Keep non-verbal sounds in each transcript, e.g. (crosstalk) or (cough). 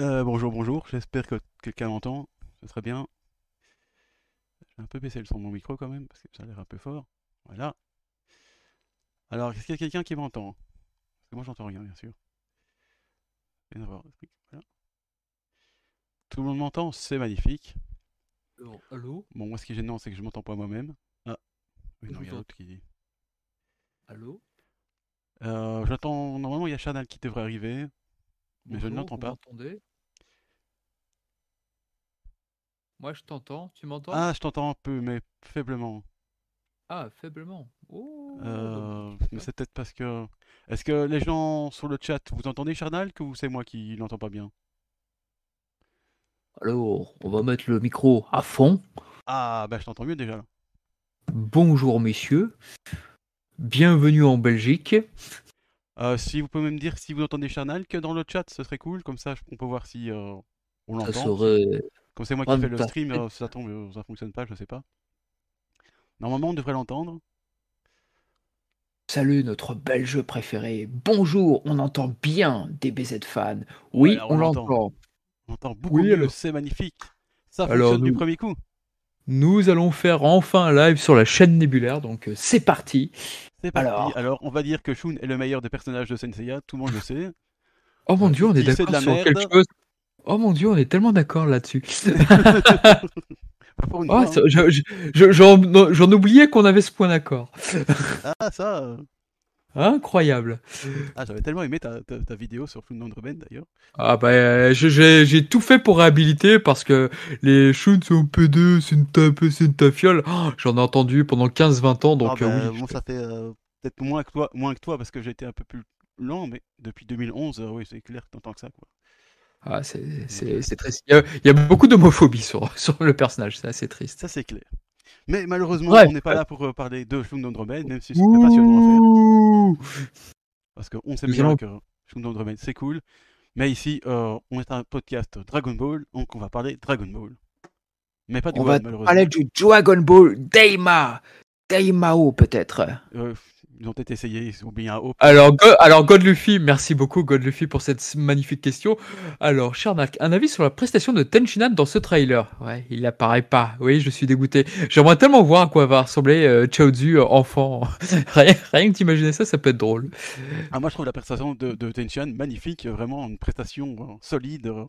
Euh, bonjour, bonjour, j'espère que quelqu'un m'entend, ce serait bien. Je vais un peu baisser le son de mon micro quand même, parce que ça a l'air un peu fort. Voilà. Alors, est-ce qu'il y a quelqu'un qui m'entend? Parce que moi j'entends rien, bien sûr. Voilà. Tout le monde m'entend, c'est magnifique. Alors, allô? Bon, moi ce qui est gênant, c'est que je m'entends pas moi-même. Ah, oui, non, il y a l'autre qui dit. Allô? Euh, j'entends, normalement il y a Chanel qui devrait arriver, mais je ne l'entends pas. Moi, je t'entends. Tu m'entends? Ah, je t'entends un peu, mais faiblement. Ah, faiblement. Oh, bah, Euh, mais super. c'est peut-être parce que... Est-ce que les gens sur le chat, vous entendez Charnal ou c'est moi qui l'entends pas bien? Alors, on va mettre le micro à fond. Ah, bah je t'entends mieux déjà là. Bonjour, messieurs. Bienvenue en Belgique. Euh, si vous pouvez me dire si vous entendez Charnal que dans le chat, ce serait cool. Comme ça, on peut voir si euh, on Ça l'entend. serait Comme c'est moi qui fais le stream, euh, ça tombe, euh, ça fonctionne pas, je sais pas. Normalement, on devrait l'entendre. Salut notre belge préféré. Bonjour, on entend bien DBZ fan. Oui, Voilà, on on l'entend. On entend beaucoup Oui, alors. c'est magnifique. Ça Alors, fonctionne du premier coup. Nous allons faire enfin un live sur la chaîne Nébulaire, donc euh, C'est parti. C'est parti. Alors. Alors, on va dire que Shun est le meilleur des personnages de Senseiya, tout le monde le sait. Oh mon dieu, on est d'accord la sur merde. quelque chose. Oh mon dieu, on est tellement d'accord là-dessus. (laughs) Oh, hein. je- je- je- J'en oubliais qu'on avait ce point d'accord. Ah, ça. euh, Incroyable. Ah, j'avais tellement aimé ta, ta, ta vidéo sur Shun Nondreben d'ailleurs. Ah bah euh, j'ai tout fait pour réhabiliter parce que les Shun sont P2, c'est une tape, c'est une tafiole. Oh, J'en ai entendu pendant 15-20 ans Ah, donc euh, bah, oui. bon, je- ça fait euh, peut-être moins que toi, moins que toi parce que j'ai été un peu plus lent, mais depuis 2011, euh, oui, c'est clair que t'entends que ça, quoi. Ah, c'est triste. Il y, a, il y a beaucoup d'homophobie sur, (laughs) sur le personnage, c'est assez triste. Ça, c'est clair. Mais malheureusement, Bref, on n'est pas là pour euh, parler de Shun Nondreben, même si c'était passionnant à faire. Parce qu'on sait bien que Shun Nondreben, c'est cool. Mais ici, euh, on est un podcast Dragon Ball, donc on va parler Dragon Ball. Mais pas du On va malheureusement. parler du Dragon Ball Daima. Daimao peut-être. Euh, ils ont peut-être essayé, ils ont oublié un O. Alors, Go- alors God Luffy, merci beaucoup God Luffy pour cette magnifique question. Alors, Charnak, un avis sur la prestation de Tenchinan dans ce trailer? Ouais, il apparaît pas. Oui, je suis dégoûté. J'aimerais tellement voir à quoi va ressembler euh, Chaozu euh, enfant. (laughs) rien, rien que t'imaginer ça, ça peut être drôle. Ah, moi, je trouve la prestation de, de Tenchan magnifique, vraiment une prestation euh, solide. euh,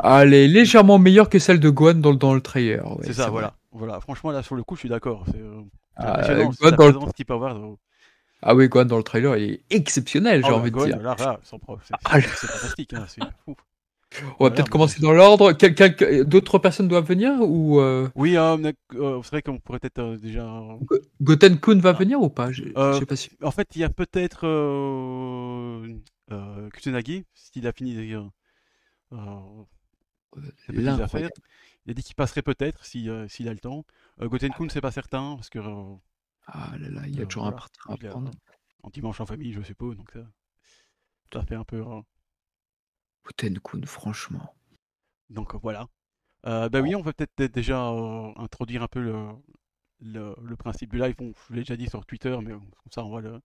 Ah, Elle est légèrement meilleure que celle de Gohan dans, le- dans le trailer. ouais, c'est ça, vrai. voilà. Voilà, franchement, là, sur le coup, je suis d'accord. C'est euh, Ah, dans le- peut avoir. Euh, Ah oui, Gohan dans le trailer, il est exceptionnel, j'ai oh, envie de dire. Là, là, c'est Ah, c'est- c'est fantastique. hein, c'est. On va peut-être commencer dans l'ordre. D'autres personnes doivent venir ou euh, Oui, euh, mais, euh, c'est vrai qu'on pourrait peut-être euh, déjà. Go- Goten Kun va venir ou pas? Je Euh, pas si. En fait, il y a peut-être euh, euh, Kusanagi, s'il a fini. Euh, ses petites L'incroyable. affaires. Il a dit qu'il passerait peut-être si, euh, s'il a le temps. Euh, Goten Kun, c'est pas certain, parce que euh, Ah là là, il y a Euh, toujours voilà. un à a- prendre. en dimanche en famille, je suppose, donc ça, ça fait un peu. euh, Goten Kun, franchement. donc euh, voilà. Euh, bah oui, on va peut-être dé- déjà euh, introduire un peu le, le, le principe du live. Bon, je l'ai déjà dit sur Twitter, mais euh, comme ça, on va le,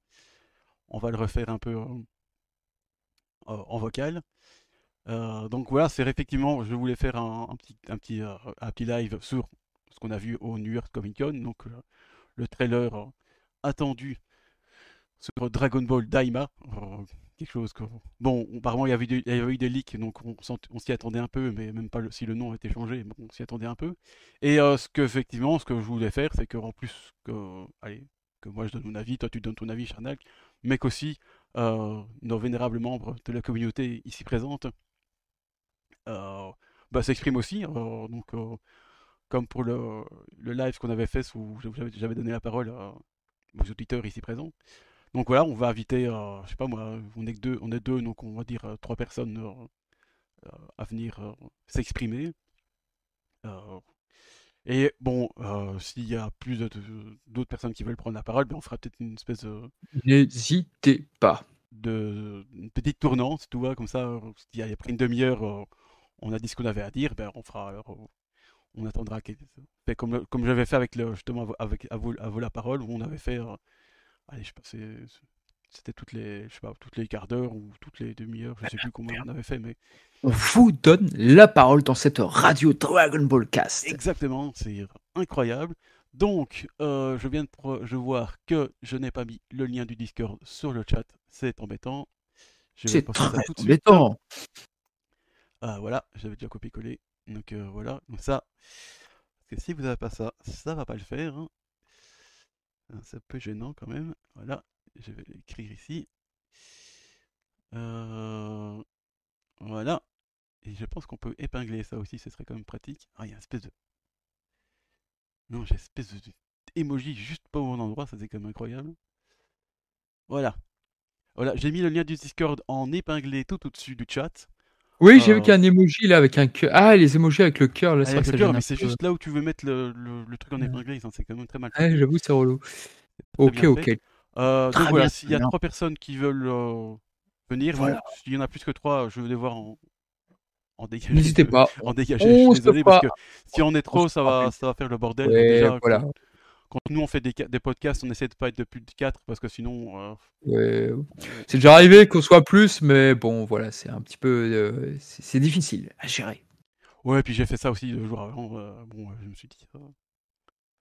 on va le refaire un peu euh, euh, en vocal. Euh, donc voilà, c'est effectivement, je voulais faire un, un petit, un, petit, euh, un petit live sur ce qu'on a vu au New York Comic Con, donc euh, le trailer euh, attendu sur Dragon Ball Daima. euh, quelque chose que. Bon, apparemment, il y avait, avait eu des leaks, donc on, s'y attendait un peu, mais même pas si le nom a été changé, bon, on s'y attendait un peu. Et euh, ce que, effectivement, ce que je voulais faire, c'est qu'en plus que. Allez, que moi je donne mon avis, toi tu donnes ton avis, Charnac, mais qu'aussi euh, nos vénérables membres de la communauté ici présente bah, s'expriment aussi. donc, comme pour le, le live qu'on avait fait où j'avais donné la parole à aux auditeurs ici présents. Donc voilà, on va inviter, euh, je sais pas moi, on est deux, on est deux, donc on va dire euh, trois personnes euh, euh, à venir s'exprimer. Et bon, s'il y a plus d'autres personnes qui veulent prendre la parole, ben on fera peut-être une espèce de, N'hésitez pas. de une petite tournante, tu vois, comme ça, s'il y a après une demi-heure, on a dit ce qu'on avait à dire, ben on fera alors, on attendra fait comme, j'avais fait avec le, justement avec à vous, à vous la parole, où on avait fait, euh, allez, je sais c'était toutes les, je sais pas, toutes les quarts d'heure ou toutes les demi-heures, je sais plus combien on avait fait, mais On vous donne la parole dans cette radio Dragon Ball Cast. exactement, c'est incroyable. Donc, euh, je viens de je voir que je n'ai pas mis le lien du Discord sur le chat, c'est embêtant. C'est très embêtant. Ah voilà, j'avais déjà copié-collé. Donc euh, voilà, donc ça, parce que si vous n'avez pas ça, ça va pas le faire. hein. Ah, C'est un peu gênant quand même. Voilà, je vais l'écrire ici. Euh, Voilà. Et je pense qu'on peut épingler ça aussi, ce serait quand même pratique. Ah, il y a une espèce de... Non, j'ai une espèce de juste pas au bon endroit, ça c'est quand même incroyable. Voilà. Voilà, j'ai mis le lien du Discord en épinglé tout au-dessus du chat. Oui, j'ai vu Euh. qu'il y a un emoji là avec un cœur. Ah, les emojis avec le cœur, là, c'est Ah, vrai le ça cœur, mais c'est juste là où tu veux mettre le, le- le truc en épinglé, ça, c'est quand même très mal. Ouais, j'avoue, c'est relou. Ok, ok. Euh, donc voilà, s'il y a trois personnes qui veulent euh, venir, Voilà. s'il y en a plus que trois, je vais devoir en, en dégager. N'hésitez pas. (laughs) En dégager, On je suis désolé, parce que si on est trop, ça va, ça va faire le bordel. Ouais, déjà, voilà. Quand, nous on fait des, ca- des podcasts, on essaie de pas être de plus de quatre, parce que sinon, euh, Ouais. C'est déjà arrivé qu'on soit plus, mais bon, voilà, c'est un petit peu. euh, c'est difficile à gérer. ouais, puis j'ai fait ça aussi deux jours avant. euh, bon, euh, je me suis dit, euh,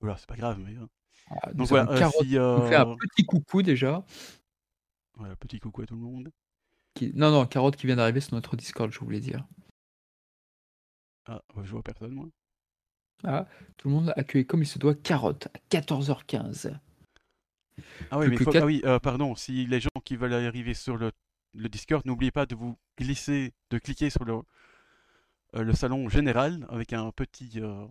voilà, c'est pas grave, mais. euh, Ah, donc voilà, euh, si, nous fait un euh, petit coucou déjà. voilà, petit coucou à tout le monde. Qui- Non, non, Carotte qui vient d'arriver sur notre Discord, je voulais dire. Ah, je vois personne, moi. Ah, tout le monde a accueilli comme il se doit Carotte à 14h15. Ah oui, mais faut- ah oui, euh, pardon, si les gens qui veulent arriver sur le, le Discord, n'oubliez pas de vous glisser, de cliquer sur le, euh, le salon général avec un petit. euh,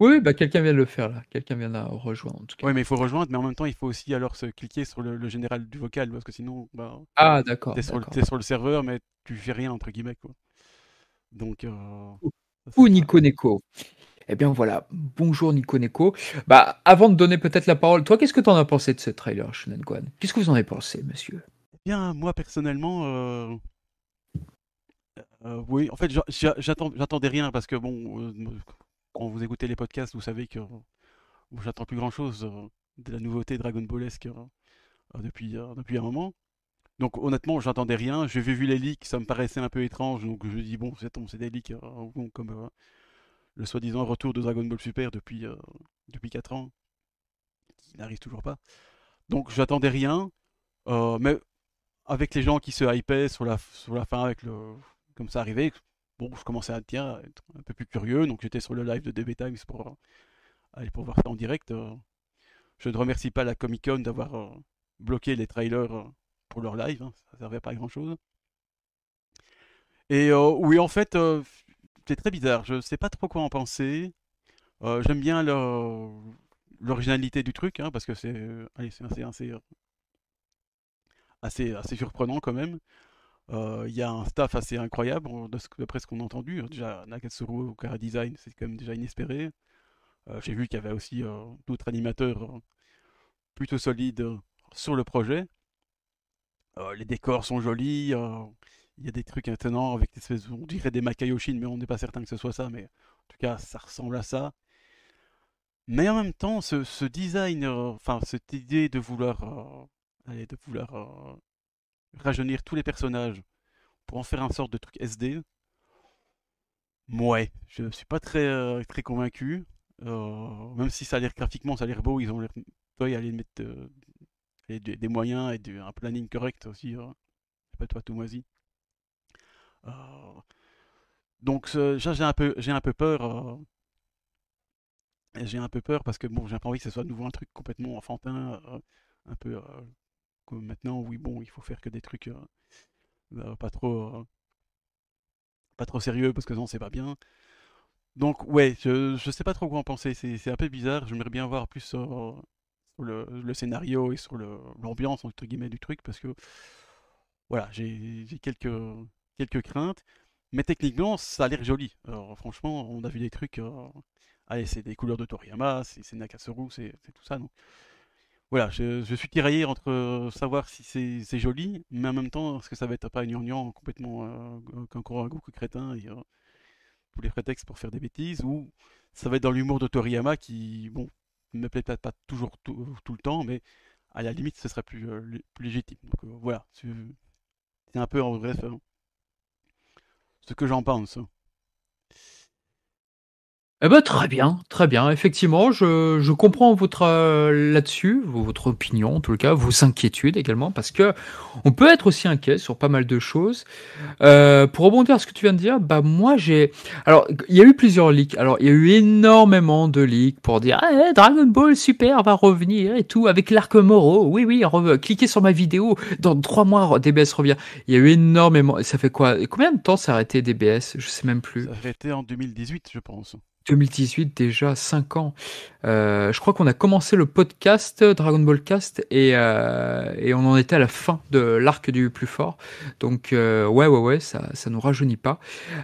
Oui, bah quelqu'un vient de le faire là. Quelqu'un vient de rejoindre en tout cas. Ouais, mais il faut rejoindre, mais en même temps, il faut aussi alors se cliquer sur le, le général du vocal parce que sinon, bah, Ah, d'accord. t'es sur, le- d'accord. t'es sur le serveur, mais tu fais rien entre guillemets quoi. Donc. Ou Nico Neko. Eh bien voilà, bonjour Nico Neko. Bah, avant de donner peut-être la parole, toi, qu'est-ce que t'en as pensé de ce trailer, Shonen Qu'est-ce que vous en avez pensé, monsieur? Bien, moi personnellement, euh, euh, oui, en fait, j'attendais rien parce que bon, euh, quand vous écoutez les podcasts, vous savez que j'attends plus grand-chose de la nouveauté Dragon Ballesque depuis, depuis un moment. Donc honnêtement, j'attendais rien. J'ai vu, les leaks, ça me paraissait un peu étrange, donc je dis bon, c'est des leaks, comme le soi-disant retour de Dragon Ball Super depuis, euh, depuis 4 ans, qui n'arrive toujours pas. Donc j'attendais rien, euh, mais avec les gens qui se hypaient sur la, sur la fin, avec le, comme ça arrivait, bon, je commençais à, être un peu plus curieux, donc j'étais sur le live de DB Times pour euh, aller pour voir ça en direct. Je ne remercie pas la Comic Con d'avoir bloqué les trailers pour leur live, hein, ça servait pas à grand chose. Et oui, en fait, c'est très bizarre, je sais pas trop quoi en penser. Euh, J'aime bien l'originalité du truc, hein, parce que c'est euh, assez, assez, surprenant quand même. Euh, Il y a un staff assez incroyable, d'après ce qu'on a entendu. Déjà, Nakatsuru au Kara Design, c'est quand même déjà inespéré. J'ai vu qu'il y avait aussi d'autres animateurs plutôt solides sur le projet. Les décors sont jolis, il y a des trucs étonnants avec des espèces, on dirait des Makayoshin, mais on n'est pas certain que ce soit ça, mais en tout cas, ça ressemble à ça. Mais en même temps, ce, design, euh, enfin, cette idée de vouloir, euh, de vouloir euh, rajeunir tous les personnages pour en faire un sorte de truc SD, ouais, je ne suis pas très, euh, très convaincu. Même si ça a l'air graphiquement, ça a l'air beau, ils ont l'air, ouais, aller mettre et des, moyens et du- un planning correct aussi. C'est pas toi tout moisi. Euh, donc j'ai un peu, j'ai un peu peur. euh, j'ai un peu peur parce que bon, j'ai pas envie que ce soit de nouveau un truc complètement enfantin, euh, un peu euh, comme maintenant. Oui, bon, il faut faire que des trucs pas trop, pas trop sérieux parce que non, c'est pas bien. Donc ouais, je, sais pas trop quoi en penser. C'est un peu bizarre. J'aimerais bien voir plus sur, le, le scénario et sur l'ambiance entre guillemets du truc parce que voilà, j'ai quelques quelques craintes. Mais techniquement, ça a l'air joli. Alors, franchement, on a vu des trucs. euh, Allez, c'est des couleurs de Toriyama, c'est Nakasaru, c'est tout ça. Donc voilà, je, suis tiraillé entre euh, savoir si c'est joli, mais en même temps, est-ce que ça va être pas un gnangnan complètement euh, un Goku crétin et euh, tous les prétextes pour faire des bêtises, ou ça va être dans l'humour de Toriyama qui, bon, me plaît peut-être pas toujours tout, le temps, mais à la limite, ce serait plus, lé- plus légitime. Donc voilà, c'est un peu en bref ce que j'en pense. Eh ben, très bien, très bien. Effectivement, je, je comprends votre euh, là-dessus, votre opinion en tout cas, vos inquiétudes également, parce que on peut être aussi inquiet sur pas mal de choses. Euh, pour rebondir à ce que tu viens de dire, bah moi j'ai, alors il y a eu plusieurs leaks. Alors il y a eu énormément de leaks pour dire ah, eh, Dragon Ball Super va revenir et tout avec l'arc Moro. Oui oui, cliquez sur ma vidéo. Dans trois mois DBS revient. Il y a eu énormément. Ça fait quoi Combien de temps a arrêté DBS Je sais même plus. Ça a été en 2018, je pense. 2018, déjà 5 ans. Euh, je crois qu'on a commencé le podcast Dragon Ball Cast et, euh, et on en était à la fin de l'arc du plus fort. Donc euh, ouais, ouais, ouais, ça, ça nous rajeunit pas.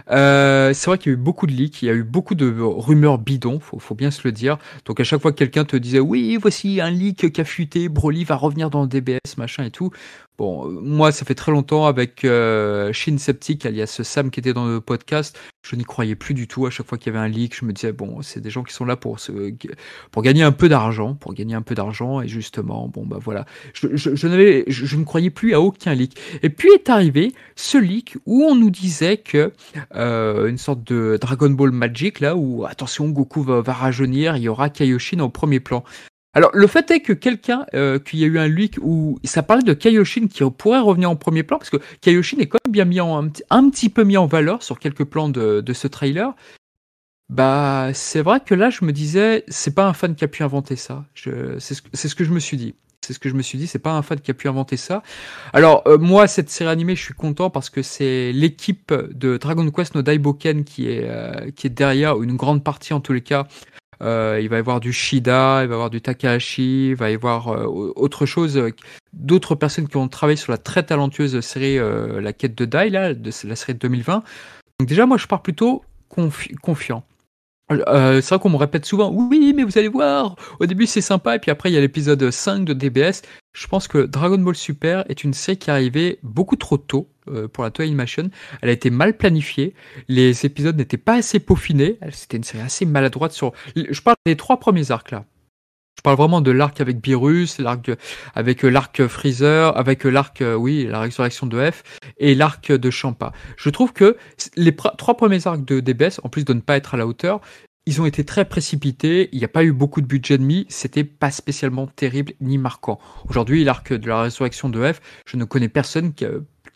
C'est vrai qu'il y a eu beaucoup de leaks, il y a eu beaucoup de rumeurs bidons, faut, faut bien se le dire. Donc à chaque fois que quelqu'un te disait oui, voici un leak qui a fuité, Broly va revenir dans le DBS, machin et tout. Bon, moi, ça fait très longtemps avec Shin Septic, alias Sam, qui était dans le podcast. Je n'y croyais plus du tout. À chaque fois qu'il y avait un leak, je me disais, bon, c'est des gens qui sont là pour, se, pour gagner un peu d'argent, pour gagner un peu d'argent. Et justement, bon, bah voilà. Je, je, ne croyais plus à aucun leak. Et puis est arrivé ce leak où on nous disait que euh, une sorte de Dragon Ball Magic, là, où attention, Goku va, va rajeunir, il y aura Kaioshin au premier plan. Alors, le fait est que quelqu'un, euh, qu'il y a eu un leak où ça parlait de Kaioshin qui pourrait revenir en premier plan, parce que Kaioshin est quand même bien mis en, un, petit- un petit peu mis en valeur sur quelques plans de, de ce trailer. Bah, c'est vrai que là, je me disais, c'est pas un fan qui a pu inventer ça. C'est, ce, que- je me suis dit. C'est ce que je me suis dit, c'est pas un fan qui a pu inventer ça. Alors, euh, moi, cette série animée, je suis content parce que c'est l'équipe de Dragon Quest no Daiboken qui est, euh, qui est derrière, une grande partie en tous les cas, euh, il va y avoir du Shida, il va y avoir du Takahashi, il va y avoir autre chose, d'autres personnes qui ont travaillé sur la très talentueuse série La Quête de Dai, là, de la série de 2020. Donc déjà, moi, je pars plutôt confi- confiant. Euh, c'est vrai qu'on me répète souvent, oui, mais vous allez voir, au début c'est sympa, et puis après il y a l'épisode 5 de DBS. Je pense que Dragon Ball Super est une série qui est arrivée beaucoup trop tôt euh, pour la Toei Animation. Elle a été mal planifiée, les épisodes n'étaient pas assez peaufinés, c'était une série assez maladroite sur... Je parle des trois premiers arcs là. Je parle vraiment de l'arc avec Beerus, l'arc avec euh, l'arc Freezer, avec euh, l'arc, euh, oui, la résurrection de F, et l'arc de Champa. Je trouve que les trois premiers arcs de DBS, en plus de ne pas être à la hauteur, ils ont été très précipités, il n'y a pas eu beaucoup de budget de mis, c'était pas spécialement terrible ni marquant. Aujourd'hui, l'arc de la résurrection de F, je ne connais personne qui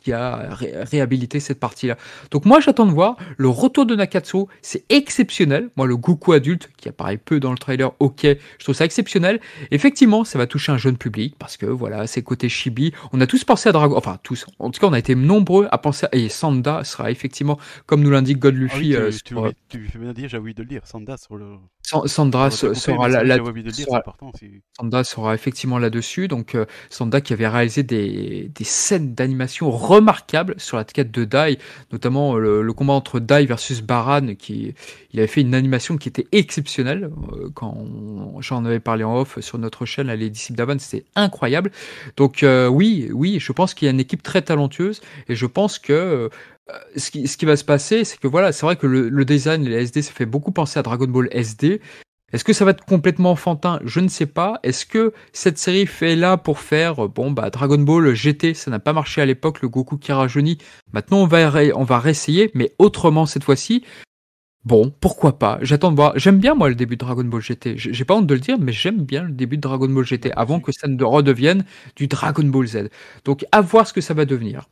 qui a ré- réhabilité cette partie-là. Donc moi, j'attends de voir. Le retour de Nakatsu, c'est exceptionnel. Moi, le Goku adulte, qui apparaît peu dans le trailer, ok, je trouve ça exceptionnel. Effectivement, ça va toucher un jeune public, parce que voilà, c'est côté chibi. On a tous pensé à Dragon, enfin tous, en tout cas, on a été nombreux à penser à... Et Sanda sera effectivement, comme nous l'indique God Ah Luffy, oui, tu, euh, tu, tu fais bien dire, j'ai oublié de le dire. Sanda sur le. San- Sandra sera dire, c'est sera- important. sera effectivement là-dessus. Donc, euh, Sanda qui avait réalisé des, des scènes d'animation remarquables sur la quête de Dai, notamment euh, le, combat entre Dai versus Baran, qui il avait fait une animation qui était exceptionnelle. euh, quand j'en avais parlé en off sur notre chaîne, les disciples d'Avan, c'était incroyable. Donc, euh, oui, oui, je pense qu'il y a une équipe très talentueuse et je pense que ce qui, va se passer, c'est que voilà, c'est vrai que le, le design, les SD, ça fait beaucoup penser à Dragon Ball SD. Est-ce que ça va être complètement enfantin? Je ne sais pas. Est-ce que cette série fait là pour faire euh, bon bah Dragon Ball GT, ça n'a pas marché à l'époque, le Goku qui rajeunit. Maintenant on va on va réessayer, mais autrement cette fois-ci. Bon, pourquoi pas? J'attends de voir. J'aime bien moi le début de Dragon Ball GT. J'ai pas honte de le dire, mais j'aime bien le début de Dragon Ball GT avant que ça ne redevienne du Dragon Ball Z. Donc à voir ce que ça va devenir.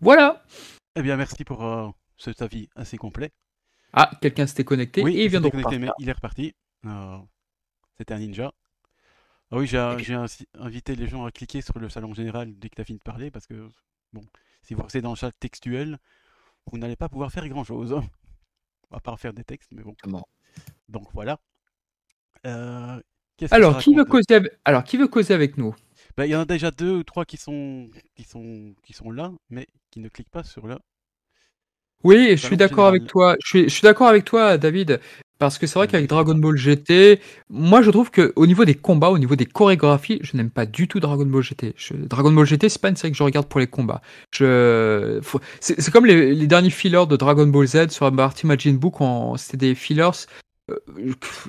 Voilà. Eh bien, merci pour euh, cet avis assez complet. Ah, quelqu'un s'était connecté Oui, et il vient de mais il est reparti. Euh, C'était un ninja. Ah oui, j'ai Ok. j'ai ainsi- invité les gens à cliquer sur le salon général dès que tu as fini de parler, parce que, bon, si vous restez dans le chat textuel, vous n'allez pas pouvoir faire grand-chose. À part faire des textes, mais bon. Exactement. Donc voilà. Euh, qu'est-ce que Alors ça qui veut raconte causer avec... Alors qui veut causer avec nous? Ben, Il y en a déjà deux ou trois qui sont, qui sont, qui sont là, mais qui ne cliquent pas sur le. Oui, je Salon suis d'accord avec général. toi. Je suis, je suis d'accord avec toi, David, parce que c'est vrai qu'avec Dragon. Ball GT, moi je trouve que au niveau des combats, au niveau des chorégraphies, je n'aime pas du tout Dragon Ball GT. Dragon Ball GT, c'est pas une série que je regarde pour les combats. C'est comme les, les derniers fillers de Dragon Ball Z sur partie Majin quand c'était des fillers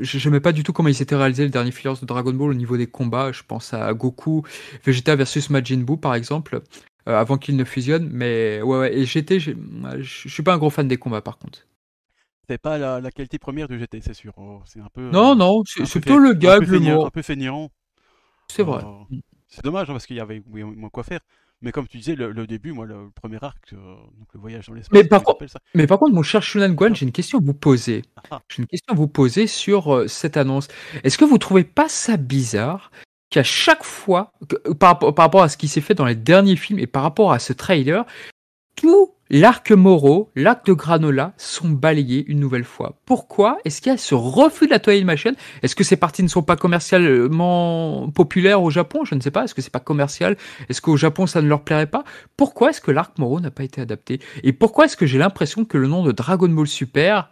je n'aimais pas du tout comment ils s'étaient réalisés le dernier fillers de Dragon Ball au niveau des combats. Je pense à Goku, Vegeta versus Majin Buu par exemple, avant qu'ils ne fusionnent. Mais ouais, ouais et GT, je suis pas un gros fan des combats par contre. C'est pas la, qualité première du GT, c'est sûr. Oh, c'est un peu. Non, non, c'est plutôt le gag, le mot. Un peu feignant. C'est vrai. c'est dommage hein, parce qu'il y avait moins quoi faire. Mais comme tu disais, le, début, moi, le, premier arc, euh, donc le voyage dans l'espace. Mais, par contre, mais par contre, mon cher Shunan Guan, j'ai une question à vous poser. Ah. J'ai une question à vous poser sur euh, cette annonce. Est-ce que vous trouvez pas ça bizarre qu'à chaque fois, par, par, rapport à ce qui s'est fait dans les derniers films et par rapport à ce trailer, tout l'arc Moreau, l'arc de Granola sont balayés une nouvelle fois. Pourquoi est-ce qu'il y a ce refus de la toile machine Est-ce que ces parties ne sont pas commercialement populaires au Japon? Je ne sais pas. Est-ce que c'est pas commercial? Est-ce qu'au Japon ça ne leur plairait pas? Pourquoi est-ce que l'arc Moreau n'a pas été adapté? Et pourquoi est-ce que j'ai l'impression que le nom de Dragon Ball Super,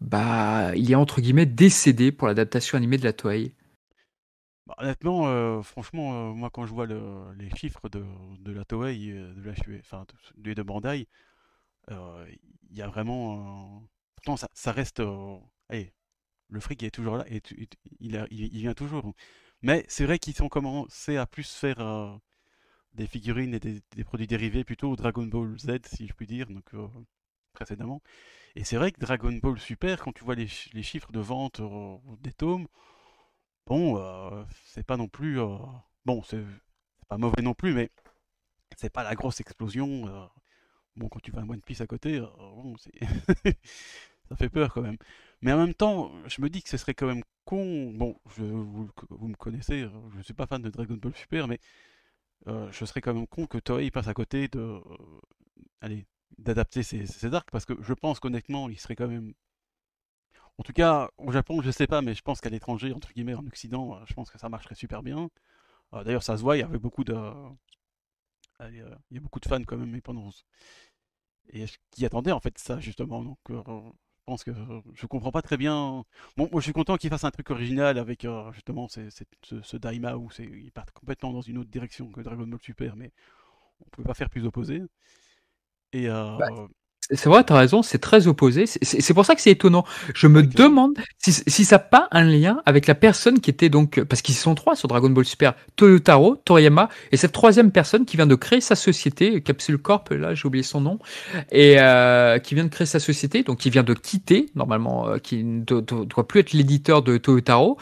bah, il est entre guillemets décédé pour l'adaptation animée de la Toei bah, honnêtement, euh, franchement, euh, moi quand je vois les chiffres de, la Toei, euh, de la enfin de, de Bandai, il y a vraiment. pourtant, ça, reste. allez, le fric est toujours là, et, il, vient toujours. Mais c'est vrai qu'ils ont commencé à plus faire des figurines et des, produits dérivés plutôt Dragon Ball Z, si je puis dire, donc précédemment. Et c'est vrai que Dragon Ball Super, quand tu vois les chiffres de vente des tomes, Bon, euh, c'est pas non plus. Euh, bon, c'est pas mauvais non plus, mais c'est pas la grosse explosion. Euh. bon, quand tu vas à One Piece à côté, bon, (laughs) ça fait peur quand même. Mais en même temps, je me dis que ce serait quand même con. Bon, je, vous, me connaissez, je suis pas fan de Dragon Ball Super, mais je serais quand même con que Toei passe à côté de. allez, d'adapter ses, ses, arcs, parce que je pense qu'honnêtement, il serait quand même en tout cas, au Japon, je sais pas, mais je pense qu'à l'étranger, entre guillemets, en Occident, euh, je pense que ça marcherait super bien. Euh, d'ailleurs, ça se voit, il y avait beaucoup de. Euh, il y a beaucoup de fans quand même, pendant. Et qui attendaient en fait ça, justement? Donc, je pense que je comprends pas très bien. Bon, moi je suis content qu'il fasse un truc original avec justement ce, Daima où il part complètement dans une autre direction que Dragon Ball Super, mais on pouvait pas faire plus opposé. Et. Bah, c'est vrai, tu as raison, c'est très opposé. C'est pour ça que c'est étonnant. Je me demande si, si ça n'a pas un lien avec la personne qui était donc. Parce qu'ils sont trois sur Dragon Ball Super Toyotaro, Toriyama, et cette troisième personne qui vient de créer sa société, Capsule Corp, là j'ai oublié son nom, et euh, qui vient de créer sa société, donc qui vient de quitter, normalement, euh, qui ne doit plus être l'éditeur de Toyotaro.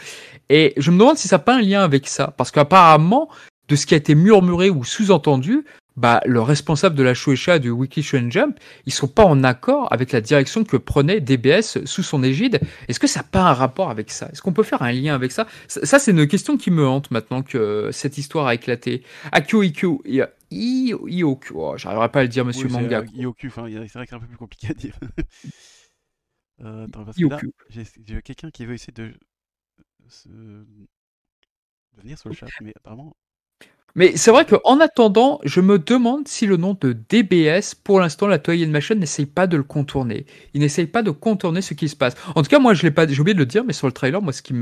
Et je me demande si ça n'a pas un lien avec ça. Parce qu'apparemment, de ce qui a été murmuré ou sous-entendu, bah, le responsable de la Shueisha du Wiki Shonen Jump, ils sont pas en accord avec la direction que prenait DBS sous son égide. Est-ce que ça n'a pas un rapport avec ça? Est-ce qu'on peut faire un lien avec ça? Ça, c'est une question qui me hante maintenant que cette histoire a éclaté. Akio Ikyu, Ioku, oh, j'arriverai pas à le dire, monsieur Manga. Euh, Ioku, c'est vrai que c'est un peu plus compliqué à dire. (laughs) euh, attends, parce j'ai quelqu'un qui veut essayer de, de venir sur le chat, mais apparemment mais c'est vrai qu'en attendant, je me demande si le nom de DBS, pour l'instant, la Toei Animation n'essaye pas de le contourner. Il n'essaye pas de contourner ce qui se passe. En tout cas, moi, je l'ai pas, j'ai oublié de le dire, mais sur le trailer, moi, ce qui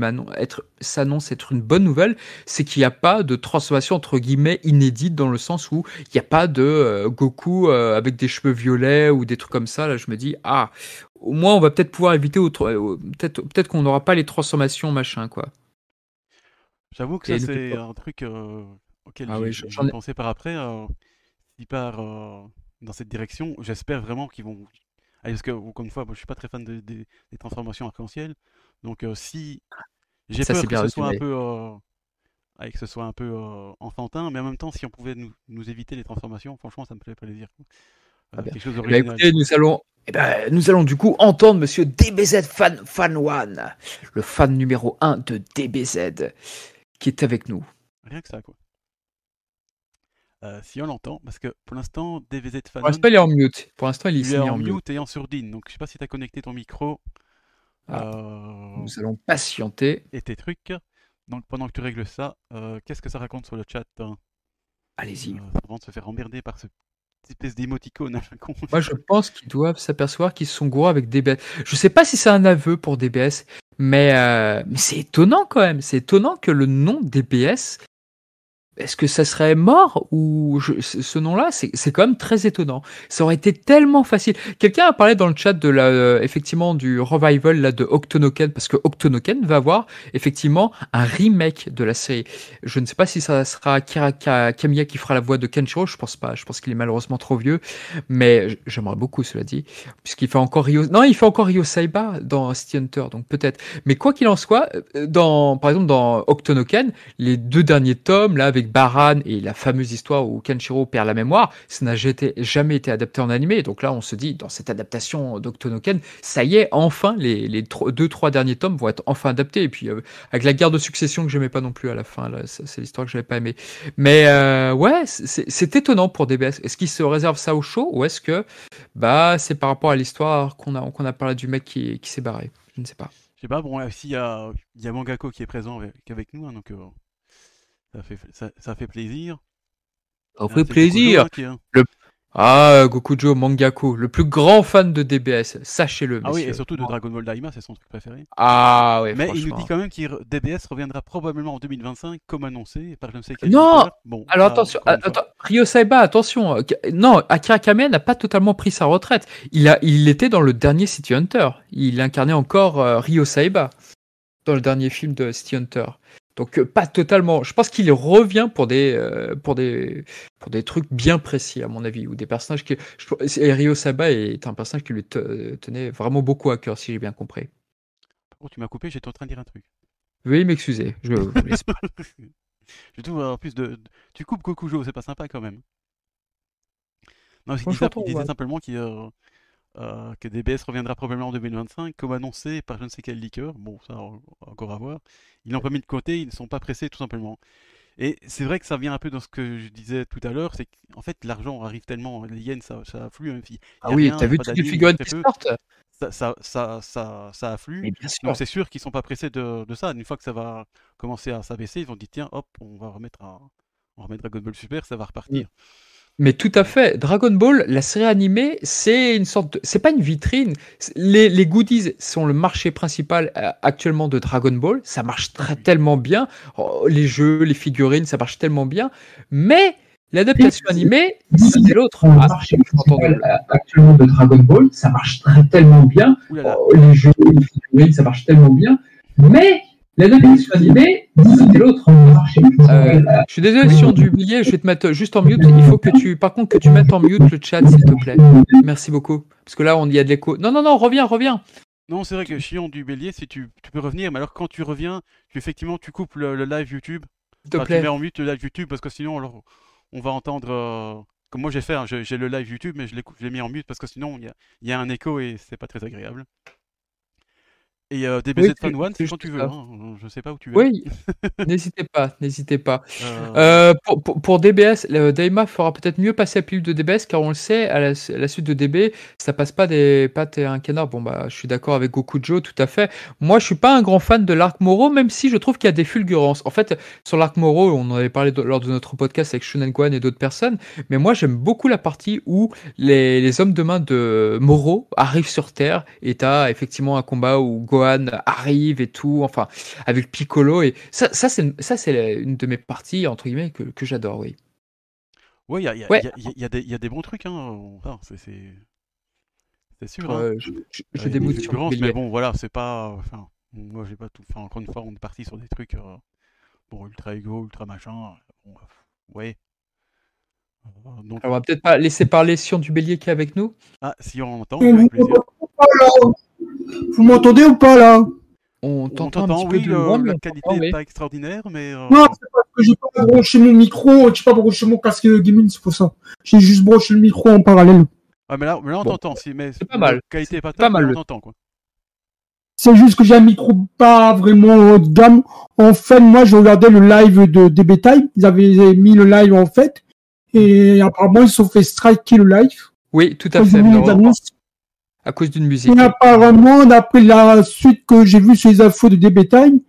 s'annonce être une bonne nouvelle, c'est qu'il n'y a pas de transformation entre guillemets inédite dans le sens où il n'y a pas de euh, Goku euh, avec des cheveux violets ou des trucs comme ça. Là, je me dis, ah, au moins, on va peut-être pouvoir éviter, euh, peut-être, peut-être qu'on n'aura pas les transformations machin, quoi. J'avoue que ça, c'est un truc auquel ah j'ai pensé par après, euh, s'il part euh, dans cette direction, j'espère vraiment qu'ils vont. parce que, encore une fois, moi, je suis pas très fan des transformations arc-en-ciel. Donc, euh, si. J'ai peur que ce soit un peu. que ce soit un peu enfantin, mais en même temps, si on pouvait nous, nous éviter les transformations, franchement, ça me ferait plaisir. Ah quelque chose bah, écoutez, nous allons, eh ben, nous allons du coup entendre monsieur DBZ Fan, Fan One, le fan numéro 1 de DBZ, qui est avec nous. Rien que ça, quoi. Euh, si on l'entend, parce que pour l'instant, DVZ Fanon. Pour l'instant, il est en mute. Pour l'instant, il, est, en, mute et en sourdine. Donc, je sais pas si tu as connecté ton micro. Ah, euh, nous allons patienter. Et tes trucs. Donc, pendant que tu règles ça, euh, qu'est-ce que ça raconte sur le chat hein? Allez-y. avant de se faire emmerder par ce espèce d'émoticône. Moi, je pense qu'ils doivent s'apercevoir qu'ils sont gros avec DBS. Je sais pas si c'est un aveu pour DBS, mais, mais c'est étonnant quand même. C'est étonnant que le nom DBS est-ce que ça serait mort ou ce nom-là, c'est quand même très étonnant. Ça aurait été tellement facile. Quelqu'un a parlé dans le chat de la, euh, effectivement, du revival là de Octonoken parce que Octonoken va avoir effectivement un remake de la série. Je ne sais pas si ça sera Kira Kamiya qui fera la voix de Kenshiro. Je pense pas. Je pense qu'il est malheureusement trop vieux, mais j'aimerais beaucoup, cela dit, puisqu'il fait encore Ryo. Non, il fait encore Ryo Saiba dans City Hunter, donc peut-être. Mais quoi qu'il en soit, euh, dans, par exemple, dans Octonoken, les deux derniers tomes là avec Baran et la fameuse histoire où Kenshiro perd la mémoire, ça n'a jamais été adapté en animé. Donc là, on se dit, dans cette adaptation d'Octonoken, ça y est, enfin, les, deux, trois derniers tomes vont être enfin adaptés. Et puis, euh, avec la guerre de succession que j'aimais pas non plus à la fin, c'est l'histoire que j'avais pas aimé. Mais euh, ouais, c'est étonnant pour DBS. Est-ce qu'il se réserve ça au show ou est-ce que bah c'est par rapport à l'histoire qu'on a, qu'on a parlé du mec qui, s'est barré? Je ne sais pas. Je sais pas, bon, s'il y a, y a Mangako qui est présent avec, avec nous, hein, donc euh, ça fait, ça, ça fait plaisir. Ça fait plaisir. Le... Ah, Gokujo Mangako, le plus grand fan de DBS, sachez-le. Ah oui, et surtout de Dragon Ball Daima, c'est son truc préféré. Ah oui, Mais il nous dit quand même que DBS reviendra probablement en 2025, comme annoncé par je ne sais quel. Non bon, Alors attention, attends, Ryo Saiba, attention. Non, Akira Kame n'a pas totalement pris sa retraite. Il, a, il était dans le dernier City Hunter. Il incarnait encore euh, Ryo Saiba dans le dernier film de City Hunter. Donc euh, pas totalement. Je pense qu'il revient pour des euh, pour des pour des trucs bien précis à mon avis ou des personnages qui. Je, Ryo Saba est un personnage qui lui tenait vraiment beaucoup à cœur si j'ai bien compris. Oh, tu m'as coupé, j'étais en train de dire un truc. Veuillez m'excuser. Je vous (laughs) laisse pas. je trouve en plus de tu coupes Gokujo, c'est pas sympa quand même. Non, il disait, simplement qu'il euh, euh, que DBS reviendra probablement en 2025, comme annoncé par je ne sais quel liqueur. Bon, ça, encore à voir. Ils l'ont pas mis de côté, ils ne sont pas pressés, tout simplement. Et c'est vrai que ça vient un peu dans ce que je disais tout à l'heure, c'est qu'en fait, l'argent arrive tellement, les yens, ça, ça afflue. Si ah oui, t'as vu toutes les figurines qui sortent? Ça, ça, ça, ça, ça afflue. Donc c'est sûr qu'ils sont pas pressés de, de, ça. Une fois que ça va commencer à s'abaisser, ils vont dire tiens, hop, on va remettre, à, on remettre Dragon Ball Super, ça va repartir. Mais tout à fait. Dragon Ball, la série animée, c'est une sorte de... C'est pas une vitrine. Les, les, goodies sont le marché principal euh, actuellement de Dragon Ball. Ça marche très, tellement bien. Oh, les jeux, les figurines, ça marche tellement bien. Mais l'adaptation animée, c'est l'autre. Le marché principal euh, actuellement de Dragon Ball, ça marche très, tellement bien. Oh, les jeux, les figurines, ça marche tellement bien. Mais la définition animée, c'était l'autre euh, Je suis désolé, sur du billet, je vais te mettre juste en mute. Il faut que tu, par contre, que tu mettes en mute le chat, s'il te plaît. Merci beaucoup. Parce que là, on y a de l'écho. Non, non, non, reviens, reviens. Non, c'est vrai que Chion du Bélier, si tu, tu, peux revenir, mais alors quand tu reviens, tu, effectivement, tu coupes le, live YouTube. S'il te plaît. Tu mets en mute le live YouTube parce que sinon, alors, on va entendre. Euh, comme moi j'ai fait, hein, j'ai le live YouTube, mais je l'ai mis en mute parce que sinon, il y a, y a, un écho et c'est pas très agréable. Et euh, DBZ oui, Fan One, c'est quand tu veux. Hein. Je sais pas où tu veux. Oui, (laughs) n'hésitez pas, n'hésitez pas. Euh... Euh, pour, pour, pour, DBS, Daima fera peut-être mieux passer la pilule de DBS, car on le sait, à la, à la, suite de DB, ça passe pas des pattes et un canard. Bon, bah, je suis d'accord avec Gokujo, tout à fait. Moi, je suis pas un grand fan de l'arc Moro, même si je trouve qu'il y a des fulgurances. En fait, sur l'arc Moro, on en avait parlé lors de notre podcast avec Shunen Kwan et d'autres personnes, mais moi, j'aime beaucoup la partie où les, les hommes de main de Moro arrivent sur Terre et t'as effectivement un combat où Gohan arrive et tout, enfin, avec Piccolo. Et ça, ça c'est, ça, c'est une de mes parties, entre guillemets, que, que j'adore, oui. Ouais, il y a, y, a, y, a, y, a des, y a des bons trucs, hein. Enfin, c'est, sûr. Hein. je, je démoute sur Mais bon, voilà, c'est pas. Enfin, moi, j'ai pas tout. Enfin, encore une fois, on est parti sur des trucs. Euh, bon, ultra ego, ultra machin. Bon, ouais. Euh, donc... on va peut-être pas laisser parler Sion du Bélier qui est avec nous. Ah, si on entend, avec plaisir. Vous m'entendez ou pas là On t'entend un oui, euh, la qualité n'est pas extraordinaire, mais... Euh... Non, c'est parce que j'ai pas branché mon micro, j'ai pas branché mon casque gaming, c'est pour ça. J'ai juste branché le micro en parallèle. Ah, mais là, mais là on bon. t'entend, si, mais c'est pas mal. La qualité n'est pas, pas mal, on t'entend, quoi. C'est juste que j'ai un micro pas vraiment haut de gamme. En fait, moi, je regardais le live de DB Time. Ils avaient mis le live en fait. Et apparemment, ils se sont fait striker le live. Oui, tout à fait à cause d'une musique. Apparemment, d'après la suite que j'ai vue sur les infos de DB Time,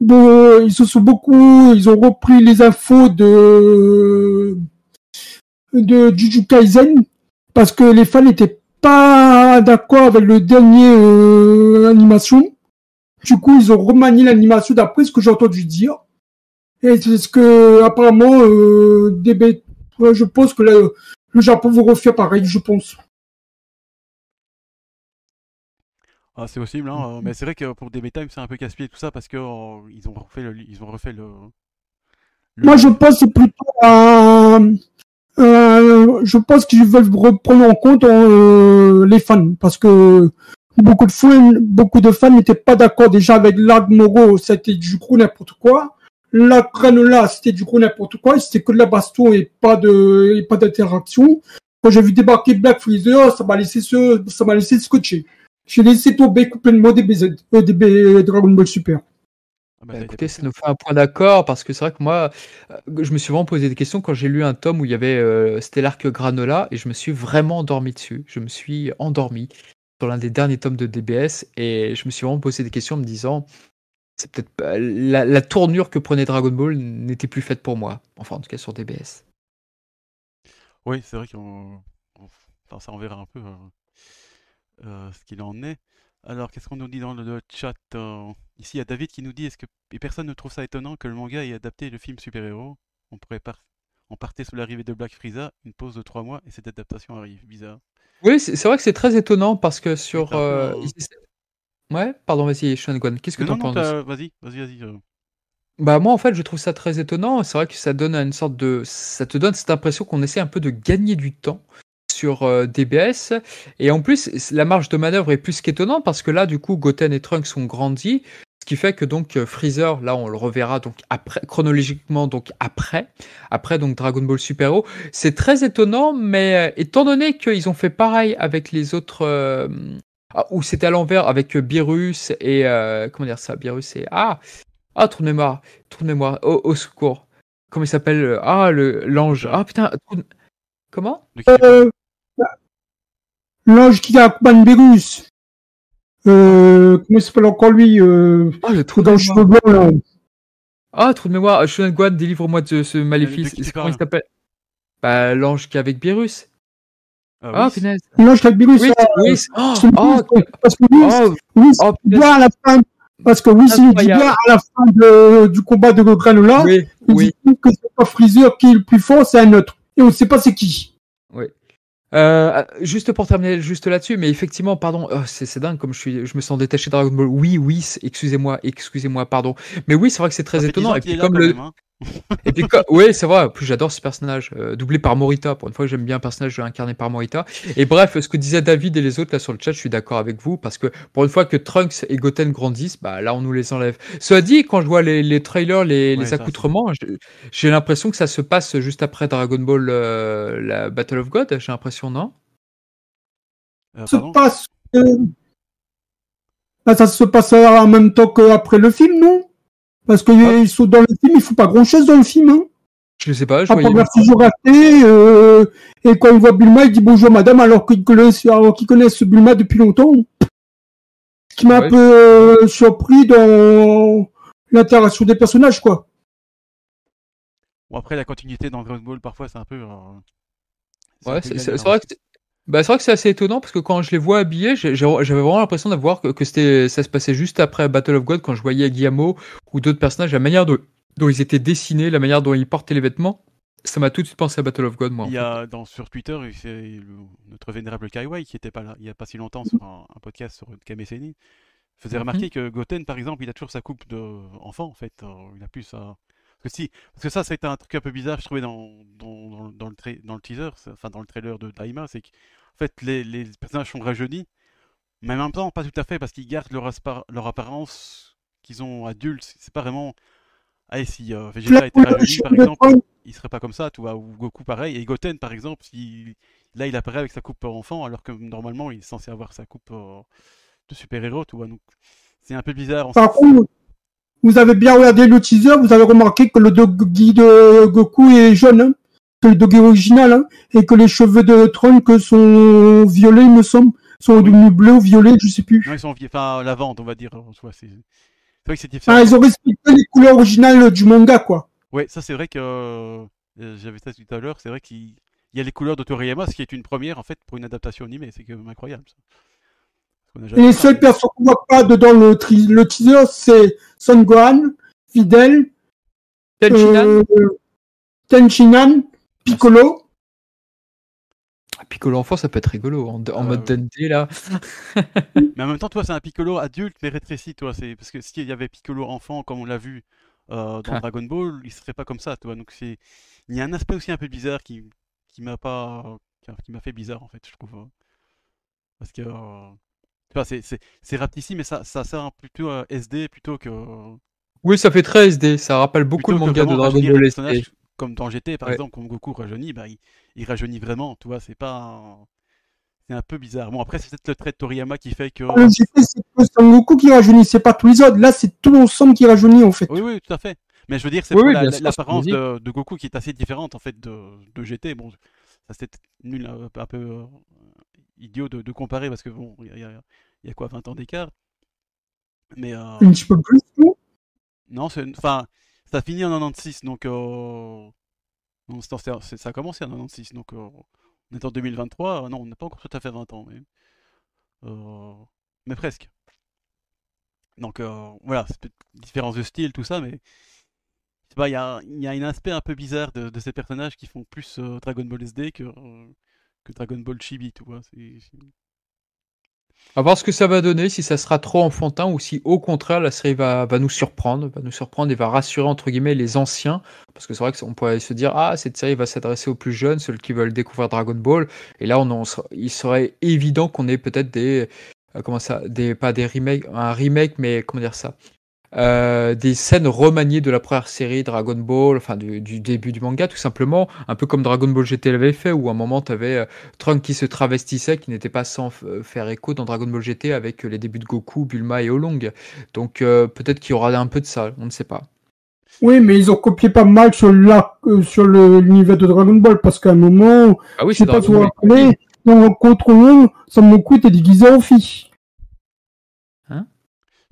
ils se sont beaucoup, ils ont repris les infos de de Juju Kaisen parce que les fans n'étaient pas d'accord avec le dernier euh, animation. Du coup, ils ont remanié l'animation d'après ce que j'ai entendu dire. Et c'est ce que, apparemment, euh, DB, je pense que le, Japon va refaire pareil, je pense. Ah, c'est possible, hein, mais c'est vrai que pour DB Time, c'est un peu casse-pied tout ça parce que euh, ils ont refait le, ils ont refait le. Moi, je pense plutôt à, euh, je pense qu'ils veulent reprendre en compte euh, les fans parce que beaucoup de fans, beaucoup de fans n'étaient pas d'accord déjà avec l'Arc Moro, c'était du gros n'importe quoi. La Granola, c'était du gros n'importe quoi, c'était que de la baston et pas de, et pas d'interaction. Quand j'ai vu débarquer Black Freezer, ça m'a laissé ce, ça m'a laissé scotcher. J'ai laissé tomber complètement des BZ, euh, des Dragon Ball Super. Ah bah, bah, écoutez, ça nous fait un point d'accord parce que c'est vrai que moi, euh, je me suis vraiment posé des questions quand j'ai lu un tome où il y avait euh, l'arc Granola et je me suis vraiment endormi dessus. Je me suis endormi sur l'un des derniers tomes de DBS et je me suis vraiment posé des questions en me disant c'est peut-être la, la, tournure que prenait Dragon Ball n'était plus faite pour moi. Enfin, en tout cas sur DBS. Oui, c'est vrai qu'on. Enfin, ça, on verra un peu euh, euh, ce qu'il en est. Alors, qu'est-ce qu'on nous dit dans le, chat euh, Ici, il y a David qui nous dit est-ce que et personne ne trouve ça étonnant que le manga ait adapté le film super-héros? On pourrait par... on partait sous l'arrivée de Black Frieza, une pause de trois mois et cette adaptation arrive. Bizarre. Oui, c'est vrai que c'est très étonnant parce que sur. Ouais, pardon, vas-y, Sean Qu'est-ce que tu en penses? Vas-y, vas-y, vas-y. Euh. Bah moi en fait je trouve ça très étonnant. C'est vrai que ça donne une sorte de, ça te donne cette impression qu'on essaie un peu de gagner du temps sur euh, DBS. Et en plus la marge de manœuvre est plus qu'étonnante parce que là du coup Goten et Trunks sont grandis, ce qui fait que donc euh, Freezer là on le reverra donc après chronologiquement donc après après donc Dragon Ball Super Hero. C'est très étonnant mais étant donné qu'ils ont fait pareil avec les autres ah, ou c'était à l'envers avec euh, Birus et euh, comment dire ça Birus et ah ah trou de mémoire trou de mémoire au, secours comment il s'appelle euh, ah le l'ange ah putain comment? Euh, l'ange qui accompagne Birus euh, comment il s'appelle encore lui euh, ah le trou dans le cheveu blanc là ah trou de mémoire Shonen Guan délivre-moi de ce maléfice comment il s'appelle bah l'ange qui est avec Birus ah, ah punaise. Non, je Virus. Oui, oui. Oh, oh, parce que oui, oh, oui oh, bien à la fin. Parce que oui, il dit bien à la fin de, du combat de Granola, oui, il oui. dit que c'est pas Freezer qui est le plus fort, c'est un autre. Et on ne sait pas c'est qui. Euh, juste pour terminer juste là-dessus, mais effectivement, pardon, oh, c'est dingue comme je suis, je me sens détaché de Dragon Ball. Oui, oui, excusez-moi, excusez-moi, pardon. Mais oui, c'est vrai que c'est très étonnant. Et puis comme le, même, hein. (laughs) Et puis, oui, c'est vrai. plus, j'adore ce personnage, euh, doublé par Morita. Pour une fois, j'aime bien un personnage incarné par Morita. Et bref, ce que disaient David et les autres là sur le chat, je suis d'accord avec vous parce que pour une fois que Trunks et Goten grandissent, bah là, on nous les enlève. Cela dit, quand je vois les, les trailers, les, les accoutrements, j'ai l'impression que ça se passe juste après Dragon Ball, euh, la Battle of God. J'ai l'impression, non? Euh, se passe. Bah, ça se passe en même temps qu'après le film, non? Parce que ah. sont dans le film, il faut pas grand chose dans le film. Hein. Je sais pas, je voyais. raté, euh, et quand il voit Bulma, il dit bonjour madame, alors qu'il connaissent, connaissent Bulma depuis longtemps. Ce qui m'a un peu euh, surpris dans l'interaction des personnages, quoi. Bon, après, la continuité dans Dragon Ball, parfois, c'est un peu. Euh, ouais, c'est vrai que bah, c'est vrai que c'est assez étonnant parce que quand je les vois habillés, j'avais vraiment l'impression d'avoir que, que c'était, ça se passait juste après Battle of God quand je voyais Guillermo ou d'autres personnages, la manière dont, dont, ils étaient dessinés, la manière dont ils portaient les vêtements. Ça m'a tout de suite pensé à Battle of God, moi. Il y a dans, sur Twitter, c'est notre vénérable Kaiwai qui était pas là il y a pas si longtemps sur un, podcast sur Kameseni faisait mhm. remarquer que Goten, par exemple, il a toujours sa coupe d'enfant, en fait. il a plus sa. Parce que, si, parce que ça, ça a été un truc un peu bizarre, je trouvais, dans, dans, dans, le, dans le teaser, enfin dans le trailer de Daima, c'est que fait, les, personnages sont rajeunis, mais en même temps, pas tout à fait, parce qu'ils gardent leur, leur apparence qu'ils ont adultes. C'est pas vraiment. Allez, si euh, Vegeta était rajeuni, par exemple, il serait pas comme ça, tu vois, ou Goku pareil. Et Goten, par exemple, là, il apparaît avec sa coupe enfant, alors que normalement, il est censé avoir sa coupe euh, de super-héros, tu vois. Donc, c'est un peu bizarre. Par contre, vous avez bien regardé le teaser, vous avez remarqué que le doggy de Goku est jaune. Hein que le doggy original, hein, et que les cheveux de Trunks sont violets, il me semble, sont devenus bleus ou violets, je sais plus. Non, ils sont enfin la vente, on va dire. C'est vrai que c'est différent. Ah, ils ont respecté les couleurs originales du manga, quoi. Ouais, ça c'est vrai que euh, j'avais ça tout à l'heure. C'est vrai qu'il y a les couleurs de Toriyama, ce qui est une première en fait pour une adaptation animée. C'est incroyable. Ça. Et les seules personnes qu'on voit pas dedans le, le teaser, c'est Son Gohan, Fidel, Tenchinan Euh, Tenchinan, Piccolo. Piccolo enfant, ça peut être rigolo, en, en Euh, mode Dundee, là. (laughs) (laughs) Mais en même temps, toi, c'est un Piccolo adulte mais rétréci, toi. C'est parce que s'il y avait Piccolo enfant, comme on l'a vu euh, dans Ah. Dragon Ball, il serait pas comme ça, toi. Donc c'est, il y a un aspect aussi un peu bizarre qui, qui m'a pas, qui m'a fait bizarre en fait, je trouve. euh. Parce que, euh, tu vois, c'est, c'est, c'est mais ça, ça sert plutôt à SD plutôt que. Oui, ça fait très SD, ça rappelle beaucoup plutôt le manga de Dragon Ball SD. Comme dans GT, par Ouais. exemple, quand Goku rajeunit, bah, il, il rajeunit vraiment, tu vois, c'est pas. C'est un peu bizarre. Bon, après, c'est peut-être le trait de Toriyama qui fait que. Le GT, c'est que Son Goku qui rajeunit, c'est pas tous les autres. Là, c'est tout l'ensemble qui rajeunit, en fait. Oui, oui, tout à fait. Mais je veux dire, c'est Oui, oui, l'apparence c'est de, de Goku qui est assez différente en fait de, de GT. Bon, ça c'était nul, un peu, un peu, euh, idiot de, de comparer parce que bon, y y il y a quoi, 20 ans d'écart. Mais euh, Un petit peu plus, non? Non, c'est, enfin, ça finit en 96, donc euh, non, ça a commencé en 96, donc euh, on est en 2023. Non, on n'a pas encore tout à fait 20 ans, mais, euh, mais presque. Donc euh, voilà, c'est différence de style, tout ça, mais pas, il y a, y a un aspect un peu bizarre de, ces personnages qui font plus euh, Dragon Ball SD que, euh, que Dragon Ball Chibi, tu vois. À voir ce que ça va donner, si ça sera trop enfantin ou si au contraire la série va, nous surprendre, va nous surprendre et va rassurer entre guillemets les anciens. Parce que c'est vrai qu'on pourrait se dire ah cette série va s'adresser aux plus jeunes, ceux qui veulent découvrir Dragon Ball. Et là on sera- il serait évident qu'on ait peut-être des euh, comment ça, des pas des remakes, un remake mais comment dire ça, Euh, des scènes remaniées de la première série Dragon Ball, enfin du, du début du manga tout simplement, un peu comme Dragon Ball GT l'avait fait où à un moment tu avais Trunk qui se travestissait, qui n'était pas sans euh, faire écho dans Dragon Ball GT avec euh, les débuts de Goku, Bulma et Olong. Donc euh, peut-être qu'il y aura un peu de ça, on ne sait pas. Oui, mais ils ont copié pas mal sur euh, sur le- l'univers de Dragon Ball, parce qu'à un moment, Ah oui, je sais pas si vous vous rappelez, dans Contre Monde, Son Goku était déguisé en fille.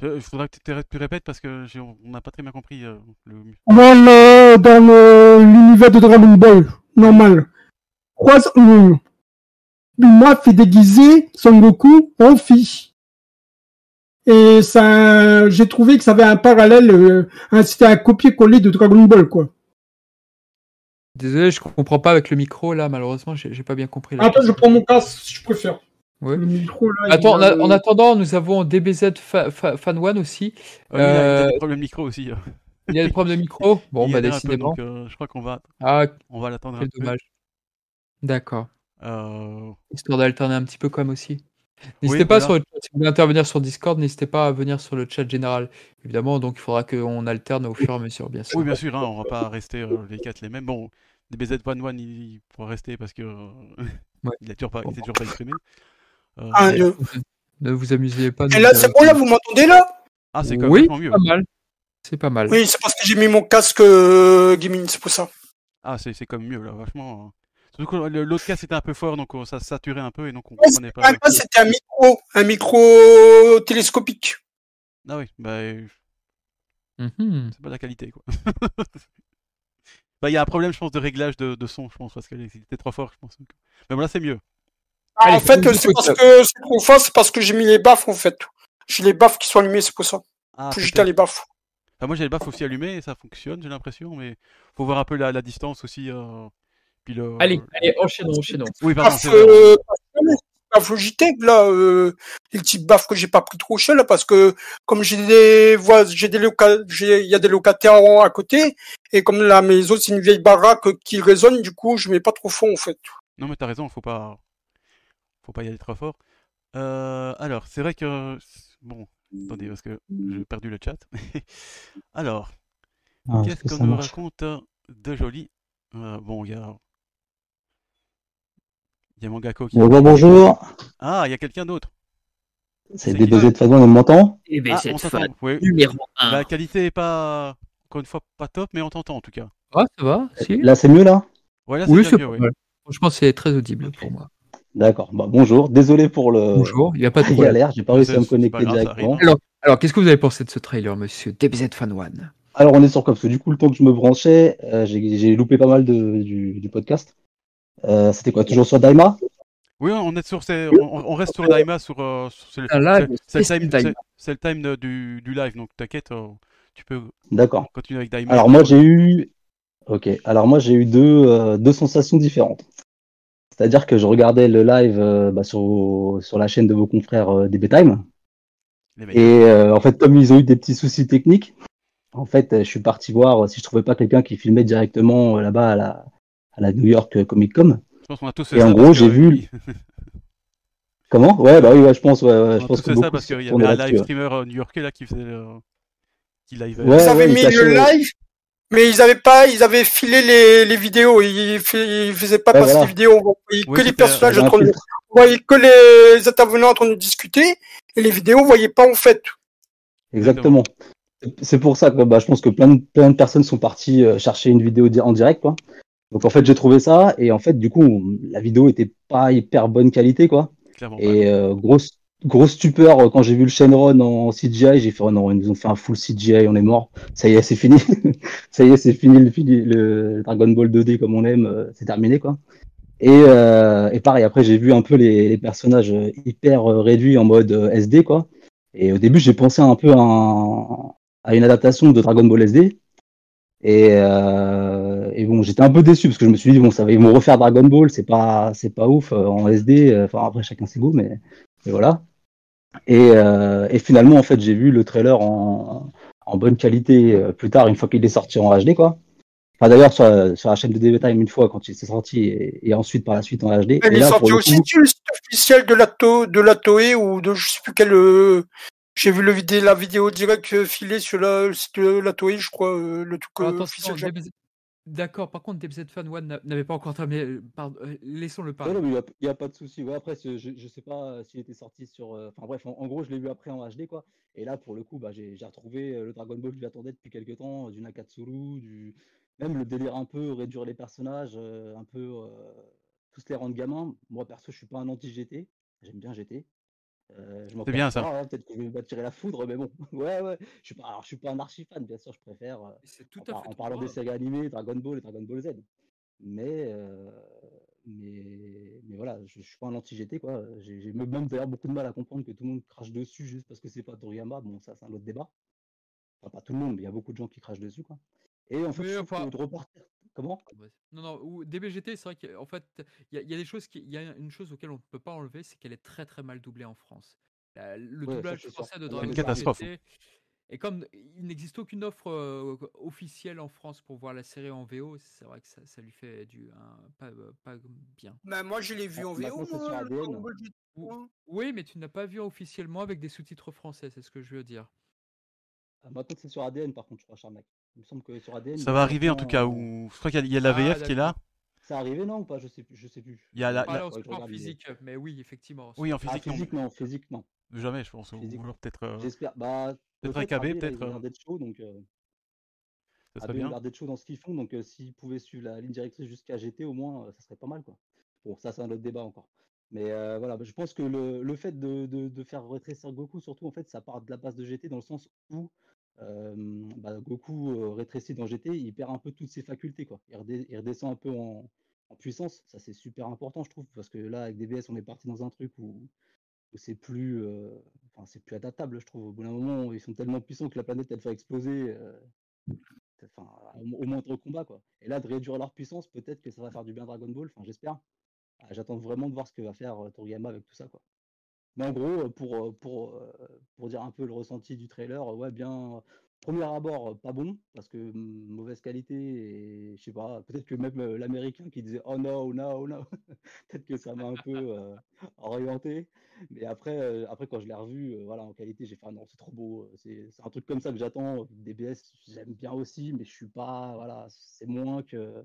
Je- Il faudra que tu, te- tu répètes parce que on n'a pas très bien compris euh, le. Dans le- dans le- l'univers de Dragon Ball, normal. Croise, euh, Bulma fait déguiser Son Goku en fille. Et ça, j'ai trouvé que ça avait un parallèle, euh, un- c'était un copier-coller de Dragon Ball, quoi. Désolé, je comprends pas avec le micro là, malheureusement, j'ai j'ai pas bien compris. la Attends, je prends mon casque, si je préfère. Ouais. Le micro, là, Attends, a- euh, en attendant, nous avons DBZ fa- fa- Fan One aussi. Ouais, il y a- il y a Euh, des problèmes micro aussi. euh. Il y a des problèmes de micro? Bon, bah peu, décidément. donc, euh, je crois qu'on va, Ah, on va l'attendre un quel peu. dommage. D'accord. Euh, Histoire d'alterner un petit peu quand même aussi. N'hésitez Oui, pas voilà. sur le chat, si vous voulez intervenir sur Discord, n'hésitez pas à venir sur le chat général. Évidemment, donc il faudra qu'on alterne au fur et à mesure, bien sûr. Oui, bien sûr, hein, on va pas rester euh, les quatre les mêmes. Bon, DBZ One One, il, il pourra rester parce que euh, Ouais. (laughs) il a toujours pas, il s'est toujours pas exprimé. Euh, Ah, euh, Ne vous amusez pas. et là, c'est bon, là, vous m'entendez là? Ah, c'est quand même Oui, vachement mieux. pas mal. C'est pas mal. Oui, c'est parce que j'ai mis mon casque euh, gaming, c'est pour ça. Ah, c'est c'est comme mieux là, vachement. euh. Surtout que le- l'autre cas c'était un peu fort, donc ça saturait un peu et donc on Ouais, comprenait pas. Ah, c'était un micro, un micro télescopique. Ah oui, bah Mhm. c'est pas de la qualité quoi. (laughs) Bah, il y a un problème, je pense, de réglage de, de son, je pense, parce qu'elle était trop fort, je pense. Mais bon, là, c'est mieux. Allez, en fait, c'est parce que c'est trop fort, c'est parce que j'ai mis les baffes, en fait. J'ai les baffes qui sont allumées, c'est pour ça. Ah, jeter les baffes. Enfin, moi, j'ai le baffes aussi allumé et ça fonctionne, j'ai l'impression, mais faut voir un peu la, la distance aussi. euh, Puis le... Allez, allez, enchaînons, enchaînons. Oui, pardon. Baffes, euh, baffes Logitech, là, euh, les petites baffes que j'ai pas pris trop cher, là, parce que comme j'ai des voix, j'ai des loca- j'ai, il y a des locataires à côté, et comme la maison, c'est une vieille baraque qui résonne, du coup, je mets pas trop fort, en fait. Non, mais t'as raison, faut pas, faut pas y aller trop fort. Euh, alors, c'est vrai que bon, attendez parce que j'ai perdu le chat. (laughs) alors, Ah, est-ce qu'est-ce que qu'on nous marche raconte de joli? Euh, Bon, il y a, il y a Mangako qui. Bon, bon, bonjour, Ah, il y a quelqu'un d'autre. c'est C'est DBZ de Fadon, on m'entend? Eh ben, Ah, t'entend. Oui. numéro 1. La qualité est pas, encore une fois, pas top, mais on t'entend en tout cas. Ah, ça va si Là, c'est mieux là? Ouais, là, Oui, déjà c'est mieux, oui. Franchement, c'est très audible pour moi. D'accord, bah, bonjour, désolé pour le Bonjour, il n'y a pas de galère, j'ai pas réussi à me connecter grave, directement. Alors, alors qu'est-ce que vous avez pensé de ce trailer, monsieur DBZ Fan One? Alors, on est sur quoi Parce que du coup, le temps que je me branchais, euh, j'ai loupé pas mal de, du, du podcast. Euh, C'était quoi? Toujours sur Daima? Oui, on est sur ces... on, on reste sur Daima, sur, euh, sur- le, Un live c'est- le time, Daima. c'est- c'est le time de- du, du live, donc t'inquiète, euh, tu peux D'accord. continuer avec Daimon. Alors moi j'ai eu, ok. Alors moi j'ai eu deux, euh, deux sensations différentes. C'est-à-dire que je regardais le live euh, bah, sur, sur la chaîne de vos confrères euh, DB Time. Les meilleurs. Et euh, en fait, comme ils ont eu des petits soucis techniques, en fait, euh, je suis parti voir si je trouvais pas quelqu'un qui filmait directement euh, là-bas à la, à la New York Comic Con. Je pense qu'on a tous et en gros, j'ai vu- (laughs) Comment? Ouais, bah oui, ouais, je pense, ouais, je a pense que ça beaucoup parce qu'il y avait un live streamer new-yorkais là qui faisait le... qui live. Mis cachait- le live, mais ils avaient pas, ils avaient filé les, les vidéos. Ils, ils faisaient pas Ouais, passer voilà. les vidéos. On voyait Oui, que les personnages en train de, on voyait que les intervenants en train de discuter et les vidéos, on voyait pas en fait. Exactement. C'est pour ça que bah, je pense que plein de, plein de personnes sont parties euh, chercher une vidéo di- en direct, quoi. Donc en fait, j'ai trouvé ça et en fait, du coup, la vidéo était pas hyper bonne qualité, quoi. Clairement. Et euh, grosse grosse stupeur euh, quand j'ai vu le Shenron en CGI, j'ai fait oh non, ils nous ont fait un full CGI, on est mort. Ça y est, c'est fini. (laughs) ça y est, c'est fini le, Dragon Ball 2D comme on aime, euh, c'est terminé, quoi. Et, euh, et pareil, après, j'ai vu un peu les, personnages euh, hyper réduits en mode SD, quoi. Et au début, j'ai pensé un peu à, un- à une adaptation de Dragon Ball SD. Et, euh, et bon, j'étais un peu déçu parce que je me suis dit, bon, ça va, ils vont refaire Dragon Ball, c'est pas, c'est pas ouf en SD. Enfin, après, chacun ses goûts, mais, mais voilà. Et, euh, et finalement, en fait, j'ai vu le trailer en, en bonne qualité euh, plus tard, une fois qu'il est sorti en HD, quoi. Enfin, d'ailleurs, sur, la- sur la chaîne de DB Time, une fois, quand il s'est sorti, et, et ensuite par la suite en HD. Elle et est le aussi coup, sur le site officiel de la, To- de la Toei ou de je sais plus quel. euh, J'ai vu le vidéo, la vidéo directe filée sur la- le site de la Toei, je crois, euh, le truc euh, officiel. D'accord, par contre, DBZ Fan One n'a- n'avait pas encore terminé. euh, pardon, Laissons-le Non, parler. non, mais il n'y a, pas de souci. Ouais, après, je, je sais pas euh, s'il était sorti sur. euh, Enfin bref, en, en gros, je l'ai vu après en HD, quoi. Et là, pour le coup, bah, j'ai j'ai retrouvé le Dragon Ball que j'attendais depuis quelques temps, du Nakatsuru, du même le délire un peu, réduire les personnages, euh, un peu euh, tous les rendre gamins. Moi, perso, je suis pas un anti-GT. J'aime bien GT. Euh, je m'en C'est bien, ça. pas, hein, Peut-être que je vais me tirer la foudre, mais bon. (laughs) Ouais, ouais. Je suis pas, alors, je suis pas un archi-fan, bien sûr, je préfère. euh, C'est tout en, à fait en parlant droit. des séries animées, Dragon Ball et Dragon Ball Z. Mais, euh, mais, mais voilà, je, je suis pas un anti-GT, quoi. J'ai même d'ailleurs beaucoup de mal à comprendre que tout le monde crache dessus juste parce que c'est pas Toriyama. Bon, ça, c'est un autre débat. Enfin, pas tout le monde, mais il y a beaucoup de gens qui crachent dessus, quoi. Et en fait, Oui, je trouve enfin- que de repartir. Comment? Ouais. Non, non, ou DBGT, c'est vrai qu'en fait, il y, a- il y a des choses qui, il y a une chose auquel on ne peut pas enlever, c'est qu'elle est très très mal doublée en France. La- le Ouais, ça, doublage c'est sûr. français de C'est Dragon une Ball et comme il n'existe aucune offre euh, officielle en France pour voir la série en VO, c'est vrai que ça, ça lui fait du pas, euh, pas bien. Bah, moi, je l'ai vu Ah, en VO, moi, Ou- hein. Oui, mais tu n'as pas vu officiellement avec des sous-titres français, c'est ce que je veux dire. Ah, Maintenant, c'est sur ADN, par contre, je crois, Charnac. Il me semble que sur ADN. Ça va arriver en tout cas. Où... Je crois qu'il y a- il y a la Ah, VF qui est là. C'est arrivé, non ou pas Je sais plus. Je sais plus. Il y a la- la- là, en physique, mais oui, effectivement. Oui, en Ah, physique, non. physique, non. Physique, non. Jamais, je pense. Ou Physique. ou alors peut-être. euh, J'espère. Bah, Peut-être peut-être un KB, AB, là, peut-être, Ils ont l'air euh, donc. euh, Ça serait bien. l'air d'être chaud dans ce qu'ils font, donc euh, s'ils pouvaient suivre la ligne directrice jusqu'à GT, au moins, euh, ça serait pas mal, quoi. Bon, ça, c'est un autre débat encore. Mais euh, voilà, bah, je pense que le, le fait de, de, de faire rétrécir Goku, surtout, en fait, ça part de la base de GT dans le sens où euh, bah, Goku euh, rétrécit dans GT, il perd un peu toutes ses facultés, quoi. Il, redescend un peu en, puissance. Ça, c'est super important, je trouve, parce que là, avec DBS, on est parti dans un truc où, où c'est plus, euh, c'est plus adaptable, je trouve. Au bout d'un moment, ils sont tellement puissants que la planète, elle fait exploser. euh, enfin, au, moindre combat, quoi. Et là, de réduire leur puissance, peut-être que ça va faire du bien à Dragon Ball, enfin, j'espère. Ah, J'attends vraiment de voir ce que va faire Toriyama avec tout ça. Mais en gros, euh, pour, euh, pour, euh, pour dire un peu le ressenti du trailer, ouais, bien, premier abord, pas bon, parce que mauvaise qualité, et je sais pas, peut-être que même l'américain qui disait oh no, no, no, (laughs) peut-être que ça m'a un peu orienté. Mais après, après, quand je l'ai revu, voilà, en qualité, j'ai fait ah non, c'est trop beau, c'est un truc comme ça que j'attends. DBS, j'aime bien aussi, mais je suis pas, voilà, c'est moins que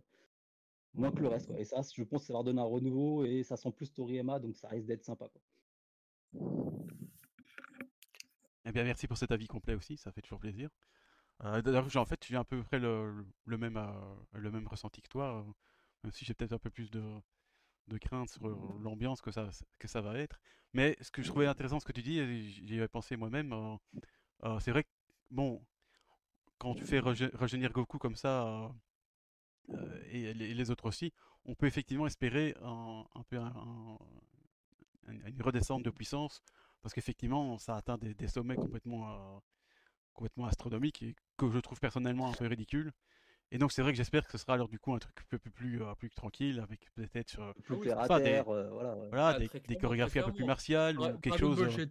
moins que le reste. Quoi. Et ça, je pense ça leur donne un renouveau et ça sent plus Toriyama, donc ça risque d'être sympa. Quoi. Eh bien, merci pour cet avis complet aussi, ça fait toujours plaisir. Euh, D'ailleurs, en fait, j'ai à peu près le, même, euh, le même ressenti que toi, euh, même si j'ai peut-être un peu plus de, de crainte sur l'ambiance que ça, que ça va être. Mais ce que je trouvais intéressant, ce que tu dis, j'y avais pensé moi-même, c'est vrai que, bon, quand tu fais rejeunir Goku comme ça, et les, autres aussi, on peut effectivement espérer un, peu un- une redescente de puissance, parce qu'effectivement, ça atteint des, des sommets complètement, euh, complètement astronomiques. Et que je trouve personnellement un peu ridicule. Et donc c'est vrai que j'espère que ce sera alors du coup un truc un peu plus, euh, plus tranquille, avec peut-être euh, Plus pas des- terre, voilà. ouais. voilà, Ah, des, chorégraphies un peu plus martiales ou quelque chose.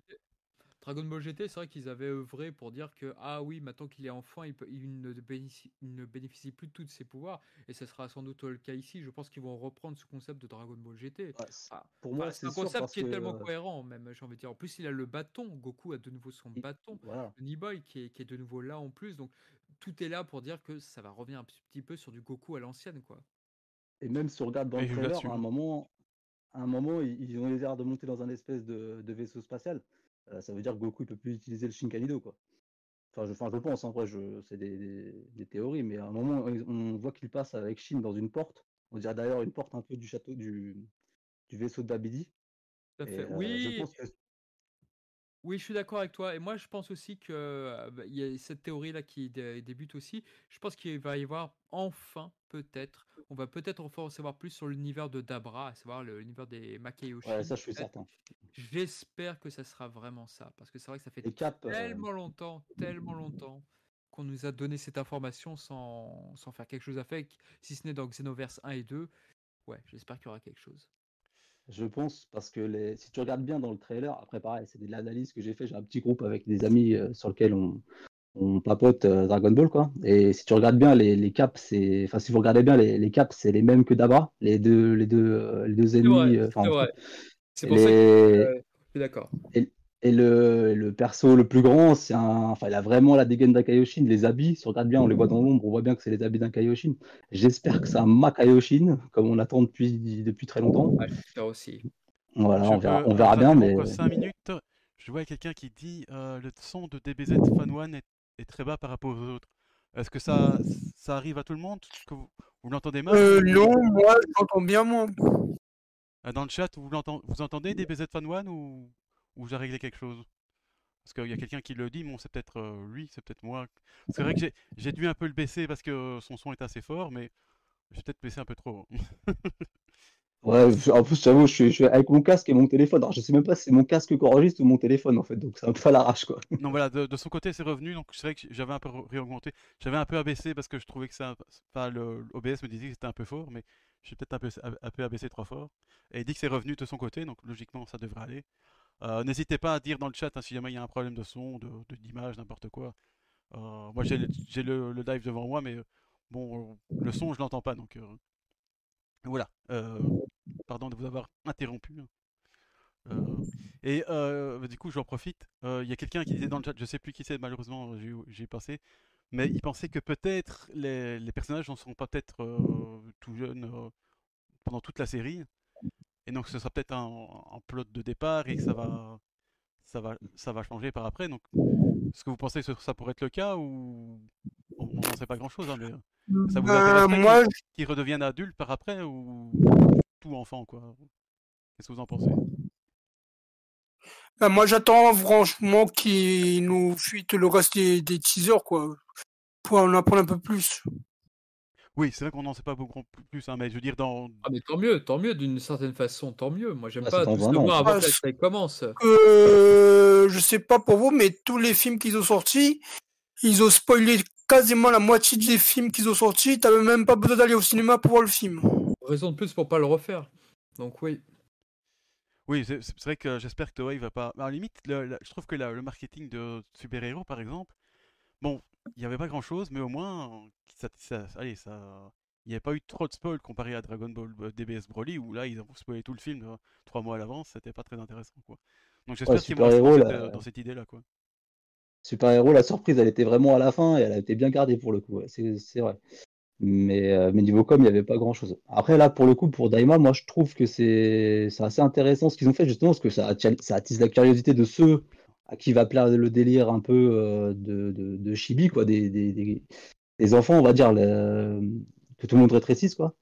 Dragon Ball GT, c'est vrai qu'ils avaient œuvré pour dire que ah oui, maintenant qu'il est enfant, il, peut- il ne, bénéficie, il ne bénéficie plus de tous ses pouvoirs, et ce sera sans doute le cas ici. Je pense qu'ils vont reprendre ce concept de Dragon Ball GT. Ouais, Ah, pour moi, c'est un concept qui est tellement euh, cohérent, même, j'ai envie de dire. En plus, il a le bâton. Goku a de nouveau son il- bâton. Voilà. Le Niboy qui est, qui est de nouveau là en plus. Donc, tout est là pour dire que ça va revenir un petit peu sur du Goku à l'ancienne, quoi. Et même si on regarde dans Et le trailer, à un moment, à un moment, ils ils ont l'air de monter dans un espèce de, de vaisseau spatial. Euh, ça veut dire que Goku il peut plus utiliser le Shinkanido, quoi. Enfin, je, enfin, je pense, je, c'est des, des- des théories, mais à un moment, on voit qu'il passe avec Shin dans une porte. On dirait d'ailleurs une porte un peu du château du, du vaisseau de Babidi. Tout à Et, fait. euh, je oui, pense que Oui, je suis d'accord avec toi. Et moi, je pense aussi que euh, bah, il y a cette théorie-là qui dé- débute aussi. Je pense qu'il va y avoir enfin, peut-être, on va peut-être enfin en savoir plus sur l'univers de Dabra, à savoir l'univers des Makeyoshi. ouais, ça, je suis certain. J'espère que ça sera vraiment ça, parce que c'est vrai que ça fait euh, tellement longtemps, tellement longtemps qu'on nous a donné cette information sans, sans faire quelque chose avec, si ce n'est dans Xenoverse 1 et 2. Ouais, j'espère qu'il y aura quelque chose. Je pense parce que les... si tu regardes bien dans le trailer, après pareil, c'est de l'analyse que j'ai fait. J'ai un petit groupe avec des amis euh, sur lequel on, on papote euh, Dragon Ball quoi. Et si tu regardes bien les, les caps, c'est, enfin si vous regardez bien les, les caps, c'est les mêmes que Dabra, les deux, les deux, euh, les deux ennemis. c'est pour ça que je suis d'accord. Et le, le perso le plus grand, c'est un, enfin il a vraiment la dégaine d'un Kaioshin. Les habits, si on regarde bien, on les voit dans l'ombre, on voit bien que c'est les habits d'un Kaioshin. J'espère que c'est un Ma Kaioshin, comme on attend depuis depuis très longtemps. Ah, j'espère aussi. Voilà, on verra, peux on verra bien, mais interrompre cinq minutes. Je vois quelqu'un qui dit euh, le son de DBZ Fan One est, est très bas par rapport aux autres. Est-ce que ça, ça arrive à tout le monde? Que vous, vous l'entendez mal? Euh, non, moi, j'entends bien, moi. Euh, Dans le chat, vous, vous entendez DBZ Fan One ou, ou j'ai réglé quelque chose Parce qu'il y a quelqu'un qui le dit, bon, c'est peut-être euh, lui, c'est peut-être moi. C'est vrai que j'ai- dû un peu le baisser parce que son son est assez fort, mais j'ai peut-être baissé un peu trop. (laughs) Ouais, je- en plus, j'avoue, je suis, je suis avec mon casque et mon téléphone. Alors, je sais même pas si c'est mon casque qui enregistre ou mon téléphone, en fait. Donc, c'est un peu à l'arrache, quoi. Non, voilà, de, de son côté, c'est revenu, donc c'est vrai que j'avais un peu réaugmenté. J'avais un peu abaissé parce que je trouvais que ça. Enfin, le OBS me disait que c'était un peu fort, mais j'ai peut-être un peu, un peu abaissé trop fort. Et il dit que c'est revenu de son côté, donc logiquement, ça devrait aller. Euh, N'hésitez pas à dire dans le chat hein, si jamais il y a un problème de son, de de- d'image, n'importe quoi. Euh, moi, j'ai le, le, live devant moi, mais bon, euh, le son, je l'entends pas, donc voilà. Pardon de vous avoir interrompu. hein. Et du coup, j'en profite. Il y a quelqu'un qui disait dans le chat, je sais plus qui c'est, malheureusement, j'ai passé, mais il pensait que peut-être les, les personnages ne seront pas peut-être tout jeunes pendant toute la série, et donc ce sera peut-être un, un plot de départ et que ça va, ça va, ça va changer par après. Donc, est-ce que vous pensez que ça pourrait être le cas ou on n'en sait pas grand-chose, hein, mais euh, ça vous Euh, moi, qu'ils qu'ils redeviennent adultes par après ou tout enfant quoi? Qu'est-ce que vous en pensez? Bah, moi, j'attends franchement qu'ils nous fuitent le reste des, des teasers, quoi. Pour en apprendre un peu plus. Oui, c'est vrai qu'on n'en sait pas beaucoup plus, hein, mais je veux dire, dans. Ah, mais tant mieux, tant mieux, d'une certaine façon, tant mieux. Moi, j'aime Ah, pas c'est tout savoir avant Ah, que série commence. Euh, je sais pas pour vous, mais tous les films qu'ils ont sortis, ils ont spoilé quasiment la moitié des films qu'ils ont sortis. T'avais même pas besoin d'aller au cinéma pour voir le film. Raison de plus pour pas le refaire. Donc, oui. Oui, c'est c'est vrai que j'espère que Toei va pas. À la limite, le- le- je trouve que la- le marketing de super-héros, par exemple, bon, il n'y avait pas grand-chose, mais au moins, ça, ça- allez, ça. Il n'y avait pas eu trop de spoil comparé à Dragon Ball euh, DBS Broly, où là, ils ont spoilé tout le film euh, trois mois à l'avance, c'était pas très intéressant, quoi. Donc j'espère qu'ils vont rester super-héros, dans cette, là. cette idée-là, quoi. Super-héros, la surprise, elle était vraiment à la fin et elle a été bien gardée pour le coup. ouais, c'est c'est vrai. Mais, euh, mais niveau com, il n'y avait pas grand-chose. Après, là, pour le coup, pour Daima, moi, je trouve que c'est c'est assez intéressant ce qu'ils ont fait, justement, parce que ça, ça attise la curiosité de ceux qui va plaire le délire un peu euh, de, de, chibi, quoi, des, des, des, enfants, on va dire, que tout le monde rétrécisse, quoi.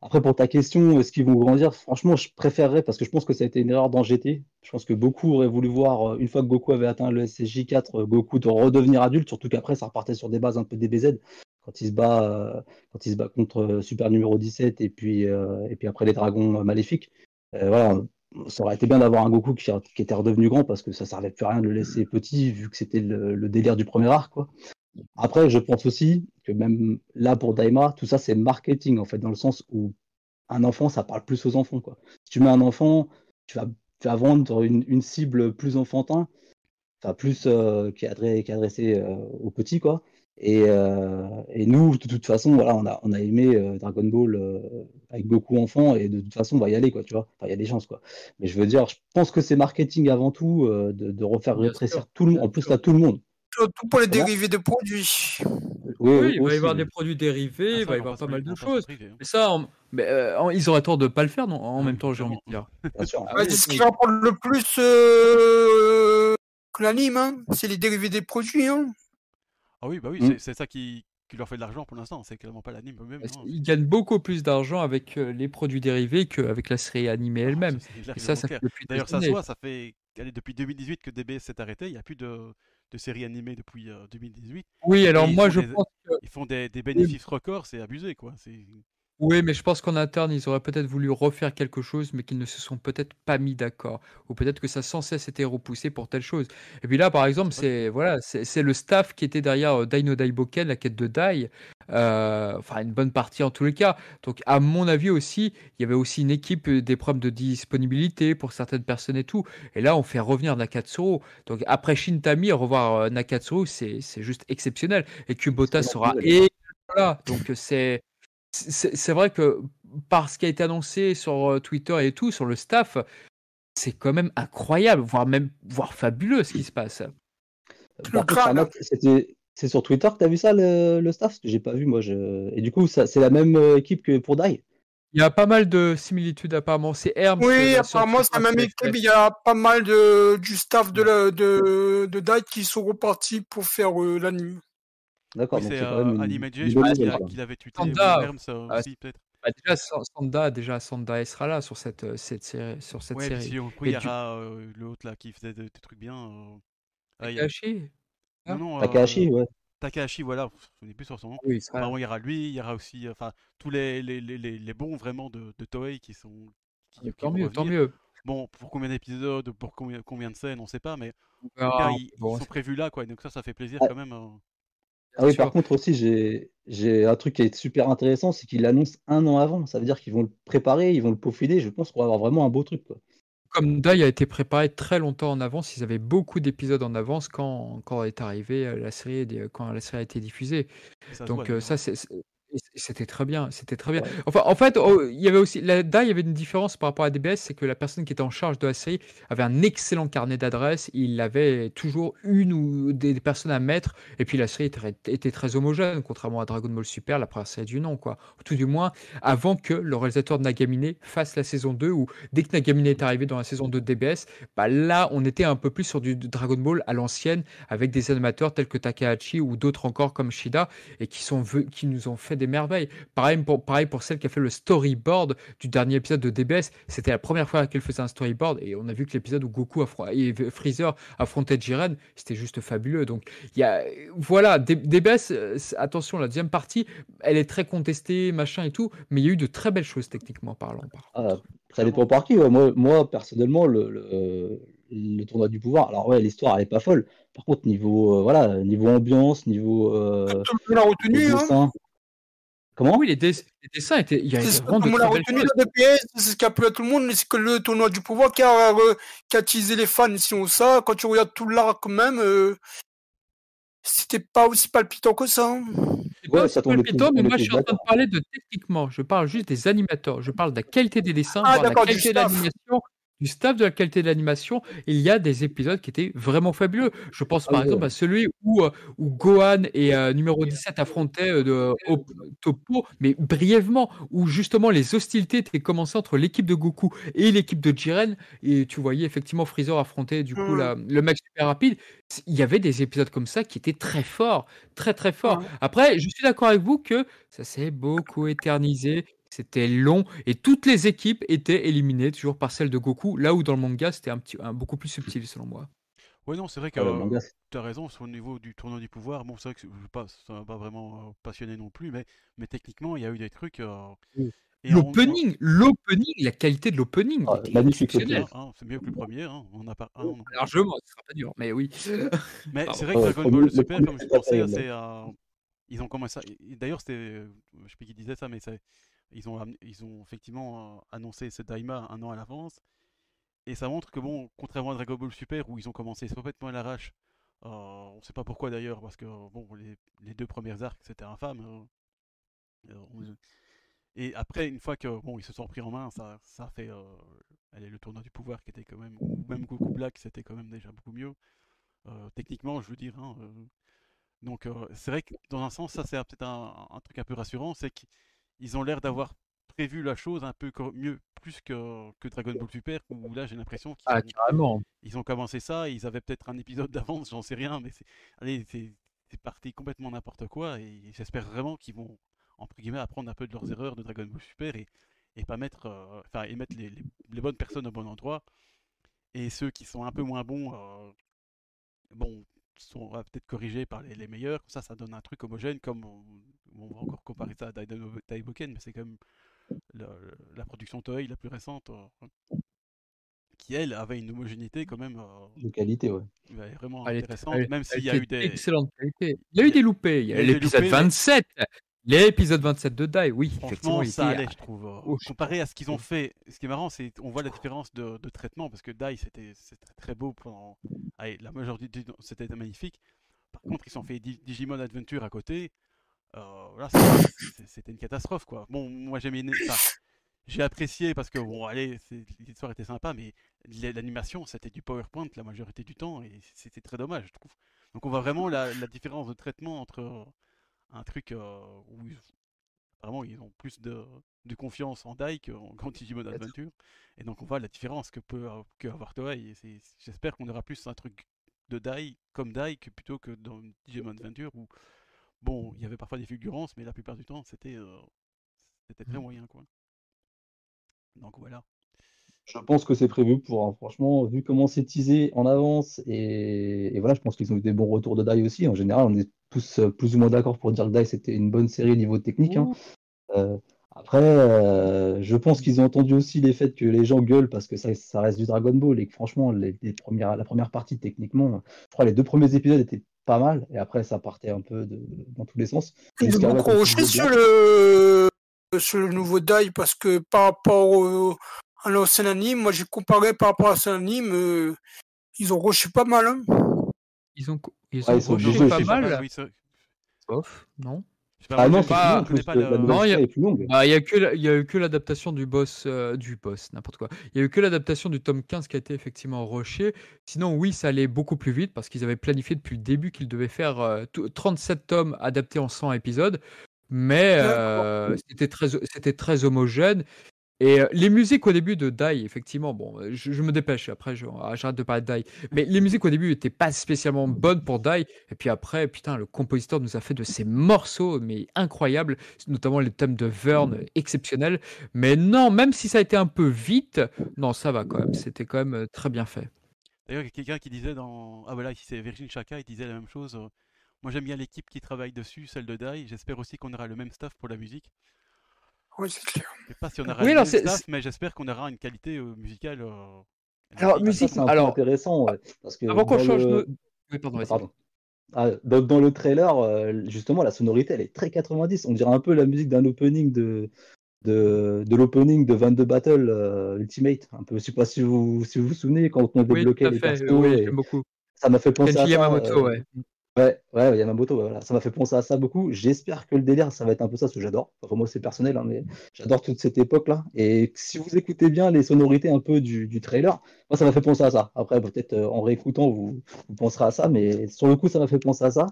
Après, pour ta question, est-ce qu'ils vont grandir? Franchement, je préférerais, parce que je pense que ça a été une erreur dans GT. Je pense que beaucoup auraient voulu voir, euh, une fois que Goku avait atteint le SSJ4, euh, Goku de redevenir adulte, surtout qu'après, ça repartait sur des bases un peu DBZ, quand il se bat, quand il se bat contre Super numéro 17 et puis, et puis après les dragons maléfiques. Voilà, ça aurait été bien d'avoir un Goku qui, qui était redevenu grand, parce que ça servait plus à rien de le laisser petit, vu que c'était le, le délire du premier arc, quoi. Après, je pense aussi que même là pour Daima, tout ça c'est marketing en fait, dans le sens où un enfant, ça parle plus aux enfants. Quoi. Si tu mets un enfant, tu vas, tu vas vendre une, une cible plus enfantin, enfin plus euh, qui, est adressé, qui est adressé euh, aux petits, quoi. Et, euh, et, nous, de toute façon, voilà, on a, on a aimé euh, Dragon Ball euh, avec beaucoup enfants et de toute façon, on va y aller, quoi, tu vois. Enfin, il y a des chances, quoi. Mais je veux dire, je pense que c'est marketing avant tout, euh, de, de, refaire rétrécir tout le monde, en plus là, tout le monde. Tout pour les dérivés de produits. Oui, oui il va y avoir des produits dérivés, ah, il va y avoir pas mal de choses. Mais ça, on... mais, euh, ils auraient tort de pas le faire, non En même temps, j'ai envie de dire. Ah, ce qui va prendre le plus euh, que l'anime, hein, c'est les dérivés des produits. Hein. Ah oui, bah oui, mm. c'est ça qui, qui, leur fait de l'argent pour l'instant, c'est clairement pas l'anime eux-mêmes. Ils gagnent beaucoup plus d'argent avec euh, les produits dérivés qu'avec la série animée ah, elle-même. ça, ça D'ailleurs, ça soit, ça fait allez, depuis 2018 que DBS s'est arrêté, il n'y a plus de, de séries animées depuis euh, 2018. Oui, alors moi je des, pense que... Ils font des, des bénéfices records, c'est abusé quoi. Oui, mais je pense qu'en interne, ils auraient peut-être voulu refaire quelque chose, mais qu'ils ne se sont peut-être pas mis d'accord. Ou peut-être que ça sans cesse été repoussé pour telle chose. Et puis là, par exemple, c'est voilà, c'est le staff qui était derrière euh, Daiboken, la quête de Dai. Euh, enfin, une bonne partie en tous les cas. Donc, à mon avis aussi, il y avait aussi une équipe euh, des problèmes de disponibilité pour certaines personnes et tout. Et là, on fait revenir Nakatsuro. Donc, après Shintami, revoir Nakatsuro, c'est juste exceptionnel. Et Kubota sera... Et voilà, donc c'est c'est vrai que par ce qui a été annoncé sur euh, Twitter et tout, sur le staff, c'est quand même incroyable, voire même voire fabuleux ce qui se passe. C'est sur Twitter que tu as vu ça, le, le staff? J'ai pas vu, moi. Je... Et du coup, c'est la même euh, équipe que pour DAI? Il y a pas mal de similitudes, apparemment. C'est Herm. Oui, apparemment, c'est la même équipe. Il y a pas mal de, du staff de, la, de, de DAI qui sont repartis pour faire euh, l'anime. D'accord. c'est euh, Animage, je pense qu'il avait tweeté. Sanda, Worms, ah, aussi, peut-être. Bah déjà, Sanda, déjà, Sanda sera là sur cette, euh, cette série. Sur cette ouais, série. Si, coup, il y aura euh, l'autre là qui faisait des, des trucs bien. Euh... Takahashi ah, Non, non. Takahashi, ouais. Takahashi, voilà, je ne plus sur son nom. Oui, il y aura lui, il y aura aussi enfin, tous les, les, les, les, bons vraiment de, de Toei qui sont. Qui, tant mieux, tant mieux. Bon, pour combien d'épisodes, pour combien, combien de scènes, on ne sait pas, mais ah, ils, bon, ils, sont prévus là, quoi. Donc ça, ça fait plaisir ah. quand même. Ah oui, par contre aussi, j'ai un truc qui est super intéressant, c'est qu'ils l'annoncent un an avant. Ça veut dire qu'ils vont le préparer, ils vont le peaufiner. Je pense qu'on va avoir vraiment un beau truc. Quoi. Comme Dai a été préparé très longtemps en avance, ils avaient beaucoup d'épisodes en avance quand, quand est arrivée la série, quand la série a été diffusée. Donc euh, ça, c'est c'était très bien, c'était très bien. Enfin, en fait, oh, il y avait aussi là, il y avait une différence par rapport à DBS, c'est que la personne qui était en charge de la série avait un excellent carnet d'adresses. Il avait toujours une ou des, personnes à mettre, et puis la série était, était, très homogène, contrairement à Dragon Ball Super, la première série du nom, quoi. Tout du moins, avant que le réalisateur de Nagamine fasse la saison 2, ou dès que Nagamine est arrivé dans la saison 2 de DBS, bah là, on était un peu plus sur du Dragon Ball à l'ancienne, avec des animateurs tels que Takahashi ou d'autres encore comme Shida, et qui sont qui nous ont fait des merveilles. Pareil pour, pareil pour celle qui a fait le storyboard du dernier épisode de DBS. C'était la première fois qu'elle faisait un storyboard et on a vu que l'épisode où Goku et Freezer affrontaient Jiren, c'était juste fabuleux. Donc, il y a, voilà, DBS, euh, attention, la deuxième partie, elle est très contestée, machin et tout, mais il y a eu de très belles choses techniquement parlant. Par ah, ça dépend par qui. Moi, moi, personnellement, le, le, le, tournoi du pouvoir, alors ouais, l'histoire elle est pas folle. Par contre, niveau, euh, voilà, niveau ambiance, niveau. Euh, retenu, hein Comment Oui, les, dessins étaient. Il y a c'est vraiment de l'a retenu c'est ce qui a plu à tout le monde, c'est que le tournoi du pouvoir qui a, euh, qui a teasé les fans, si on ça. Quand tu regardes tout l'art, quand même, euh, c'était pas aussi palpitant que ça. Hein. C'est pas aussi palpitant, mais moi je suis en train de parler de techniquement. Je parle juste des animateurs. Je parle de la qualité des dessins, ah, de la qualité de l'animation du staff de la qualité de l'animation, il y a des épisodes qui étaient vraiment fabuleux. Je pense par ah exemple à celui où, euh, où Gohan et euh, numéro 17 affrontaient euh, de, Topo, mais brièvement, où justement les hostilités étaient commencées entre l'équipe de Goku et l'équipe de Jiren, et tu voyais effectivement Freezer affronter du coup la, le mec super rapide. Il y avait des épisodes comme ça qui étaient très forts, très très forts. Après, je suis d'accord avec vous que ça s'est beaucoup éternisé. C'était long et toutes les équipes étaient éliminées toujours par celle de Goku, là où dans le manga c'était un petit, un, beaucoup plus subtil selon moi. Ouais, non, c'est vrai que euh, tu as raison, au niveau du tournoi du pouvoir, bon, c'est vrai que pas, ça m'a pas vraiment euh, passionné non plus, mais, mais techniquement, il y a eu des trucs. Euh, Et en- L'opening, l'opening, la qualité de l'opening. Ah, magnifique hein, c'est mieux que le premier. Hein. On a pas. ah, non. Largement, ce sera pas dur, mais oui. (laughs) Mais c'est vrai que Dragon le Ball Super, le comme je pensais, c'est euh, ils ont commencé. à- D'ailleurs, c'était, euh, je sais pas qui disait ça, mais c'est- ils ont, ils ont effectivement euh, annoncé ce Daima un an à l'avance, et ça montre que bon, contrairement à Dragon Ball Super où ils ont commencé complètement à l'arrache, euh, on sait pas pourquoi d'ailleurs, parce que bon, les, deux premières arcs c'était infâme. euh, euh, et après, une fois que bon, ils se sont pris en main, ça, ça a fait allez, le tournoi du pouvoir qui était quand même, ou même Goku Black, c'était quand même déjà beaucoup mieux. Techniquement, je veux dire. hein, donc, c'est vrai que dans un sens, ça c'est peut-être un, un truc un peu rassurant, c'est qu'ils ont l'air d'avoir prévu la chose un peu mieux, plus que, que Dragon Ball Super, où là j'ai l'impression qu'ils Ah, ont, ils commencé ça, ils avaient peut-être un épisode d'avance, j'en sais rien, mais c'est, allez, c'est, c'est parti complètement n'importe quoi, et j'espère vraiment qu'ils vont, entre guillemets, apprendre un peu de leurs erreurs de Dragon Ball Super et, et pas mettre, euh, enfin, et mettre les, les- les bonnes personnes au bon endroit, et ceux qui sont un peu moins bons, euh, bon, sont peut-être corrigés par les, les meilleurs, comme ça, ça donne un truc homogène, comme on, on va encore comparer ça à Daiboken, mais c'est quand même la production Toei la plus récente, euh, qui elle avait une homogénéité quand même euh, De qualité, ouais. vraiment Elle intéressante, elle- même s'il y a eu des... Excellente qualité. Il y a eu des loupés. Il y a eu des l'épisode loupés, mais- 27. L'épisode 27 de Dai, oui, Franchement, ça allait, je trouve. euh, Oh, comparé à ce qu'ils ont fait, ce qui est marrant, c'est on voit la différence de, de traitement parce que Dai c'était très beau pendant allez, la majorité du temps, c'était magnifique. Par contre, ils se sont fait Di- Digimon Adventure à côté. Euh, c'était une catastrophe quoi. Bon, moi j'ai apprécié parce que bon, allez, l'histoire était sympa, mais l'animation c'était du PowerPoint la majorité du temps et c'était très dommage, je trouve. Donc on voit vraiment la, la différence de traitement entre un truc euh, où ils- Vraiment, ils ont plus de, de confiance en Dai qu'en (laughs) qu'en Digimon Adventure. Et donc, on voit la différence que peut, a- que avoir Toei. J'espère qu'on aura plus un truc de Dai comme Dai que plutôt que dans Digimon Adventure où, bon, il y avait parfois des fulgurances, mais la plupart du temps, c'était euh, c'était très moyen, quoi. Donc, voilà. Je pense que c'est prévu pour, hein. franchement, vu comment c'est teasé en avance, et, et voilà, je pense qu'ils ont eu des bons retours de Dai aussi. En général, on est tous euh, plus ou moins d'accord pour dire que Dai c'était une bonne série au niveau technique. hein. Euh, après, euh, je pense qu'ils ont entendu aussi les faits que les gens gueulent parce que ça, ça reste du Dragon Ball et que franchement, les, les premières, la première partie, techniquement, je crois les deux premiers épisodes étaient pas mal, et après, ça partait un peu de- dans tous les sens. Ils ont là, comme tu croché disais sur bien. le, sur le nouveau Dai parce que par rapport au, à l'ancien anime, moi j'ai comparé par rapport à l'ancien anime, euh, ils ont rushé pas mal. Hein. Ils ont, ils Ouais, ont ils obligés, pas mal. oui, Sauf, non pas, Ah non, c'est pas- plus long, le- Non, il y a- série est plus longue. Bah, il y a que la- il y a eu que l'adaptation du boss euh, du boss n'importe quoi. Il y a eu que l'adaptation du tome 15 qui a été effectivement rushé. Sinon oui, ça allait beaucoup plus vite parce qu'ils avaient planifié depuis le début qu'ils devaient faire euh, tout- 37 tomes adaptés en 100 épisodes. Mais euh, c'était très c'était très homogène et euh, les musiques au début de Dai effectivement bon, euh, je, je me dépêche après ah, j'arrête de parler de Dai. Mais les musiques au début étaient pas spécialement bonnes pour Dai et puis après putain le compositeur nous a fait de ces morceaux mais incroyables notamment les thèmes de Vern exceptionnels. Mais non, même si ça a été un peu vite, non, ça va quand même. C'était quand même euh, très bien fait. D'ailleurs, il y a quelqu'un qui disait dans. Ah voilà, ici c'est Virgin Chaka, il disait la même chose. Moi j'aime bien l'équipe qui travaille dessus, celle de Dai. J'espère aussi qu'on aura le même staff pour la musique. Oui, c'est clair. Je sais pas si on aura Oui, alors staff, mais j'espère qu'on aura une qualité euh, musicale. euh, Alors, musique, Ça, c'est alors- intéressant, ouais, parce que Avant qu'on dans change le- de. Oui, pardon, Ah, pardon. Ah, dans, dans le trailer, euh, justement, la sonorité, elle est très 90. On dirait un peu la musique d'un opening de, de, de l'opening de 22 Battle euh, Ultimate. Un peu, je sais pas si vous, si vous vous souvenez, quand on débloquait les fait. Oui, et beaucoup. ça m'a fait penser Kenji à ça. Yamamoto, euh, ouais. Ouais, ouais, Yamamoto, ouais, voilà. Ça m'a fait penser à ça beaucoup. J'espère que le délire, ça va être un peu ça, parce que j'adore. Enfin, moi, c'est personnel, hein, mais j'adore toute cette époque-là. Et si vous écoutez bien les sonorités un peu du, du trailer, moi, ça m'a fait penser à ça. Après, peut-être euh, en réécoutant, vous, penserez à ça, mais sur le coup, ça m'a fait penser à ça.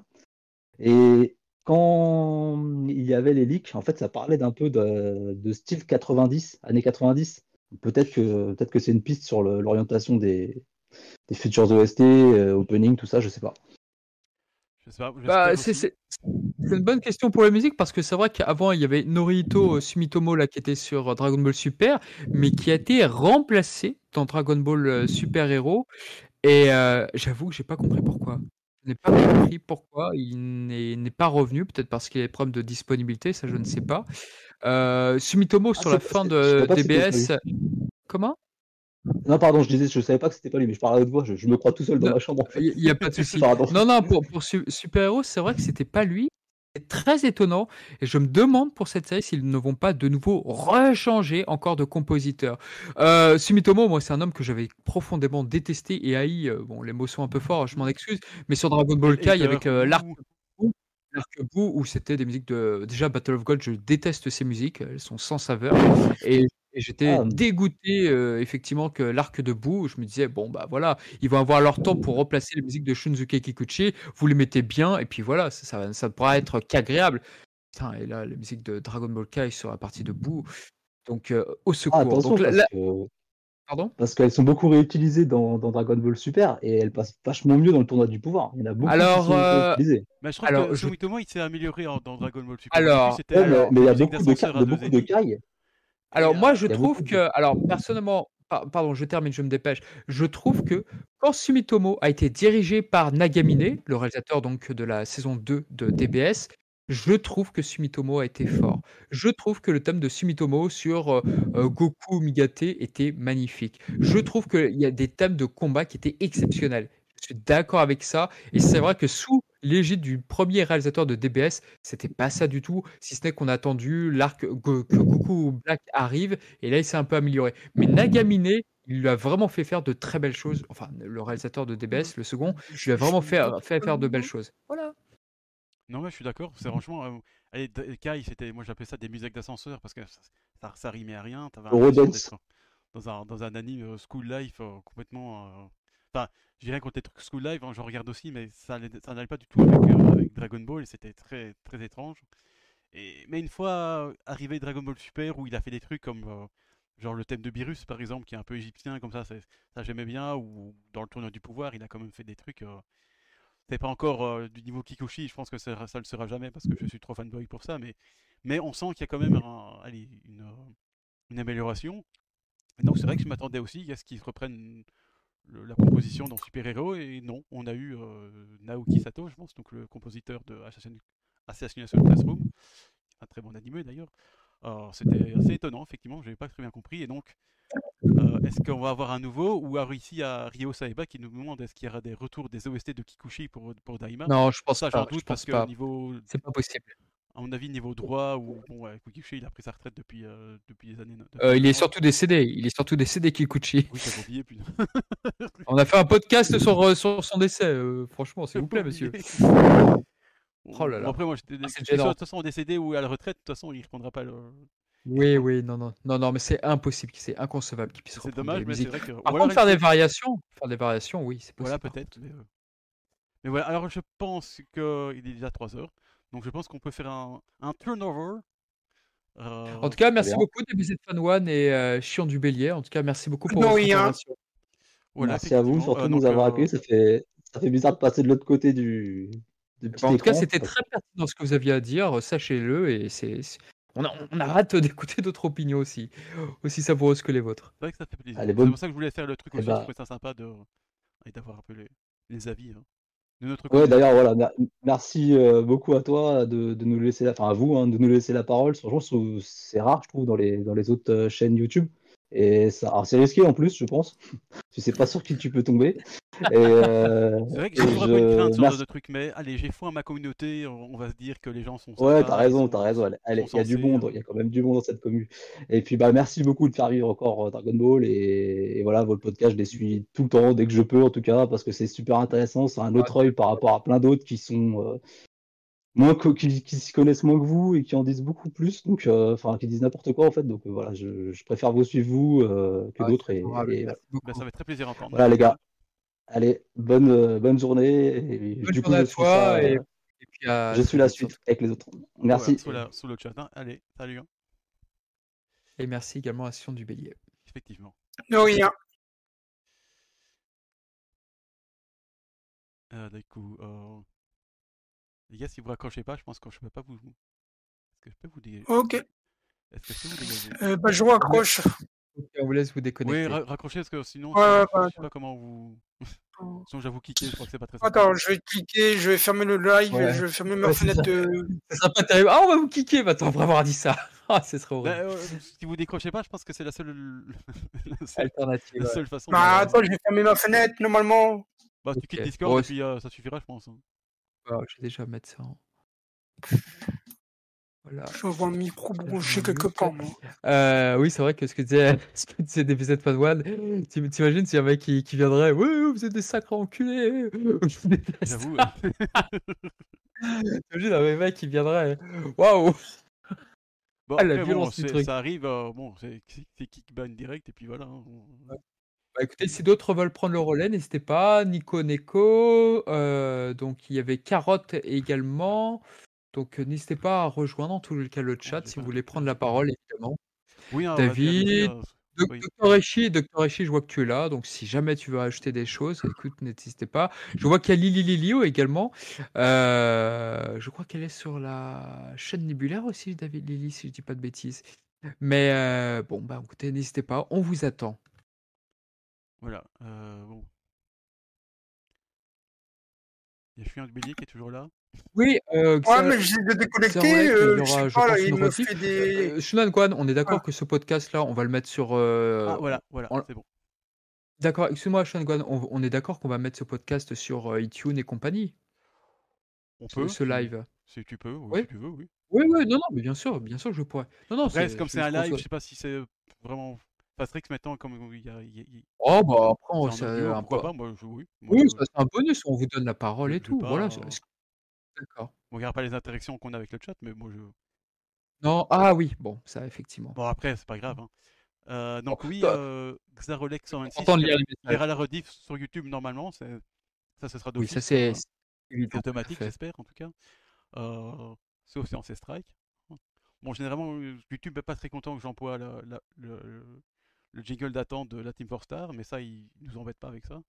Et quand il y avait les leaks, en fait, ça parlait d'un peu de, style 90, années 90. Peut-être que, peut-être que c'est une piste sur l'orientation des, des futurs OST, euh, opening, tout ça, je sais pas. Je sais pas, Bah, c'est aussi. c'est- c'est une bonne question pour la musique parce que c'est vrai qu'avant il y avait Norito euh, Sumitomo là qui était sur euh, Dragon Ball Super, mais qui a été remplacé dans Dragon Ball euh, Super Hero. Et euh, j'avoue que j'ai pas compris pourquoi. n'ai pas compris pourquoi il n'est n'est pas revenu. Peut-être parce qu'il y a des problèmes de disponibilité, ça je ne sais pas. Euh, Sumitomo Ah, sur la fin je de DBS. Comment? Non, pardon, je disais, je savais pas que c'était pas lui, mais je parle à haute voix, je, je me crois tout seul dans Non, ma chambre en fait. Il n'y a pas de souci. Pardon. Non, non, pour, pour Su- Super Héros, c'est vrai que c'était pas lui. C'est très étonnant. Et je me demande pour cette série s'ils ne vont pas de nouveau rechanger encore de compositeur. Euh, Sumitomo, moi, c'est un homme que j'avais profondément détesté et haï. euh, Bon, les mots sont un peu forts, je m'en excuse. Mais sur Dragon Ball Kai, avec euh, l'arc où c'était des musiques de. Déjà, Battle of Gold, je déteste ces musiques. Elles sont sans saveur. Et. Et j'étais Ah. dégoûté euh, effectivement que l'arc de Boo, je me disais bon bah voilà, ils vont avoir leur temps pour replacer les musiques de Shunzuke Kikuchi, vous les mettez bien et puis voilà, ça, ça, ça ne pourra être qu'agréable. Putain, et là, la musique de Dragon Ball Kai sur la partie de Boo, donc euh, au secours. Ah, attention, donc, là- parce là- que- pardon? parce qu'elles sont beaucoup réutilisées dans, dans Dragon Ball Super et elles passent vachement mieux dans le tournoi du pouvoir. Il y en a beaucoup Alors, qui sont euh, réutilisées. Mais je trouve Alors, que je- Sumitomo il s'est amélioré en- dans Dragon Ball Super. Alors, Au début, c'était, Ouais, mais mais il y a musique beaucoup de, d'ascenseur Kai- à de beaucoup de ennemis. Kai. Alors moi je trouve de- que, alors personnellement, par- pardon, je termine, je me dépêche. Je trouve que quand Sumitomo a été dirigé par Nagamine, le réalisateur donc de la saison 2 de DBS, je trouve que Sumitomo a été fort. Je trouve que le thème de Sumitomo sur euh, euh, Goku Migate était magnifique. Je trouve qu'il y a des thèmes de combat qui étaient exceptionnels. Je suis d'accord avec ça. Et c'est vrai que sous l'égide du premier réalisateur de DBS, c'était pas ça du tout, si ce n'est qu'on a attendu l'arc que Goku Black arrive, et là il s'est un peu amélioré. Mais Nagamine, il lui a vraiment fait faire de très belles choses. Enfin, le réalisateur de DBS, le second, il lui a vraiment fait, fait faire de belles choses. Voilà. Non, mais je suis d'accord. C'est franchement. euh, allez, Kai, c'était, moi j'appelais ça des musiques d'ascenseur parce que ça, ça, ça rimait à rien. T'avais dans un, dans un anime euh, School Life euh, complètement. euh, Enfin, je dirais contre les trucs School Life, hein, j'en regarde aussi, mais ça, allait- ça n'allait pas du tout avec, euh, avec Dragon Ball c'était très, très étrange. Mais une fois arrivé Dragon Ball Super où il a fait des trucs comme. euh, Genre le thème de Beerus par exemple, qui est un peu égyptien comme ça, ça j'aimais bien. Ou dans le tournoi du pouvoir, il a quand même fait des trucs. euh, c'est pas encore euh, du niveau Kikuchi, je pense que ça, ça le sera jamais parce que je suis trop fanboy pour ça, mais, mais on sent qu'il y a quand même une, une amélioration. Et donc c'est vrai que je m'attendais aussi à ce qu'ils reprennent le- la composition dans Super Hero, et non, on a eu euh, Naoki Sato, je pense, donc le compositeur de Assassin- Assassination Classroom, un très bon animé d'ailleurs. C'était assez étonnant, effectivement, je n'avais pas très bien compris, et donc euh, est-ce qu'on va avoir un nouveau ou alors ici à Ryo Saeba qui nous demande est-ce qu'il y aura des retours des OST de Kikuchi pour, pour Daima? Non, je pense Ça, j'en pas. doute Je parce que niveau, C'est pas possible. À mon avis, niveau droit, ou bon, ouais, Kikuchi il a pris sa retraite depuis, euh, depuis des années. depuis Euh, il est surtout décédé. Il est surtout décédé, Kikuchi. Oui, j'avais oublié, putain. (laughs) On a fait un podcast sur, euh, sur son décès. euh, franchement, s'il vous plaît, monsieur. Oh là bon, là. après, moi, j'étais Ah, de toute façon décédé ou à la retraite, de toute façon, il reprendra pas le. Oui, oui, non, non, non, non, mais c'est impossible, c'est inconcevable qu'il puisse C'est reprendre dommage, des mais c'est musiques. vrai que. Par contre, faire des variations, faire des variations, oui, c'est possible. Voilà, par peut-être. Mais, mais voilà, alors je pense qu'il est déjà 3 heures. Donc je pense qu'on peut faire un, un turnover. Euh, En tout cas, merci bien. beaucoup DBZ Fan One et euh, Chion du Bélier. En tout cas, merci beaucoup pour De votre rien. intervention. voilà, Merci à vous, surtout Euh, de nous avoir euh, accueillis. Ça fait, ça fait bizarre de passer de l'autre côté du, du petit Bon, en tout cas, c'était très pertinent ce que vous aviez à dire, sachez-le, et c'est, on, a, on a hâte d'écouter d'autres opinions aussi, aussi savoureuses que les vôtres. C'est vrai que ça fait plaisir. C'est bonne- pour ça que je voulais faire le truc Eh aussi. bah. Je trouvais ça sympa de d'avoir un peu les, les avis hein, de notre Ouais, côté. d'ailleurs, voilà, mer- merci euh, beaucoup à toi de, de nous laisser la, enfin à vous, hein, de nous laisser la parole. Franchement, c'est rare, je trouve, dans les, dans les autres euh, chaînes YouTube. Et ça, alors c'est risqué en plus, je pense. (laughs) tu sais pas sur qui tu peux tomber. Euh, C'est vrai que j'ai toujours peu une je- crainte sur ce merci. de truc, mais allez, j'ai foi à ma communauté. On va se dire que les gens sont. Ouais, t'as raison, t'as raison. Sont Il y a du monde, euh, il y a quand même du monde dans cette commune. Et puis, bah, merci beaucoup de faire vivre encore euh, Dragon Ball. Et, et voilà, votre podcast, je les suis tout le temps, dès que je peux, en tout cas, parce que c'est super intéressant. C'est un autre œil par rapport à plein d'autres qui sont euh, moins co- qui, qui s'y connaissent moins que vous et qui en disent beaucoup plus. Donc, euh, enfin, qui disent n'importe quoi en fait. Donc, euh, voilà, je, je préfère vous suivre vous euh, que Ah, d'autres. Et, bah, ça fait très plaisir à entendre. Voilà, les gars. Allez, bonne, euh, bonne journée. Et Bonne du coup, journée je à suis toi, ça, et, euh, et puis à je suis la suite avec les autres. Merci. sous, la- sous le chat. hein. Allez, salut. hein. Et merci également à Sion du Bélier. Effectivement. De rien. Euh, du coup, euh, les gars, si vous raccrochez pas, je pense que je peux pas vous. Est-ce que je peux vous dégager Ok. Est-ce que je peux vous dégager? Euh, bah, je raccroche. Ok, on vous laisse vous Oui, déconnecter. ra- raccrochez parce que sinon, Ouais, je, ouais, je ouais. sais pas comment vous. (laughs) Sinon, j'avoue, cliquer, je crois que c'est pas très Attends, je vais cliquer, je vais fermer le live, Ouais. je vais fermer ma fenêtre ça. de. Ça sera pas terrible. Ah, on va vous kicker maintenant après avoir dit ça. (laughs) Ah, ce serait horrible. Bah, euh, si vous décrochez pas, je pense que c'est la seule, (laughs) la seule, Alternative. la ouais. seule façon. Bah, de- attends, je vais fermer ma fenêtre, normalement. Bah, tu quittes Discord et puis euh, ça suffira, je pense. Je vais déjà mettre ça en. Voilà. Je vois un micro branché quelque part, moi. Euh, oui, c'est vrai que ce que disait, (laughs) ce que disait DBZ Fan One, t'im- t'imagines s'il y a un mec qui, qui viendrait, oui, vous êtes des sacrés enculés. J'avoue. (laughs) T'imagines un mec qui viendrait, waouh, Bon, Ah, la bon, du truc. ça arrive, euh, bon, c'est c'est kickban direct et puis voilà. hein. Bah, écoutez, si d'autres veulent prendre le relais, n'hésitez pas. Nico Neko, euh, donc il y avait Carotte également. Donc euh, n'hésitez pas à rejoindre en tout cas le chat j'ai si vous voulez prendre la parole, évidemment. Oui, hein, David, euh, Doc- oui. Docteur Echi, Docteur Echi, je vois que tu es là, donc si jamais tu veux ajouter des choses, écoute, n'hésitez pas. Je vois qu'il y a Lili Lilio également. Euh, je crois qu'elle est sur la chaîne nébulaire aussi, David Lili, si je dis pas de bêtises. Mais euh, bon, bah écoutez, n'hésitez pas, on vous attend. Voilà. euh, bon. Il y a Chien de Bélier qui est toujours là. Oui, euh, Ouais, ça- mais j'ai de C'est déconnecter, vrai euh, des. Euh, Shunan Kwan, on est d'accord Ah. que ce podcast-là, on va le mettre sur. euh, ah, voilà, voilà, on- c'est bon. D'accord, excuse-moi, Shunan Kwan, on, on est d'accord qu'on va mettre ce podcast sur euh, iTunes et compagnie, On ce, peut. ce live? Si tu peux, oui, Oui? si tu veux, oui. Oui, oui, non, non, mais bien sûr, bien sûr, je pourrais. Non, non, Après, comme c'est un live, je sais pas si c'est vraiment. Fastrix maintenant, comme il y a. il y a- il- Oh, bah après, on- c'est un peu- pas, moi, je, oui. Moi, Oui, je, ça, c'est un bonus, on vous donne la parole je- et tout. Voilà. D'accord. on regarde pas les interactions qu'on a avec le chat, mais moi, je. Non, ah oui, bon, ça, effectivement. Bon, après, c'est pas grave. hein. Euh, donc, oui, euh, Xarolex 126 Important de lire les messages. verra la rediff sur YouTube normalement. Ça, ce sera Oui, ça, c'est à automatique, j'espère, en tout cas. Euh, sauf si on s'est strike. Bon, généralement, YouTube n'est pas très content que j'emploie la- la- le, le- le jingle d'attente de la Team 4 Star, mais ça, ils nous embêtent pas avec ça.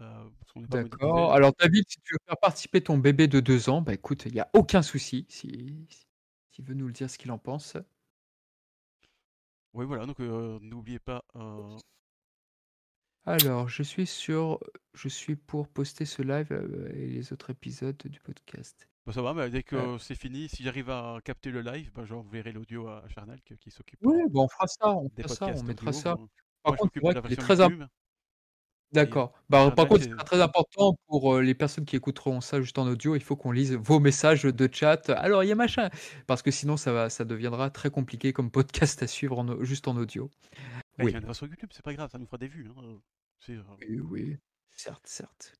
Euh, D'accord. Alors, David, si tu veux faire participer ton bébé de deux ans, bah écoute, il n'y a aucun souci. Si, s'il veut nous le dire ce qu'il en pense. Oui, voilà, donc euh, n'oubliez pas. euh, Alors, je suis sur, je suis pour poster ce live et les autres épisodes du podcast. Bah, ça va, mais dès que c'est fini, si j'arrive à capter le live, bah, j'enverrai l'audio à Charnel qui, s'occupe Oui, euh, bon, on fera ça, on fera ça, on mettra audio. ça. Moi, Par je contre, la qu'il est très important. D'accord. Bah, par contre, c'est- très important pour euh, les personnes qui écouteront ça juste en audio. Il faut qu'on lise vos messages de chat. Alors, il y a machin. Parce que sinon, ça, va, ça deviendra très compliqué comme podcast à suivre en juste en audio. Bah, il Oui. viendra sur YouTube, c'est pas grave, ça nous fera des vues. hein. Euh, Oui, oui. Certes, certes.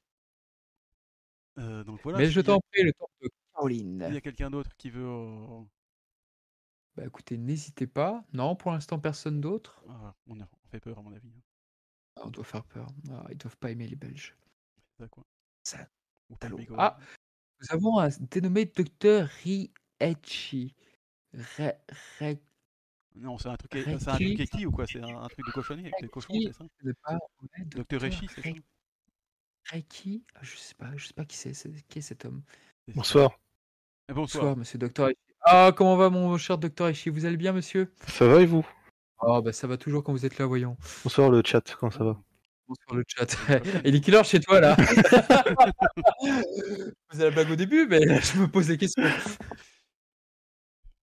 euh, donc voilà. Mais je t'en prie, le temps de Caroline. y a quelqu'un d'autre qui veut. euh, Bah, écoutez, n'hésitez pas. Non, pour l'instant, personne d'autre. ah, on, a- on fait peur, à mon avis. hein. Ah, on doit faire peur. Ah, ils doivent pas aimer les Belges. C'est ça, quoi. Ça, Ou. Ah, Nous avons un dénommé Docteur Riechi. Re- Re- Non, c'est un truc, c'est un truc ou quoi? C'est un, un truc de cochonnerie avec des cochons, Reiki. c'est ça? je sais pas, ouais, Docteur Rechi, c'est ça? Re- Reiki Ah, Je sais pas, je sais pas qui c'est. c'est- Qui est cet homme C'est- Bonsoir. Bonsoir. Bonsoir, monsieur Docteur. Ah, comment va mon cher Docteur Rechi Vous allez bien, monsieur? Ça va et vous? Ah, bah ça va toujours quand vous êtes là, voyons. Bonsoir le chat, comment ça va? Bonsoir le chat. (laughs) Il est quelle heure chez toi, là? (laughs) Vous avez la blague au début, mais (laughs) je me pose des questions.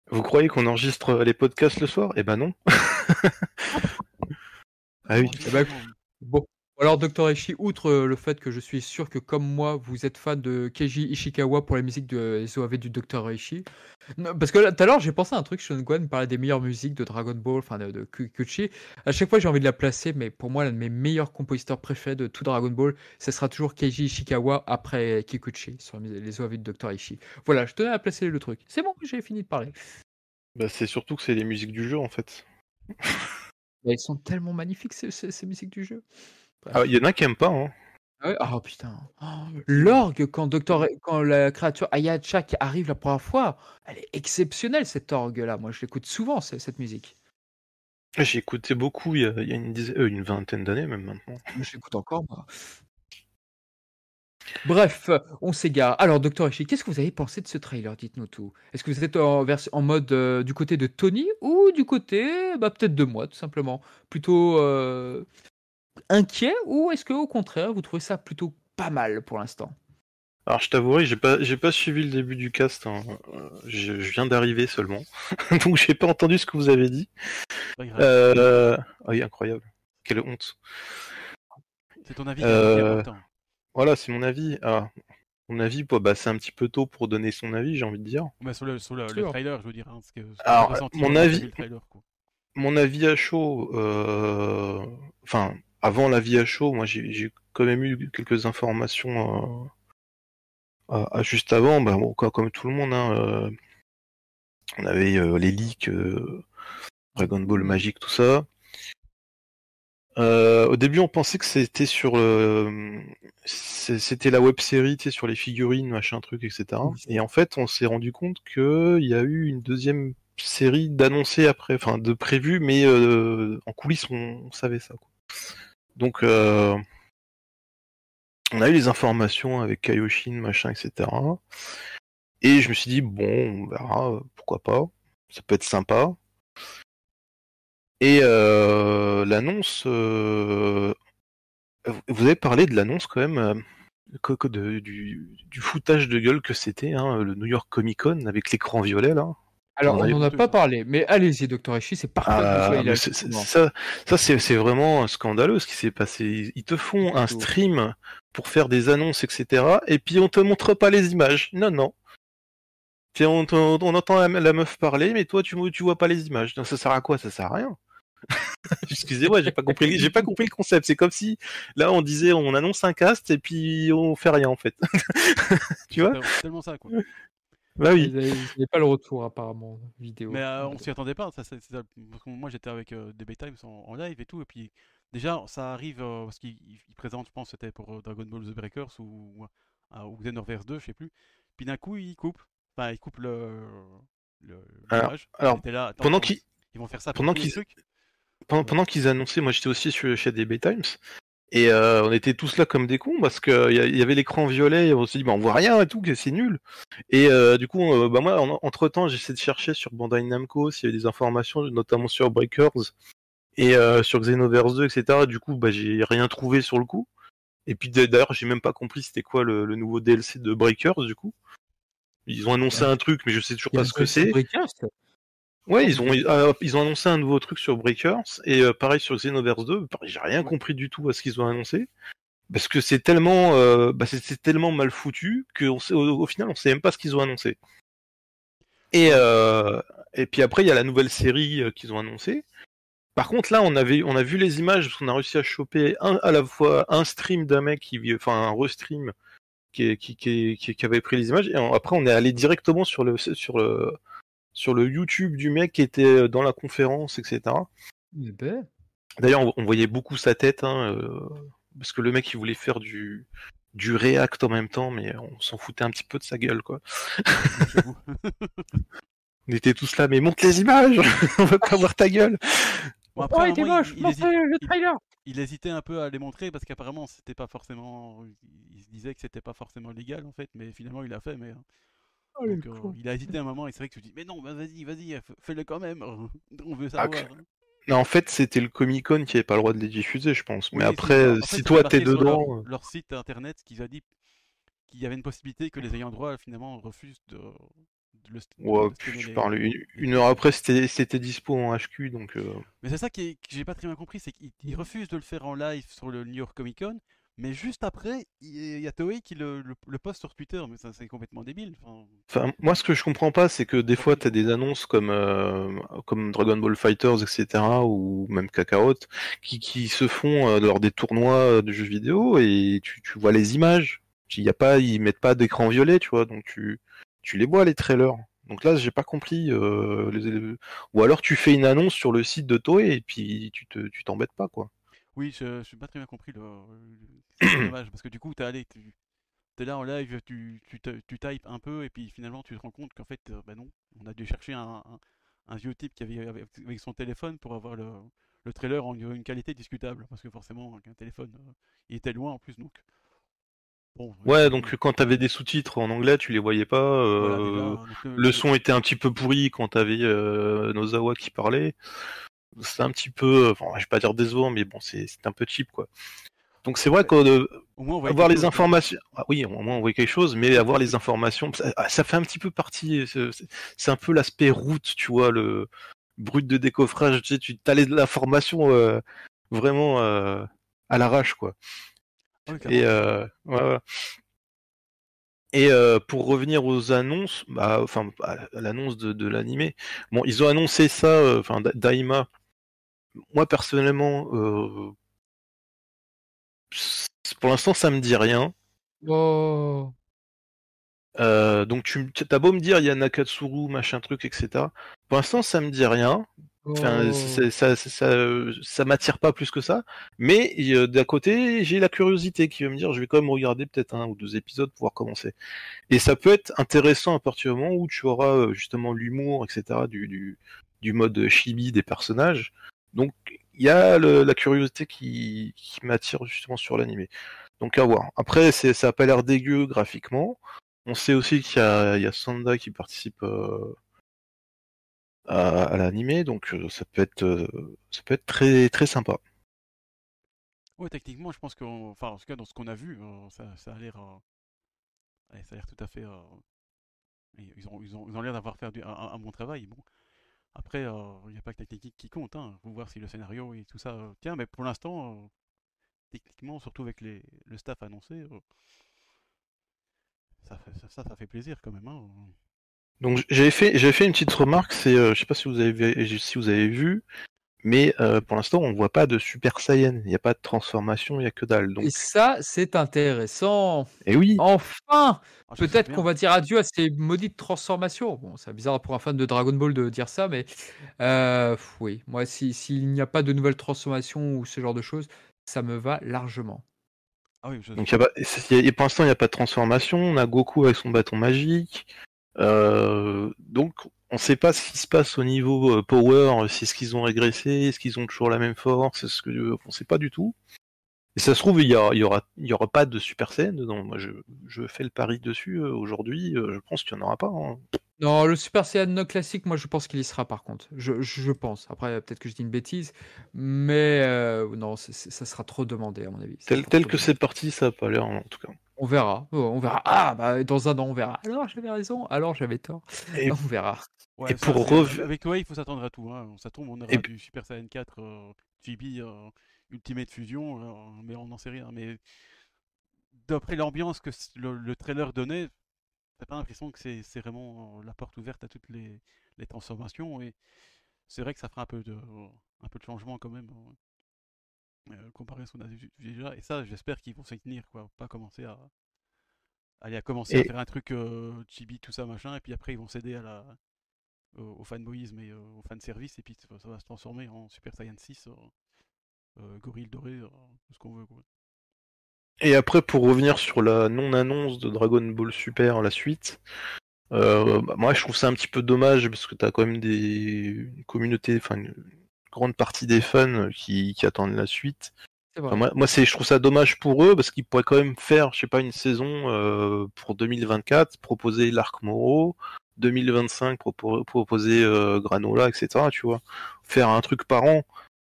Vous croyez qu'on enregistre les podcasts le soir? Eh ben non. ah oui. Eh ben, Bon, alors Dr. Eshi, outre euh, le fait que je suis sûr que comme moi, vous êtes fan de Keiji Ishikawa pour la musique de les OAV du Dr. Eshi. Non, parce que tout à l'heure, j'ai pensé à un truc, Sean Gwen parlait des meilleures musiques de Dragon Ball, enfin de, de Kikuchi. À chaque fois, j'ai envie de la placer, mais pour moi, l'un de mes meilleurs compositeurs préférés de tout Dragon Ball, ce sera toujours Keiji Ishikawa après Kikuchi sur les OAV du Dr. Eshi. Voilà, je tenais à placer le truc. C'est bon, j'ai fini de parler. Bah, c'est surtout que c'est les musiques du jeu en fait. (laughs) Elles sont tellement magnifiques, ces, ces- ces musiques du jeu. Ah, il y en a qui aiment pas, hein. Ah ah, putain. Oh, L'orgue, quand, Docteur, quand la créature Ayachak arrive la première fois, elle est exceptionnelle cette orgue-là. Moi, je l'écoute souvent, cette musique. J'ai écouté beaucoup il y a, il y a une, dizaine- euh, une vingtaine d'années même maintenant. L'écoute encore, moi. Bref, on s'égare. Alors, Docteur Echi, qu'est-ce que vous avez pensé de ce trailer? Dites-nous tout. Est-ce que vous êtes en, vers- en mode euh, du côté de Tony ou du côté, bah, peut-être de moi, tout simplement? Plutôt, euh, inquiet ou est-ce que au contraire vous trouvez ça plutôt pas mal pour l'instant? Alors je t'avouerai, j'ai pas, j'ai pas suivi le début du cast. hein. Je, je viens d'arriver seulement, (laughs) donc j'ai pas entendu ce que vous avez dit. Euh... ah oui, incroyable. Quelle honte. C'est ton avis qui euh. Voilà, c'est mon avis. Ah, mon avis, bah, bah, c'est un petit peu tôt pour donner son avis, j'ai envie de dire. Mais sur le, sur le, trailer, je veux dire. hein, ce que, ce que Alors, mon avis- vu le trailer, quoi. Mon avis à chaud, euh... enfin, avant l'avis à chaud, moi j'ai quand même eu quelques informations euh, à- à juste avant, bah, bon, quoi, comme tout le monde, hein, euh, on avait euh, les leaks, Dragon Ball Magique, tout ça. Euh, au début, on pensait que c'était sur le, c'était la web série, tu sais, sur les figurines, machin truc, etc. Et en fait, on s'est rendu compte que il y a eu une deuxième série d'annoncés après, enfin de prévu, mais euh, en coulisses, on, on savait ça. Quoi. Donc, euh, on a eu les informations avec Kaioshin, machin, etc. Et je me suis dit bon, on verra, pourquoi pas, ça peut être sympa. Et euh, l'annonce, euh, vous avez parlé de l'annonce quand même, du, du foutage de gueule que c'était, hein, le New York Comic Con avec l'écran violet là. Alors, On n'en a pas parlé, mais allez-y, Docteur Echi, c'est parfait Ah, ça, ça c'est vraiment scandaleux ce qui s'est passé. Ils- te font un stream pour faire des annonces, etc. Et puis on te montre pas les images. Non, non. Puis on, on entend la, la meuf parler, mais toi tu, tu vois pas les images. Donc, ça sert à quoi? Ça sert à rien. (laughs) Excusez-moi, j'ai pas compris, j'ai pas compris le concept. C'est comme si là on disait on annonce un cast et puis on fait rien en fait. (laughs) tu vois? C'est tellement ça, quoi. Bah oui. Vous n'avez pas le retour apparemment vidéo. Mais euh, on s'y attendait pas. Ça, ça, parce que moi, j'étais avec euh, DB Times en, en live et tout. Et puis, déjà, ça arrive euh, parce qu'ils ils- ils présentent, je pense, c'était pour euh, Dragon Ball The Breakers ou, euh, ou Xenoverse 2, je sais plus. Puis d'un coup, ils coupent. Enfin, ils coupent le. le Alors- l'image. alors, J'étais là, attends, pendant qu'ils- ils vont faire ça pendant qu'ils- pendant, pendant qu'ils annonçaient, moi j'étais aussi sur, chez DB Times, et euh, on était tous là comme des cons parce que il y, avait l'écran violet, et on s'est dit bah on voit rien et tout, que c'est nul. Et euh, du coup, euh, bah moi entre temps j'essaie de chercher sur Bandai Namco s'il y avait des informations, notamment sur Breakers et euh, sur Xenoverse 2, etc. Du coup, bah j'ai rien trouvé sur le coup. Et puis d'ailleurs, j'ai même pas compris c'était quoi le, le nouveau DLC de Breakers du coup. Ils ont annoncé un truc, mais je sais toujours pas ce que c'est. Ouais, ils ont, euh, ils ont annoncé un nouveau truc sur Breakers et euh, pareil sur Xenoverse 2. pareil, J'ai rien compris du tout à ce qu'ils ont annoncé parce que c'est tellement, euh, bah, c'est tellement mal foutu sait, au, final on sait même pas ce qu'ils ont annoncé. Et euh, et puis après il y a la nouvelle série qu'ils ont annoncée. Par contre là on avait, on a vu les images parce qu'on a réussi à choper un, à la fois un stream d'un mec qui, enfin un restream qui, qui, qui, qui, qui avait pris les images et après on est allé directement sur le sur le sur le YouTube du mec qui était dans la conférence, etc. Eh ben, D'ailleurs, on, voyait beaucoup sa tête, hein, euh, parce que le mec il voulait faire du du React en même temps, mais on s'en foutait un petit peu de sa gueule, quoi. (laughs) On était tous là, mais monte les images, (laughs) on veut pas voir ta gueule. Bon, après, Oh, un il était moment, moche, il- le il- trailer. il hésitait un peu à les montrer parce qu'apparemment c'était pas forcément il se disait que c'était pas forcément légal en fait mais finalement il l'a fait mais euh, Oh, donc, euh, il a hésité un moment et c'est vrai que je dis mais non bah, vas-y vas-y fais-le quand même. (laughs) On veut Ah, savoir. Non, en fait, c'était le Comic Con qui avait pas le droit de les diffuser, je pense. Oui, mais après, en fait, si toi t'es dedans, leur, leur site internet qui a dit qu'il y avait une possibilité que les ayants droit finalement refusent de, de le, de ouais, le streamer je les- parle une, une heure après, c'était c'était dispo en HQ, donc. euh, mais c'est ça qui est- que j'ai pas très bien compris c'est qu'ils ils refusent de le faire en live sur le New York Comic Con mais juste après il y a Toei qui le, le, le poste sur Twitter mais ça c'est complètement débile enfin, Enfin, moi, ce que je comprends pas, c'est que des fois, t'as des annonces comme euh, comme Dragon Ball Fighters, etc., ou même Kakarot, qui, qui se font euh, lors des tournois de jeux vidéo, et tu, tu vois les images. Il y a pas, ils mettent pas d'écran violet, tu vois, donc tu tu les vois les trailers. Donc là, j'ai pas compris. euh, les- les- Ou alors tu fais une annonce sur le site de Toei et puis tu te tu t'embêtes pas, quoi. Oui, je n'ai pas très bien compris C'est dommage parce que du coup, t'es allé, tu es là en live, tu, tu, tu types un peu et puis finalement tu te rends compte qu'en fait, euh, bah non, on a dû chercher un, un, un vieux type qui avait avec avec son téléphone pour avoir le, le trailer en une qualité discutable parce que forcément, avec un téléphone, euh, il était loin en plus donc. Bon, Ouais, donc quand t'avais des sous-titres en anglais, tu les voyais pas. voilà, euh, donc, euh, Le son était un petit peu pourri quand t'avais euh, Nozawa qui parlait. C'est un petit peu, enfin, je vais pas dire décevant, mais bon, c'est un peu cheap, quoi. Donc c'est vrai que Au moins, on avoir les chose. informations, ah oui, au moins on voit quelque chose, mais avoir les informations, ça, ah, ça fait un petit peu partie, c'est un peu l'aspect route, tu vois, le brut de décoffrage, tu sais, tu as les- l'information euh, vraiment euh, à l'arrache, quoi. Ouais, Et euh, ouais, ouais. Et pour revenir aux annonces, bah, enfin à l'annonce de, de l'animé, bon, ils ont annoncé ça, enfin Da- Daima. Moi personnellement, euh, pour l'instant ça me dit rien. Oh. Euh, donc tu as beau me dire il y a Nakatsuru, machin truc, etc. Pour l'instant ça me dit rien. Enfin, Oh. ça, ça, ça, ça m'attire pas plus que ça. Mais euh, d'un côté, j'ai la curiosité qui va me dire, je vais quand même regarder peut-être un ou deux épisodes pour voir comment c'est. Et ça peut être intéressant à partir du moment où tu auras euh, justement l'humour, etc. Du, du, du mode chibi des personnages. Donc il y a le- la curiosité qui, m'attire justement sur l'animé. Donc à voir. Après, ça a pas l'air dégueu graphiquement. On sait aussi qu'il y a, Sanda qui participe euh, à, l'animé, donc euh, ça peut être, euh, ça peut être très très sympa. Ouais, techniquement, je pense que, enfin, en tout cas, dans ce qu'on a vu, ça, a l'air, tout à fait. ils ont, l'air d'avoir fait un, bon travail. Après, euh, il n'y a pas que la technique qui compte. Hein. Faut voir si le scénario et tout ça euh, tient. Mais pour l'instant, euh, techniquement, surtout avec les, le staff annoncé, euh, ça, fait, ça, ça, fait plaisir quand même. Hein. Donc j'avais fait, fait une petite remarque, c'est, euh, je sais pas si vous avez, si vous avez vu, mais euh, pour l'instant on voit pas de Super Saiyan, il n'y a pas de transformation, il y a que dalle. Donc, Et ça, c'est intéressant. et oui, Enfin, Ah, peut-être qu'on va dire adieu à ces maudites transformations. Bon, c'est bizarre pour un fan de Dragon Ball de dire ça, mais euh, oui, moi, si- s'il n'y a pas de nouvelles transformations ou ce genre de choses, ça me va largement. Ah oui, je- donc il y a pas, c'est- il y a- et pour l'instant il n'y a pas de transformation, on a Goku avec son bâton magique, euh, donc on sait pas ce qui se passe au niveau euh, power, si est-ce qu'ils ont régressé, est-ce qu'ils ont toujours la même force, est-ce que, on sait pas du tout. Et ça se trouve, il y, aura, il y aura pas de Super Saiyan dedans. Moi, je, fais le pari dessus euh, aujourd'hui. euh, je pense qu'il n'y en aura pas. hein. Non, le Super Saiyan classique, moi, je pense qu'il y sera par contre. Je, je pense. Après, peut-être que je dis une bêtise, mais euh, non, c'est- c'est- ça sera trop demandé à mon avis. Tel, que c'est parti, ça n'a pas l'air en tout cas. On verra. Oh, On verra. Ah, bah, dans un an, on verra. Alors, j'avais raison. Alors, j'avais tort. Et- On verra. Ouais, Et ça, pour c'est- rev- Avec toi, il faut s'attendre à tout. Hein. Ça tombe, on aura Et- du Super Saiyan 4, euh, euh, Ultimate Fusion, euh, mais on n'en sait rien. Mais d'après l'ambiance que le trailer donnait, t'as pas l'impression que c'est vraiment euh, la porte ouverte à toutes les, les transformations. Et c'est vrai que ça fera un peu de, un peu de changement quand même, euh, euh, comparé à ce qu'on a vu déjà. Et ça, j'espère qu'ils vont s'y tenir, quoi. Pas commencer à. Aller à commencer à faire un truc euh, chibi, tout ça, machin, et puis après ils vont céder à la, au, au fanboyisme et euh, au fanservice, et puis ça, va se transformer en Super Saiyan 6, euh, euh, gorille doré, tout ce qu'on veut. Quoi. Et après, pour revenir sur la non-annonce de Dragon Ball Super, la suite, euh, bah, moi je trouve ça un petit peu dommage parce que t'as quand même des une communauté, enfin une grande partie des fans qui, qui attendent la suite. Enfin, moi, moi c'est, je trouve ça dommage pour eux parce qu'ils pourraient quand même faire, je sais pas, une saison euh, pour 2024, proposer l'arc Moro, 2025 propo- proposer euh, Granola, etc. Tu vois, faire un truc par an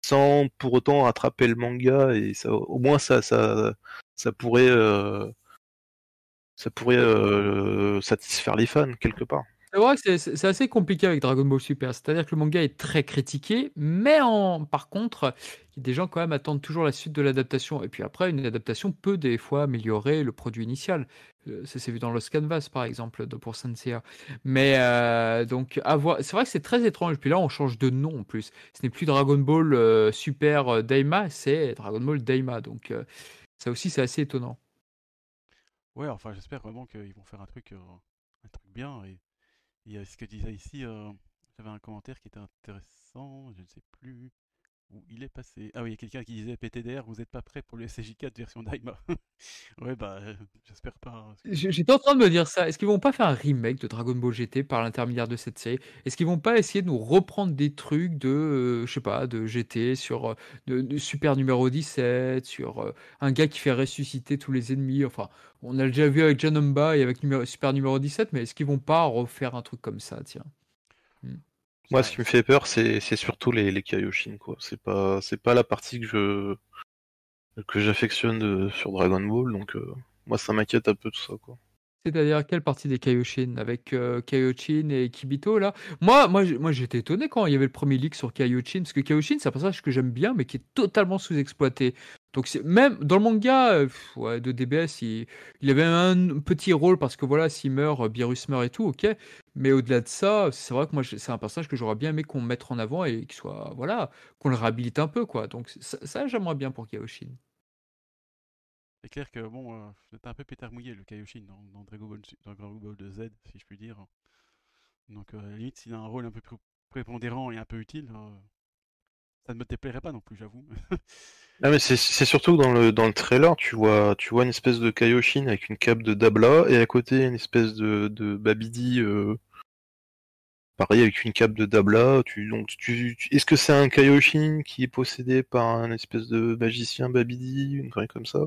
sans pour autant rattraper le manga et ça, au moins ça, ça, ça pourrait, euh, ça pourrait euh, satisfaire les fans quelque part. C'est vrai que c'est- assez compliqué avec Dragon Ball Super. C'est-à-dire que le manga est très critiqué, mais en, par contre, des gens quand même attendent toujours la suite de l'adaptation. Et puis après, une adaptation peut des fois améliorer le produit initial. Euh, Ça s'est vu dans Lost Canvas, par exemple, pour Senseiya. Mais euh, donc. C'est vrai que c'est très étrange. Puis là, on change de nom en plus. Ce n'est plus Dragon Ball euh, Super Daima, c'est Dragon Ball Daima. Donc, ça aussi, c'est assez étonnant. Ouais, enfin, j'espère vraiment qu'ils vont faire un truc, un truc bien. Et, euh, ce que disait ici, euh, j'avais un commentaire qui était intéressant, je ne sais plus il est passé. Ah oui, il y a quelqu'un qui disait PTDR, vous n'êtes pas prêt pour le SJ4 version Daima. (laughs) ouais, bah, euh, j'espère pas. hein, J'étais en train de me dire ça. Est-ce qu'ils vont pas faire un remake de Dragon Ball GT par l'intermédiaire de cette série? Est-ce qu'ils vont pas essayer de nous reprendre des trucs de, euh, je sais pas, de GT sur euh, Super numéro 17, sur un gars qui fait ressusciter tous les ennemis? Enfin, on a déjà vu avec Janomba et avec Super numéro 17, mais est-ce qu'ils vont pas refaire un truc comme ça Tiens? Moi, ce qui me fait peur, c'est surtout les, les Kaioshin, quoi. C'est pas, c'est pas la partie que je que j'affectionne sur Dragon Ball, donc euh, moi, ça m'inquiète un peu tout ça, quoi. C'est-à-dire quelle partie des Kaioshin avec euh, Kaioshin et Kibito là? Moi, moi, moi j'étais étonné quand il y avait le premier leak sur Kaioshin parce que Kaioshin c'est un personnage que j'aime bien mais qui est totalement sous-exploité. Donc même dans le manga euh, de DBS, il, il avait un petit rôle parce que voilà, s'il meurt, euh, Beerus meurt et tout, ok. Mais au-delà de ça, c'est vrai que moi c'est un personnage que j'aurais bien aimé qu'on mette en avant et qu'il soit voilà, qu'on le réhabilite un peu quoi. Donc ça, j'aimerais bien pour Kaioshin. C'est clair que bon, euh, un peu pétard mouillé le Kaioshin dans, dans Dragon Ball, de Z, si je puis dire. Donc euh, limite, a un rôle un peu plus prépondérant et un peu utile, euh, ça ne me déplairait pas non plus, j'avoue. (laughs) Ah mais c'est surtout que dans le dans le trailer, tu vois tu vois une espèce de Kaioshin avec une cape de Dabla et à côté une espèce de de Babidi euh, pareil avec une cape de Dabla. Tu donc tu, tu- est-ce que c'est un Kaioshin qui est possédé par un espèce de magicien Babidi, une connerie comme ça?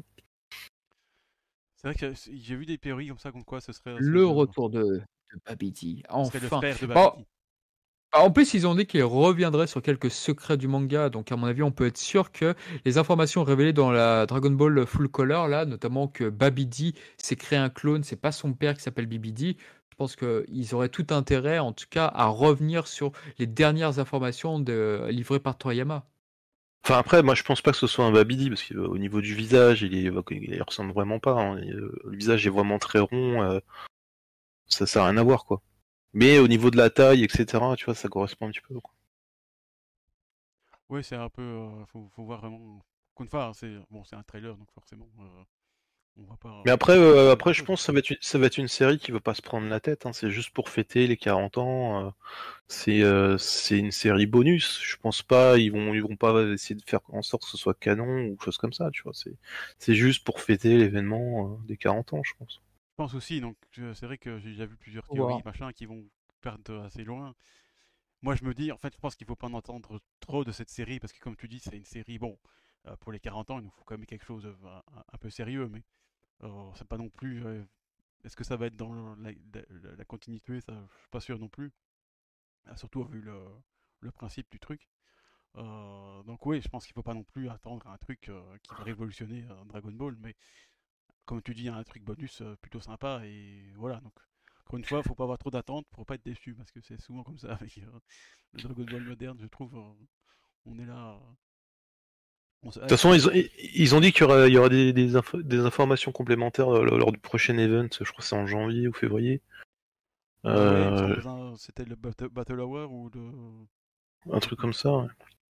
C'est vrai que j'ai vu des théories comme ça, comme quoi ce serait, ce Le serait retour de, de Babidi, ce serait le enfin. frère de Bon, Ah, En plus, ils ont dit qu'ils reviendraient sur quelques secrets du manga, donc à mon avis, on peut être sûr que les informations révélées dans la Dragon Ball Full Color, là, notamment que Babidi s'est créé un clone, c'est pas son père qui s'appelle Bibidi, je pense qu'ils auraient tout intérêt, en tout cas, à revenir sur les dernières informations livrées par Toriyama. Enfin après, moi je pense pas que ce soit un Babidi parce qu'au niveau du visage, il, est, il ressemble vraiment pas. hein. Euh, Le visage est vraiment très rond. euh, ça, ça a rien à voir quoi. Mais au niveau de la taille, etc. Tu vois, ça correspond un petit peu. Quoi. Oui, c'est un peu. euh, faut, faut voir vraiment. Hein, c'est bon, c'est un trailer, donc forcément, euh, on va pas. Mais après, euh, après, je pense que ça va être une, ça va être une série qui va pas se prendre la tête. hein. C'est juste pour fêter les 40 ans. euh, c'est c'est une série bonus. Je pense pas, ils vont ils vont pas essayer de faire en sorte que ce soit canon ou chose comme ça. Tu vois, c'est c'est juste pour fêter l'événement des 40 ans, je pense. Pense aussi, donc c'est vrai que j'ai déjà vu plusieurs théories, voir. machin, qui vont perdre assez loin. Moi, je me dis, en fait, je pense qu'il faut pas en entendre trop de cette série, parce que comme tu dis, c'est une série, bon, euh, pour les 40 ans, il nous faut quand même quelque chose de un, un peu sérieux, mais euh, c'est pas non plus. euh, Est-ce que ça va être dans la, la- la continuité Ça, je suis pas sûr non plus. Ah, Surtout vu le, le principe du truc. Euh, donc oui, je pense qu'il faut pas non plus attendre un truc euh, qui va révolutionner euh, Dragon Ball, mais comme tu dis, un truc bonus euh, plutôt sympa et voilà. Donc encore une fois, faut pas avoir trop d'attentes pour pas être déçu parce que c'est souvent comme ça (laughs) avec euh, le Dragon Ball moderne, je trouve. euh, on est là. euh, se- De toute façon, ils ont, ils ont dit qu'il y aura, il y aura des, des, info- des informations complémentaires lors du prochain event. Je crois que c'est en janvier ou février. Ouais, C'était le Battle, Battle Hour ou le. un truc comme ça. ouais.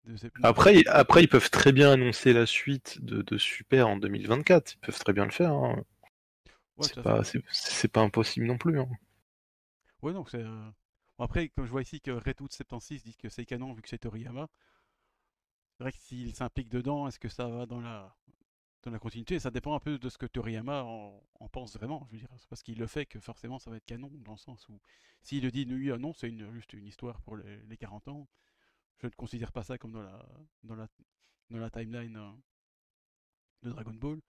De- Après, après, ils peuvent très bien annoncer la suite de, de Super en 2024. Ils peuvent très bien le faire. hein. Ouais, c'est pas, impossible non plus. hein. Ouais, donc c'est. euh, bon, après, comme je vois ici que Redout 76 dit que c'est canon vu que c'est Toriyama, c'est vrai que s'il s'implique dedans, est-ce que ça va dans la dans la continuité? Ça dépend un peu de ce que Toriyama en, en pense vraiment. Je veux dire, c'est parce qu'il le fait que forcément ça va être canon dans le sens où s'il le dit oui, ah non, c'est une, juste une histoire pour les, les 40 ans, je ne considère pas ça comme dans la dans la dans la timeline euh, de Dragon Ball.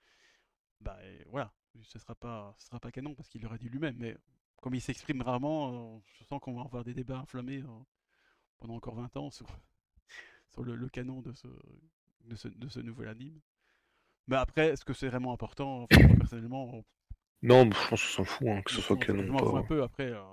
Bah et voilà, ce sera pas ce sera pas canon parce qu'il l'aurait dit lui-même, mais comme il s'exprime rarement, euh, je sens qu'on va avoir des débats inflammés euh, pendant encore 20 ans sur, (laughs) sur le, le canon de ce, de, ce, de ce nouvel anime. Mais après, est-ce que c'est vraiment important? Enfin, Personnellement, on- Non, je pense qu'on s'en fout hein, que ce soit canon ou fous un pas. peu. Après, euh,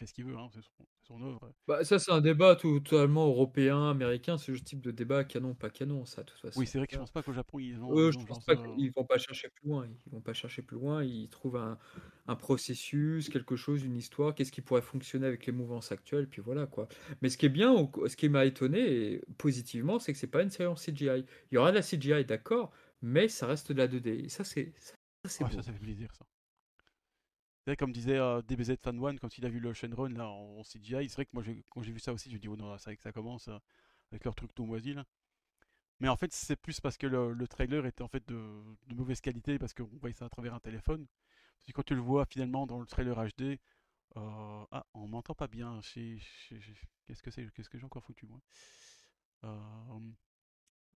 fait ce qu'il veut, hein, c'est son, œuvre. Bah, ça, c'est un débat totalement européen, américain, c'est le type de débat canon, pas canon, ça, de toute façon. Oui, c'est vrai que je pense pas qu'au Japon, ils ont. Eux, ils je ont pense genre pas ça, qu'ils vont pas chercher plus loin. Ils vont pas chercher plus loin. Ils trouvent un, un processus, quelque chose, une histoire, qu'est-ce qui pourrait fonctionner avec les mouvances actuelles, puis voilà quoi. Mais ce qui est bien, ce qui m'a étonné et positivement, c'est que c'est pas une série en CGI. Il y aura de la CGI, d'accord, mais ça reste de la 2D. Et ça, c'est ça, ça, c'est Ouais, beau. ça, ça fait plaisir, ça. Comme disait euh, DBZ Fan One, quand il a vu le Shenron là en, CGI, c'est vrai que moi, quand j'ai vu ça aussi, je me dis, oh non, c'est vrai que ça commence euh, avec leur truc tout moisi. Mais en fait, c'est plus parce que le, le trailer était en fait de, mauvaise qualité, parce qu'on voyait ça à travers un téléphone. Quand tu le vois finalement dans le trailer HD, euh, ah, on m'entend pas bien. Qu'est-ce que c'est Qu'est-ce que j'ai encore foutu moi?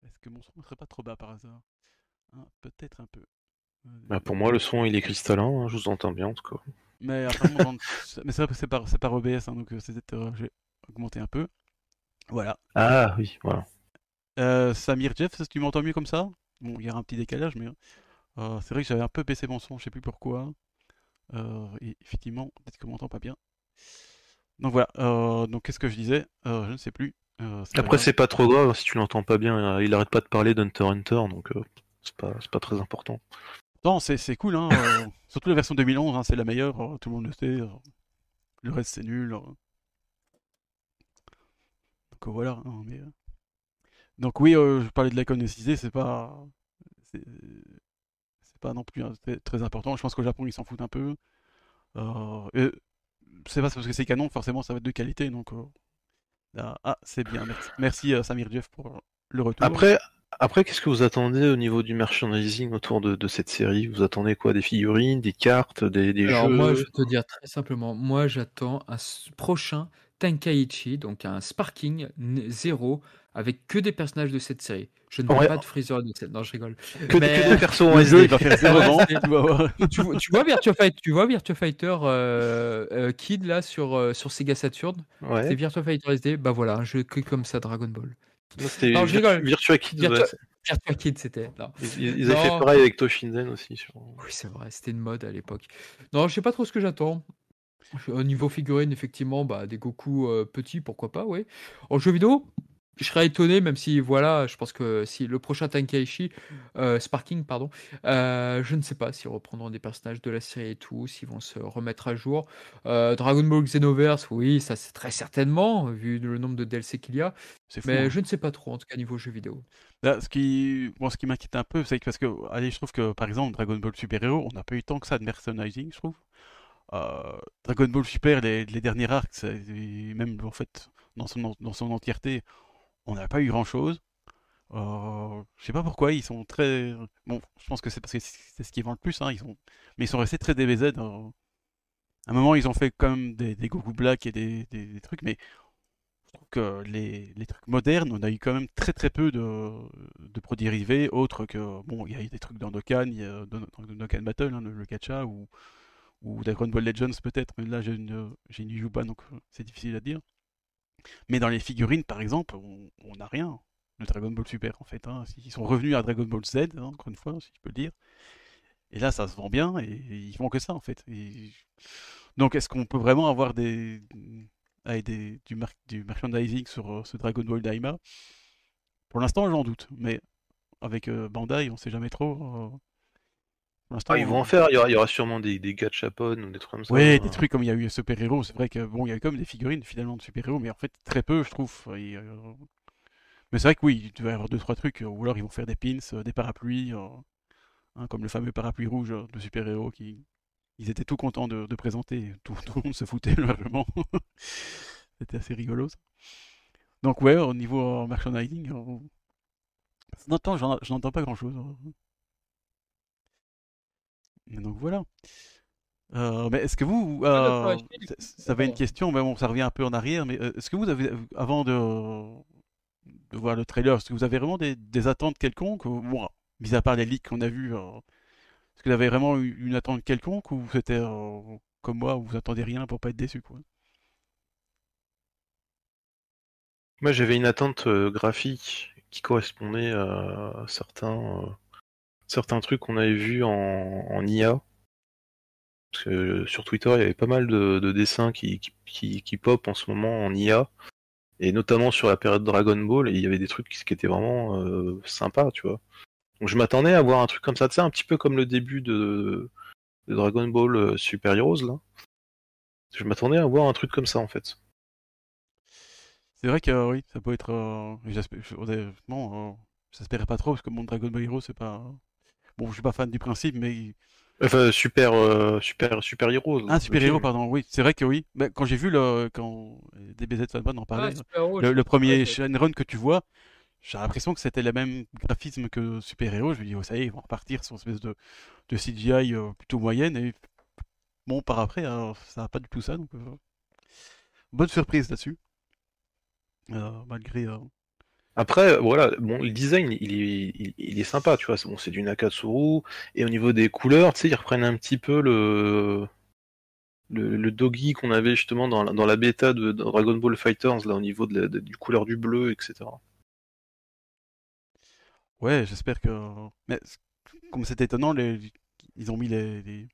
Est-ce que mon son ne serait pas trop bas par hasard? Hein, Peut-être un peu. Bah, pour moi, le son il est cristallin. hein, je vous entends bien en tout cas. mais apparemment, mais c'est c'est par, c'est par OBS, hein, donc euh, c'est peut-être, euh, j'ai- augmenter un peu. Voilà. Ah oui, voilà. Euh, Samir Jeff, est-ce que tu m'entends mieux comme ça? Bon, il y a un petit décalage, mais euh, c'est vrai que j'avais un peu baissé mon son, je sais plus pourquoi. Euh, et effectivement, peut-être que m'entend pas bien. Donc voilà, euh, donc qu'est-ce que je disais? Euh, Je ne sais plus. Euh, c'est pas Après, c'est pas trop grave si tu l'entends pas bien. Il arrête pas de parler d'Hunter x Hunter, donc euh, c'est pas, c'est pas très important. Non, c'est cool, hein. euh, (laughs) surtout la version 2011, hein, c'est la meilleure, euh, tout le monde le sait. euh, le reste, c'est nul. euh. Donc euh, voilà. hein, mais, euh, Donc oui, euh, je parlais de SSD, c'est pas... C'est c'est pas non plus hein, très, très important. Je pense qu'au Japon, ils s'en foutent un peu. Euh, et c'est pas parce que c'est canon, forcément, ça va être de qualité. Donc, euh, là- ah, c'est bien. Merci, merci euh, Samir Jeff pour le retour. Après, après qu'est-ce que vous attendez au niveau du merchandising autour de, de cette série? Vous attendez quoi? Des figurines, des cartes, des, des Alors jeux? moi, je vais te dire très simplement, moi j'attends un prochain Tenkaichi, donc un Sparking zéro avec que des personnages de cette série. Je ne veux Ouais. pas de Freezer de cette. Non, je rigole. que, Mais- que des persos en SD. il va faire zéro Ouais, vente, c'est- tu vois- (laughs) tu vois Virtua Fighter, tu vois Virtua Fighter euh, euh, Kid là sur, euh, sur Sega Saturn? Ouais. C'est Virtua Fighter SD Bah voilà, un jeu que comme ça Dragon Ball. C'était Virtua-. Virtua Kids. Virtua- ouais, c'était. Ils, avaient fait pareil avec Toshinden aussi. Sur... Oui, c'est vrai, c'était une mode à l'époque. Non, je sais pas trop ce que j'attends. Au niveau figurine, effectivement, bah, des Goku euh, petits, pourquoi pas, oui. En jeu vidéo, je serais étonné, même si, voilà, je pense que si le prochain Tenkaichi, euh, Sparking, pardon, euh, je ne sais pas s'ils reprendront des personnages de la série et tout, s'ils vont se remettre à jour. Euh, Dragon Ball Xenoverse, oui, ça c'est très certainement, vu le nombre de DLC qu'il y a, fou. mais hein. je ne sais pas trop, en tout cas, niveau jeu vidéo. Là, ce qui, ce qui m'inquiète un peu, c'est que parce que, allez, je trouve que par exemple Dragon Ball Super Hero, on n'a pas eu tant que ça de merchandising, je trouve. Dragon Ball Super, les, les derniers arcs, même en fait dans son dans son entièreté, on n'a pas eu grand chose. Euh, je sais pas pourquoi ils sont très, bon, je pense que c'est parce que c'est ce qui vend le plus, hein, ils sont, mais ils sont restés très DBZ. euh. À un moment, ils ont fait même des, des Goku Black et des, des- trucs, mais je trouve que les, les trucs modernes, on a eu quand même très très peu de, de produits dérivés, autres que, bon, il y a eu des trucs dans Dokkan, il y a dans, Dokkan Battle, hein, le, le gacha, ou, ou Dragon Ball Legends peut-être, mais là je ne je n'y joue pas, donc euh, c'est difficile à dire. Mais dans les figurines, par exemple, on n'a rien de Dragon Ball Super, en fait. hein. Ils sont revenus à Dragon Ball Z, hein, encore une fois, si je peux le dire. Et là, ça se vend bien, et, et ils font que ça, en fait. Donc, est-ce qu'on peut vraiment avoir des, du, merchandising sur euh, ce Dragon Ball Daima? Pour l'instant, j'en doute, mais avec euh, Bandai, on sait jamais trop. euh. Pour l'instant, Ah, ils vont en faire. Il y aura, il y aura sûrement des, des gachapon ou des trucs comme ça. Ouais, hein. des trucs comme il y a eu Super Héros, c'est vrai que bon, il y a quand même des figurines finalement de Super Héros, mais en fait très peu, je trouve. Et, euh, Mais c'est vrai que oui, il devait y avoir deux trois trucs, euh, ou alors ils vont faire des pins, euh, des parapluies, euh, hein, comme le fameux parapluie rouge euh, de Super Héros qui, ils étaient tout contents de, de présenter, tout, (laughs) tout le monde se foutait largement. (laughs) C'était assez rigolo. ça. Donc ouais, au niveau euh, merchandising, euh, je n'entends, j'en- je n'entends pas grand chose. Donc voilà. Euh, mais est-ce que vous, euh, ça, ça avait une question, mais bon, ça revient un peu en arrière, mais euh, est-ce que vous avez, avant de, de voir le trailer, est-ce que vous avez vraiment des, des attentes quelconques, ou, bon, mis à part les leaks qu'on a vus, euh, est-ce que vous avez vraiment eu une attente quelconque, ou c'était euh, comme moi, où vous attendez rien pour pas être déçu, quoi? Moi, j'avais une attente graphique qui correspondait à certains, euh, certains trucs qu'on avait vus en, IA. Parce que sur Twitter, il y avait pas mal de, de dessins qui, qui, pop en ce moment en IA. Et notamment sur la période Dragon Ball, il y avait des trucs qui, étaient vraiment euh, sympas, tu vois. Donc je m'attendais à voir un truc comme ça, tu sais, un petit peu comme le début de, Dragon Ball euh, Super Heroes, là. Je m'attendais à voir un truc comme ça, en fait. C'est vrai que euh, oui, ça peut être. euh, j'espère- pas trop parce que mon Dragon Ball Hero, c'est pas. Bon, je suis pas fan du principe, mais Enfin, Super, euh, Super, Super Heroes. ah, Super. Hero, pardon. Oui, c'est vrai que oui. Mais quand j'ai vu le quand DBZ Fanban en Ah, parlait, Héros, le, le premier Shenron que tu vois, j'ai l'impression que c'était le même graphisme que Super Hero. Je me dis, oh, ça y est, ils vont repartir sur une espèce de, de CGI euh, plutôt moyenne. Et bon, par après, euh, ça n'a pas du tout ça. Donc, euh, bonne surprise là-dessus. Euh, malgré. Après, voilà, bon, le design, il est, sympa, tu vois. Bon, c'est du Nakatsuru. Et au niveau des couleurs, tu sais, ils reprennent un petit peu le, le, doggy qu'on avait justement dans dans la bêta de, Dragon Ball Fighters, là, au niveau de la, du couleur du bleu, etc. Ouais, j'espère que. Mais comme c'est étonnant, ils ont mis les,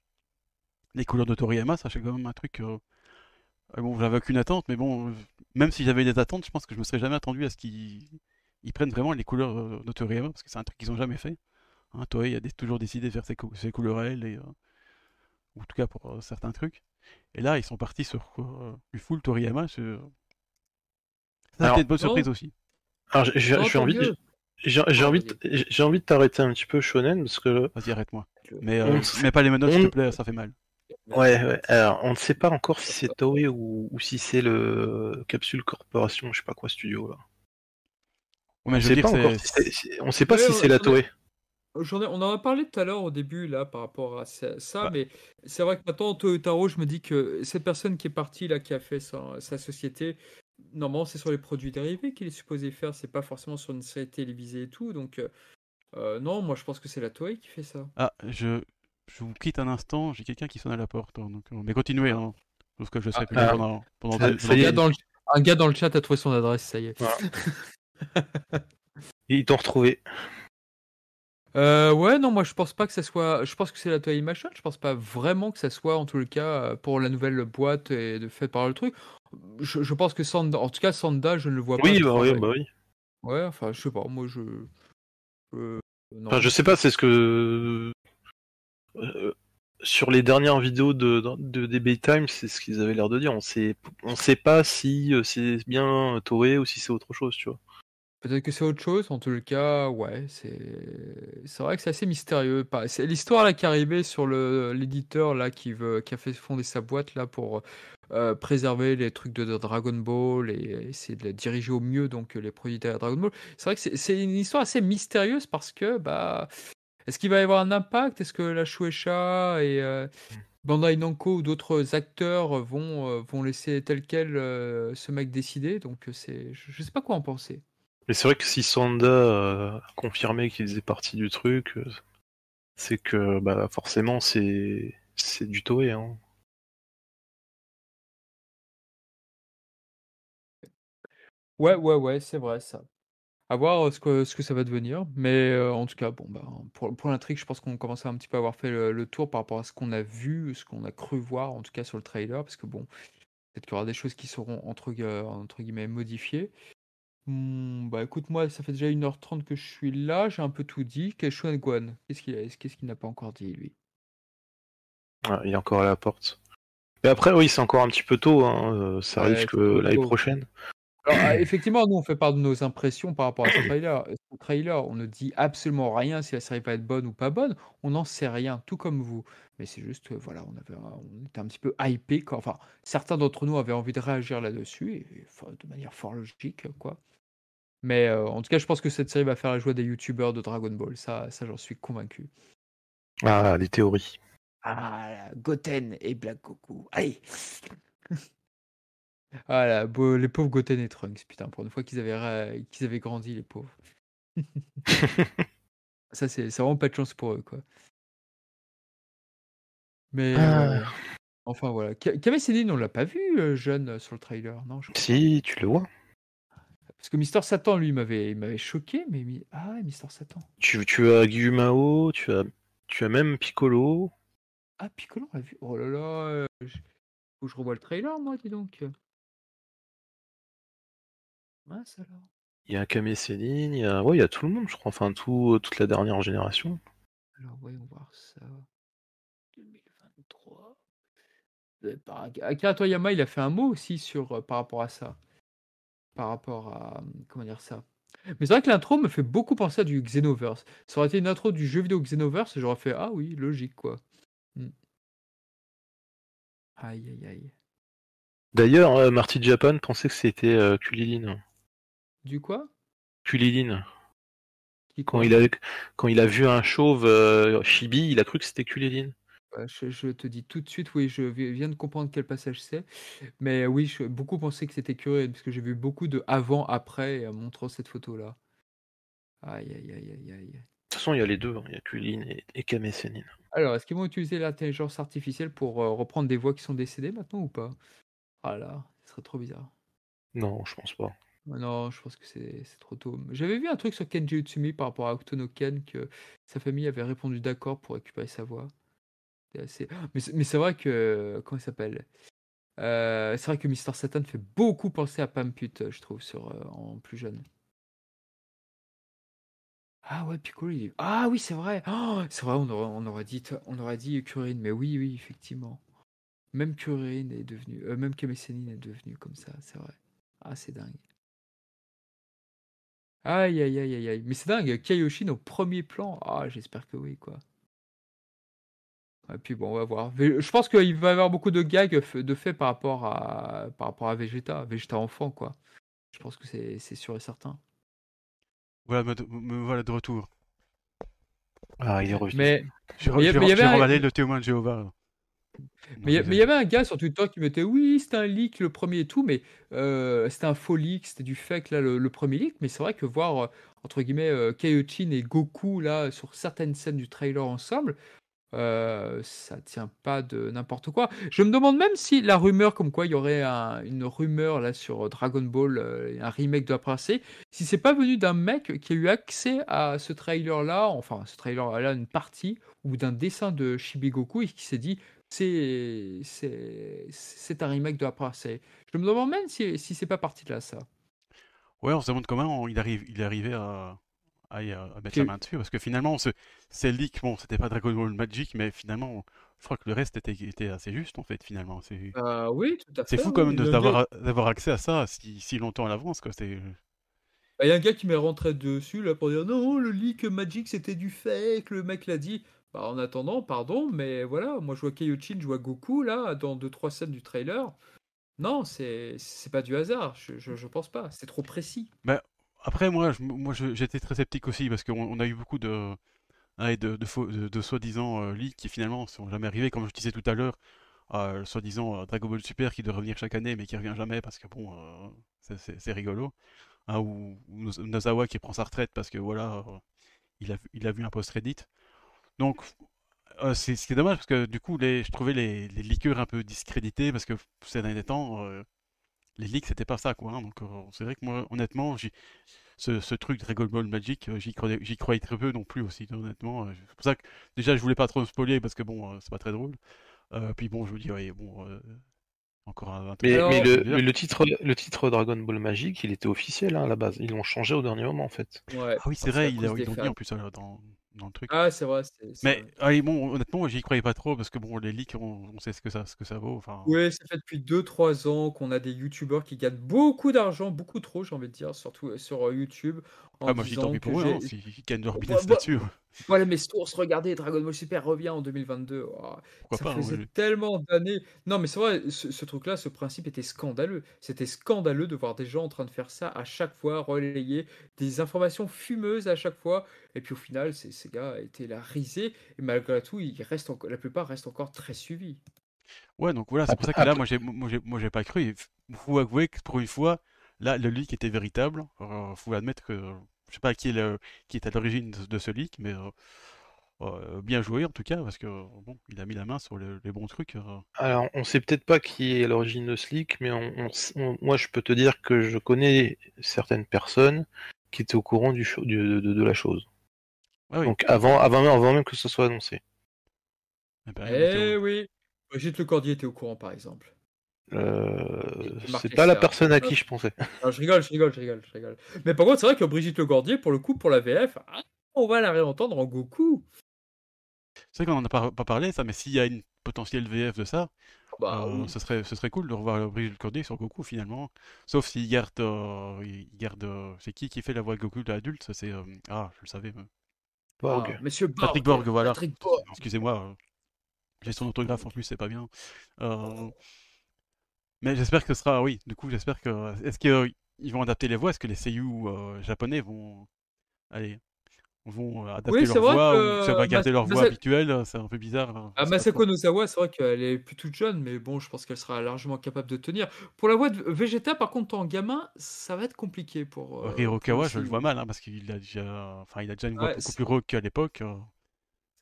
les... couleurs de Toriyama, ça c'est quand même un truc. euh, euh, Bon, j'avais aucune attente, mais bon, même si j'avais des attentes, je pense que je me serais jamais attendu à ce qu'ils ils prennent vraiment les couleurs euh, de Toriyama, parce que c'est un truc qu'ils ont jamais fait. Hein, Toei a toujours décidé de faire ses, cou- ses couleurs à elle, et, euh, ou en tout cas pour euh, certains trucs. Et là, ils sont partis sur euh, du full Toriyama. euh, Ça, c'était une bonne Non. surprise aussi. Alors, j'ai- tant envie, j'ai Ah, envie, de- j'ai envie de t'arrêter un petit peu, Shonen, parce que Vas-y, arrête-moi. Mais, On euh, s- mets pas les menottes, s'il te plaît, ça fait mal. Ouais, ouais. Alors, on ne sait pas encore si c'est Toei ou, ou si c'est le Capsule Corporation, je sais pas quoi studio là. On je sait veux dire, pas encore. c'est- si c'est- si- on sait pas Ouais, si ouais, c'est la attendez. Toei. J'en ai- on en a parlé tout à l'heure au début là par rapport à ça, mais c'est vrai que maintenant Toyotaro, je me dis que cette personne qui est partie là, qui a fait sa, sa société, normalement c'est sur les produits dérivés qu'il est supposé faire, c'est pas forcément sur une série télévisée et tout, donc euh, euh, non, moi je pense que c'est la Toei qui fait ça. Ah, je, je vous quitte un instant, j'ai quelqu'un qui sonne à la porte. hein, donc, euh, mais continuez, hein, parce que je serai plus là ah. pendant, pendant Ça- Un gars, dans le, un gars dans le chat a trouvé son adresse, ça y est. Voilà. (laughs) Et ils t'ont retrouvé. Euh, ouais, non, moi je pense pas que ça soit. Je pense que c'est la Toei Machine. Je pense pas vraiment que ça soit, en tout le cas, pour la nouvelle boîte et de fait par le truc. Je, je pense que Sanda, en tout cas, Sanda, je ne le vois pas. Oui, bah, oui, bah oui. Ouais, enfin, je sais pas, moi je. non. Enfin, je sais pas, c'est ce que. euh, sur les dernières vidéos de, de Debate Time, c'est ce qu'ils avaient l'air de dire. On sait, on sait pas si euh, c'est bien Toei ou si c'est autre chose, tu vois. Peut-être que c'est autre chose, en tout le cas, ouais, c'est c'est vrai que c'est assez mystérieux. Pas- C'est l'histoire là qui est arrivée sur le l'éditeur là qui veut qui a fait fonder sa boîte là pour euh, préserver les trucs de, de Dragon Ball et essayer de les diriger au mieux donc les produits de Dragon Ball. C'est vrai que c'est- c'est une histoire assez mystérieuse parce que bah est-ce qu'il va y avoir un impact? Est-ce que la Shueisha et euh, Bandai Namco ou d'autres acteurs vont euh, vont laisser tel quel euh, ce mec décider? Donc c'est je, je sais pas quoi en penser. Mais c'est vrai que si Sanda euh, a confirmé qu'il faisait partie du truc, euh, c'est que bah, forcément c'est du Toei. Hein. Ouais, ouais, ouais, c'est vrai ça. À voir euh, ce que, ça va devenir. Mais euh, en tout cas, bon, bah, pour, l'intrigue, je pense qu'on commence à un petit peu avoir fait le, tour par rapport à ce qu'on a vu, ce qu'on a cru voir, en tout cas sur le trailer. Parce que bon, peut-être qu'il y aura des choses qui seront entre guillemets modifiées. Hmm, bah écoute, moi, ça fait déjà 1h30 que je suis là, j'ai un peu tout dit. Keshuan Guan, qu'est-ce qu'il a- qu'est-ce qu'il n'a pas encore dit, lui? Ah, il est encore à la porte. Mais après, oui, c'est encore un petit peu tôt. Hein. euh, Ça Ouais, arrive c'est que l'année tôt. prochaine. Alors, ah, effectivement, nous, on fait part de nos impressions par rapport à ce trailer. Ce trailer, on ne dit absolument rien si la série va être bonne ou pas bonne. On n'en sait rien, tout comme vous. Mais c'est juste, euh, voilà, on, avait, un- on était un petit peu hypé. Quoi. Enfin, certains d'entre nous avaient envie de réagir là-dessus, et, de manière fort logique, quoi. Mais euh, en tout cas, je pense que cette série va faire la joie des youtubeurs de Dragon Ball. Ça, ça j'en suis convaincu. Ah, les théories. Ah, Goten et Black Goku. Allez (laughs) beau- les pauvres Goten et Trunks, putain, pour une fois qu'ils avaient, qu'ils avaient grandi, les pauvres. (laughs) Ça, c'est c'est vraiment pas de chance pour eux, quoi. Mais Ah. ouais. Enfin, voilà. Ka- Kame Sennin, on l'a pas vu, euh, jeune, euh, sur le trailer, non je crois Si, tu le vois. Parce que Mister Satan, lui, m'avait il m'avait choqué, mais... Ah Mister Satan. Tu, tu as Gyumao, tu as, tu as même Piccolo. Ah, Piccolo, on l'a vu. Oh là là, euh, je- faut que je revois le trailer, moi, dis donc. Mince alors. Il y a Kame Sennin, il y a... Ouais, il y a tout le monde, je crois. Enfin, tout, toute la dernière génération. Alors, voyons voir ça. 2023. Euh, par- Akira Toriyama, il a fait un mot aussi sur, euh, par rapport à ça. Par rapport à. Comment dire ça Mais c'est vrai que l'intro me fait beaucoup penser à du Xenoverse. Ça aurait été une intro du jeu vidéo Xenoverse, j'aurais fait Ah oui, logique quoi. Hmm. Aïe aïe aïe. D'ailleurs, euh, Marty Japan pensait que c'était euh, Kulilin. Du quoi? Kulilin. Qui Quand il, a, quand il a vu un chauve euh, chibi, il a cru que c'était Kulilin. Je, je te dis tout de suite, oui, je vi- viens de comprendre quel passage c'est. Mais oui, je, beaucoup pensaient que c'était curieux, parce que j'ai vu beaucoup de avant-après euh, montrant cette photo-là. Aïe, aïe, aïe, aïe, aïe. De toute façon, il y a les deux. hein. Il y a Kulilin et, et. Alors, est-ce qu'ils vont utiliser l'intelligence artificielle pour reprendre des voix qui sont décédées maintenant ou pas? Ah là, ce serait trop bizarre. Non, je pense pas. Ah Non, je pense que c'est c'est trop tôt. J'avais vu un truc sur Kenji Utsumi par rapport à Octono Ken que sa famille avait répondu d'accord pour récupérer sa voix. (gasps) Mais c'est vrai que comment il s'appelle? Euh, C'est vrai que Mister Satan fait beaucoup penser à Pamput, je trouve, sur euh, en plus jeune. Ah ouais, Piccolo, il Ah oui, c'est vrai. (gasps) C'est vrai, on aurait, on dit, on dit Kuririn, mais oui, oui, effectivement. Même Kuririn est devenu, euh, même Kemesenin est devenu comme ça, c'est vrai. Ah, c'est dingue. Aïe, aïe, aïe, aïe, aïe. Mais c'est dingue, Kaioshin au premier plan. Ah, j'espère que oui, quoi. Et puis bon, on va voir. Je pense qu'il va y avoir beaucoup de gags de fait par rapport à, par rapport à Vegeta, Vegeta enfant, quoi. Je pense que c'est c'est sûr et certain. Voilà, me, me voilà de retour. Ah, il est revenu. Mais J'ai avait un- remballé le témoin de Jéhovah. Mais il y a- mais il y avait un gars sur Twitter qui mettait oui, c'était un leak le premier et tout, mais euh, c'était un faux leak, c'était du fake là le, le premier leak. Mais c'est vrai que voir entre guillemets euh, Kaiochin et Goku là sur certaines scènes du trailer ensemble, euh, ça tient pas de n'importe quoi. Je me demande même si la rumeur comme quoi il y aurait un- une rumeur là sur Dragon Ball, euh, un remake de la princesse, si c'est pas venu d'un mec qui a eu accès à ce trailer là, enfin ce trailer là, une partie ou d'un dessin de Shibigoku et qui s'est dit c'est c'est un remake de la princesse. Je me demande même si, si c'est pas parti de là ça. Ouais, on se demande comment il arrive, il est arrivé à, à, à mettre Que- la main dessus, parce que finalement, ce, ces leaks, bon, c'était pas Dragon Ball Magic, mais finalement, je crois que le reste était, était assez juste, en fait, finalement. C'est Euh, oui, tout à fait. c'est fou quand même oui. d'avoir gars- accès à ça si, si longtemps à l'avance, Bah, Il y a un gars qui m'est rentré dessus là pour dire non, le leak Magic c'était du fake, le mec l'a dit. Bah, en attendant, pardon, mais voilà, moi je vois Kaiochin, je vois Goku là, dans deux trois scènes du trailer. Non, c'est c'est pas du hasard, je, je, je pense pas, c'est trop précis. Après, moi, moi j'étais très sceptique aussi parce qu'on on a eu beaucoup de, ouais, de, soi-disant euh, qui finalement sont jamais arrivés. Comme je disais tout à l'heure, euh, soi-disant euh, Dragon Ball Super qui doit revenir chaque année mais qui revient jamais parce que bon, euh, c'est- rigolo. Hein, ou, ou qui prend sa retraite parce que voilà, euh, il a, vu- il a vu un post-Reddit. Donc, c'est dommage parce que du coup, je trouvais les, les leakers un peu discrédités parce que ces derniers temps. Les leaks c'était pas ça quoi hein. donc euh, c'est vrai que moi honnêtement ce, ce truc Dragon Ball Magic euh, j'y croyais, j'y croyais très peu non plus aussi honnêtement euh, c'est pour ça que déjà je voulais pas trop me spoiler parce que bon c'est pas très drôle Euh, puis bon je me dis ouais bon euh, encore un, Mais, Alors, mais, le, bizarre. mais le titre, le titre Dragon Ball Magic, il était officiel hein, à la base. Ils l'ont changé au dernier moment en fait. Ouais, ah oui c'est vrai ils l'ont ils fans. en plus euh, dans, dans le truc Ah, c'est vrai, mais vrai. ah, bon honnêtement j'y croyais pas trop parce que bon les leaks on, on sait ce que ça ce que ça vaut enfin Ouais, ça fait depuis 2-3 ans qu'on a des youtubeurs qui gagnent beaucoup d'argent, beaucoup trop, j'ai envie de dire, surtout euh, sur euh, YouTube, en ah moi j'y tant pis pour eux j'ai. hein, s'ils gagnent leur Bah, business bah, là-dessus Voilà mes sources, regardez, Dragon Ball Super revient en 2022. Oh, pourquoi ça pas hein, faisait tellement d'années. Non, mais c'est vrai, ce, ce truc-là, ce principe était scandaleux. C'était scandaleux de voir des gens en train de faire ça à chaque fois, relayer des informations fumeuses à chaque fois. Et puis au final, ces, ces gars étaient là risés. Et malgré tout, ils restent la plupart restent encore très suivis. Ouais, donc voilà, c'est pour ça que là, moi, j'ai, moi, j'ai, moi, j'ai pas cru. Il faut avouer que pour une fois, là, le leak était véritable. Euh, faut admettre que, je sais pas qui est, le, qui est à l'origine de, ce leak, mais euh, euh, bien joué en tout cas, parce que bon, il a mis la main sur le- les bons trucs. euh. Alors, on sait peut-être pas qui est à l'origine de ce leak, mais on, on s- on- moi, je peux te dire que je connais certaines personnes qui étaient au courant du, cho- du- de, de- de la chose. Ah oui. Donc, avant, avant, même- avant même que ce soit annoncé. Eh ben, Eh oui, Brigitte Lecordier était au courant, par exemple. Euh, c'est pas la personne à qui je pensais. (laughs) Non, je rigole, je rigole, je rigole, je rigole. Mais par contre, c'est vrai que Brigitte Lecordier, pour le coup, pour la VF, ah, on va la réentendre en Goku. C'est vrai qu'on en a pas, pas parlé, ça, mais s'il y a une potentielle VF de ça, Bah euh, oui. ce serait, ce serait cool de revoir Brigitte Corday sur Goku finalement. Sauf s'il garde, euh, il garde, euh, c'est qui qui fait la voix de Goku de l'adulte Ça c'est, euh, ah, je le savais. mais- Borg. Ah, Monsieur Borg. Patrick Borg, voilà. Patrick Borg. Excusez-moi, euh, j'ai son autographe en plus, c'est pas bien. Euh, Mais j'espère que ce sera, oui, du coup, j'espère que. Est-ce qu'ils vont adapter les voix? Est-ce que les seiyuu euh, japonais vont. Allez. Vont euh, adapter Oui, c'est leur vrai voix que ou ça va garder leur voix habituelle C'est un peu bizarre. hein, Ah, Masako. Nozawa, c'est vrai qu'elle est plus toute jeune, mais bon, je pense qu'elle sera largement capable de tenir. Pour la voix de Vegeta, par contre, en gamin, ça va être compliqué pour. euh, Hirokawa, pour je le vois mal, hein, parce qu'il a déjà. Enfin, il a déjà une voix Ouais, beaucoup plus rauque qu'à l'époque. euh.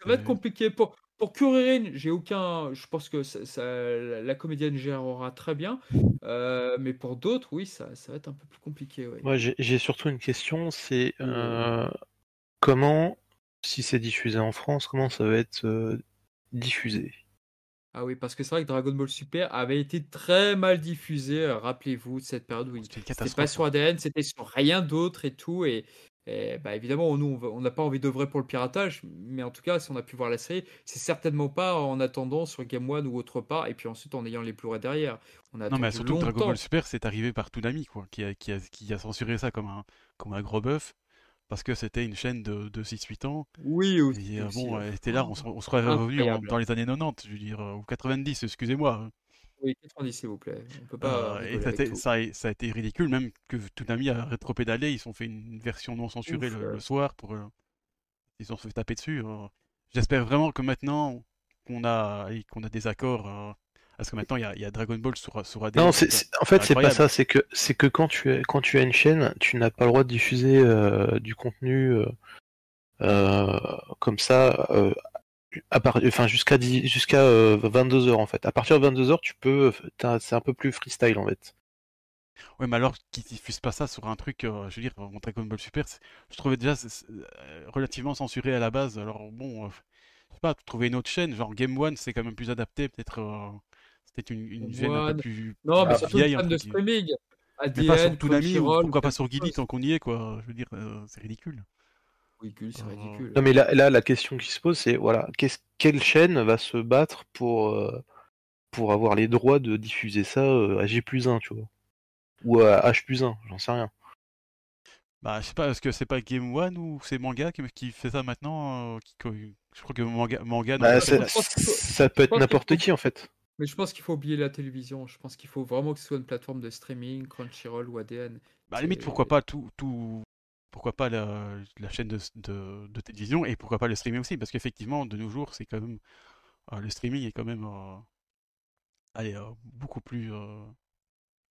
Ça va être Euh, compliqué pour. pour Kuririn, j'ai aucun. Je pense que ça, ça- la comédienne gérera très bien. Euh, mais pour d'autres, oui, ça, ça va être un peu plus compliqué. ouais. Moi, j'ai j'ai surtout une question, c'est euh, comment, si c'est diffusé en France, comment ça va être euh, diffusé? Ah oui, parce que c'est vrai que Dragon Ball Super avait été très mal diffusé. euh, Rappelez-vous de cette période où il- c'était pas sur ADN, c'était sur rien d'autre et tout. Et, et, bah, évidemment, nous, on n'a pas envie d'œuvrer pour le piratage, mais en tout cas, si on a pu voir la série, c'est certainement pas en attendant sur Game One ou autre part, et puis ensuite en ayant les Blu-ray derrière. On a Non, mais surtout que Dragon. Ball Super, c'est arrivé par Toonami, quoi, qui a, qui a, qui a censuré ça comme un, comme un gros bœuf, parce que c'était une chaîne de, de 6-8 ans. Oui, aussi. Et euh, aussi, bon, ouais. elle était là, on, se- on serait revenu en- Incroyable. dans les années 90, je veux dire, euh, ou 90, excusez-moi. Oui, 90, s'il vous plaît. On peut pas Euh, et ça a, été, tout. ça, a, ça a été ridicule, même que Toonami a rétropédalé, ils ont fait une version non censurée Ouf, le, soir pour. euh, ils se sont fait taper dessus. euh. J'espère vraiment que maintenant qu'on a, qu'on a des accords. Parce que maintenant il y a, il y a Dragon Ball sur, sur ADN. Non, en fait, c'est pas ça. C'est que, c'est que quand tu, es- quand tu as une chaîne, tu n'as pas le droit de diffuser euh, du contenu euh, euh, comme ça, à part, enfin jusqu'à jusqu'à 22 heures en fait. À partir de 22 heures, tu peux, c'est un peu plus freestyle en fait. Ouais, mais alors qu'ils diffusent pas ça sur un truc, euh, je veux dire, mon Dragon Ball Super, je trouvais déjà relativement censuré à la base. Alors bon, euh, je sais pas, trouver une autre chaîne, genre Game One, c'est quand même plus adapté, peut-être. euh, c'était une, une un peu plus, Non, mais surtout une vieille, de streaming. Mais pas sur ADN, Toonami, ou pourquoi pas sur chose. tant qu'on y est, quoi. Je veux dire, euh, c'est ridicule. C'est Euh, ridicule. Non mais là, là, la question qui se pose, c'est voilà, qu'est-ce, quelle chaîne va se battre pour euh, pour avoir les droits de diffuser ça euh, à J plus 1, tu vois, ou à H plus 1, j'en sais rien. Bah, je sais pas, est-ce que c'est pas Game One ou c'est Manga qui, qui fait ça maintenant euh, qui, Je crois que Manga, Manga Bah, non, ça, peut être n'importe qui en fait. Mais je pense qu'il faut oublier la télévision. Je pense qu'il faut vraiment que ce soit une plateforme de streaming, Crunchyroll ou ADN. bah, à la limite, pourquoi pas tout, tout... Pourquoi pas la, la chaîne de, de, de télévision et pourquoi pas le streaming aussi? Parce qu'effectivement, de nos jours, c'est quand même. euh, le streaming est quand même. euh, allez, euh, beaucoup plus euh,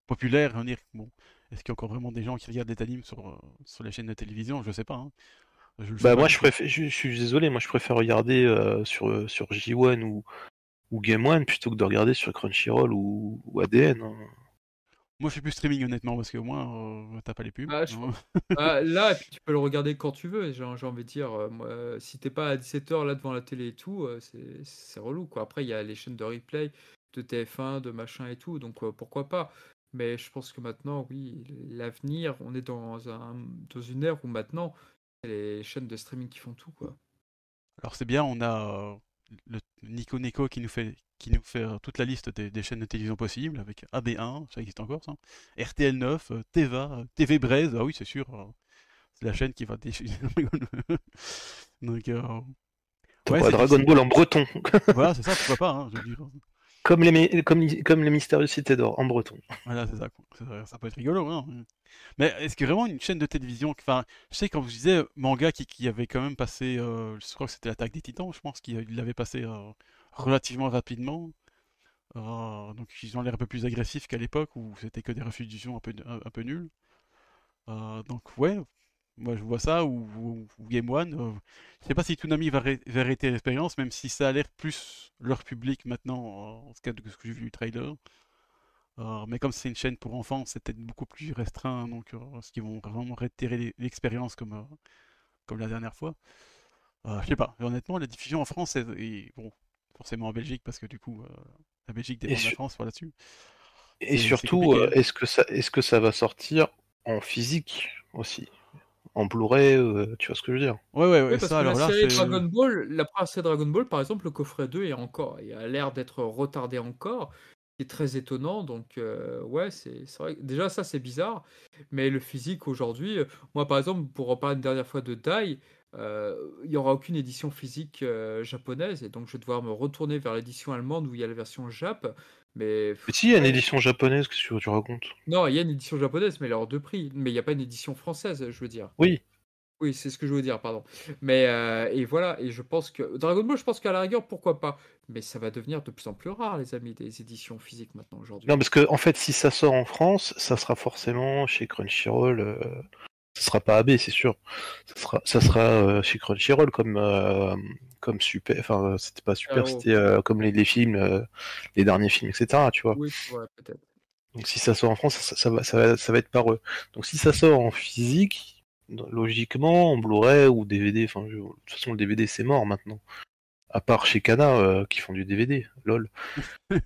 populaire. On dire, bon, est-ce qu'il y a encore vraiment des gens qui regardent des animes sur, euh, sur les chaînes de télévision? Je sais pas. hein. Je Bah pas moi je préfère, je, je suis désolé, moi je préfère regarder euh, sur sur J1 ou ou Game One plutôt que de regarder sur Crunchyroll ou, ou ADN. hein. Moi, je suis plus streaming, honnêtement, parce que au moins, euh, t'as pas les pubs. Ah, je. (laughs) Ah, (laughs) là, et puis tu peux le regarder quand tu veux. J'ai envie de dire, euh, moi, euh, si t'es pas à 17h là devant la télé et tout, euh, c'est c'est relou quoi. Après, il y a les chaînes de replay, de TF1, de machin et tout, donc euh, pourquoi pas. Mais je pense que maintenant, oui, l'avenir, on est dans, un, dans une ère où maintenant, c'est les chaînes de streaming qui font tout quoi. Alors c'est bien, on a euh, le Nico Nico qui nous fait, qui nous fait euh, toute la liste des, des chaînes de télévision possibles avec AB1, ça existe encore ça, RTL9, euh, Teva, euh, TV Braise, ah oui c'est sûr, euh, c'est la chaîne qui va. (laughs) Donc euh, ouais, pas Dragon Ball en breton, Voilà, c'est ça, pourquoi pas, hein, je veux dire. Comme les comme comme les mystérieuses cités d'or en breton. Voilà, c'est ça. Ça, peut être rigolo, hein. Mais est-ce que vraiment une chaîne de télévision, je sais quand vous disais manga qui, qui avait quand même passé, euh, je crois que c'était l'attaque des Titans, je pense qu'il l'avait passé euh, relativement rapidement. Euh, donc ils ont l'air un peu plus agressifs qu'à l'époque où c'était que des refusions un peu, un, peu nuls. Euh, donc ouais, moi je vois ça, ou, ou- ou Game One. euh, je sais pas si Toonami va, va arrêter l'expérience, même si ça a l'air plus leur public maintenant, en tout cas de ce que j'ai vu du trailer. Euh, mais comme c'est une chaîne pour enfants, c'est peut-être beaucoup plus restreint, donc euh, est-ce qu'ils vont vraiment réitérer l'e- l'expérience comme, euh, comme la dernière fois? Euh, Je sais pas. Honnêtement, la diffusion en France, est, est- bon, forcément en Belgique, parce que du coup, la Belgique dépend de la France voilà, dessus. Et c'est surtout, est-ce que ça est-ce que ça va sortir en physique aussi, en Blu-ray, euh, tu vois ce que je veux dire Ouais, ouais, ouais, Oui, parce ça, que la alors là, série c'est. Dragon Ball, la première série Dragon Ball, par exemple, le coffret 2 est encore, il a l'air d'être retardé encore, qui est très étonnant. Donc, euh, ouais, c'est c'est vrai. Déjà, ça, c'est bizarre. Mais le physique aujourd'hui, euh, moi, par exemple, pour reparler une dernière fois de Dai, euh, il n'y aura aucune édition physique euh, japonaise. Et donc, je vais devoir me retourner vers l'édition allemande où il y a la version Jap. Mais Mais si, il y a une édition japonaise, qu'est-ce que tu racontes? Non, il y a une édition japonaise, mais elle est hors de prix. Mais il n'y a pas une édition française, je veux dire. Oui. Oui, c'est ce que je veux dire, pardon. Mais euh, et voilà, et je pense que Dragon Ball, je pense qu'à la rigueur, pourquoi pas? Mais ça va devenir de plus en plus rare, les amis, des éditions physiques maintenant aujourd'hui. Non, parce que en fait, si ça sort en France, ça sera forcément chez Crunchyroll. euh, ça sera pas AB, c'est sûr. Ça sera, ça sera euh, chez Crunchyroll comme, euh, comme super. Enfin, euh, c'était pas super, Ah, c'était euh, comme les, les films, les derniers films, etc. Tu vois. Oui, ouais, peut-être. Donc si ça sort en France, ça, ça va, ça, va, ça va être par eux. Donc si ça sort en physique, logiquement, en Blu-ray ou DVD, enfin, je- de toute façon, le DVD c'est mort maintenant. À part chez Kana euh, qui font du DVD, lol. (laughs) oui,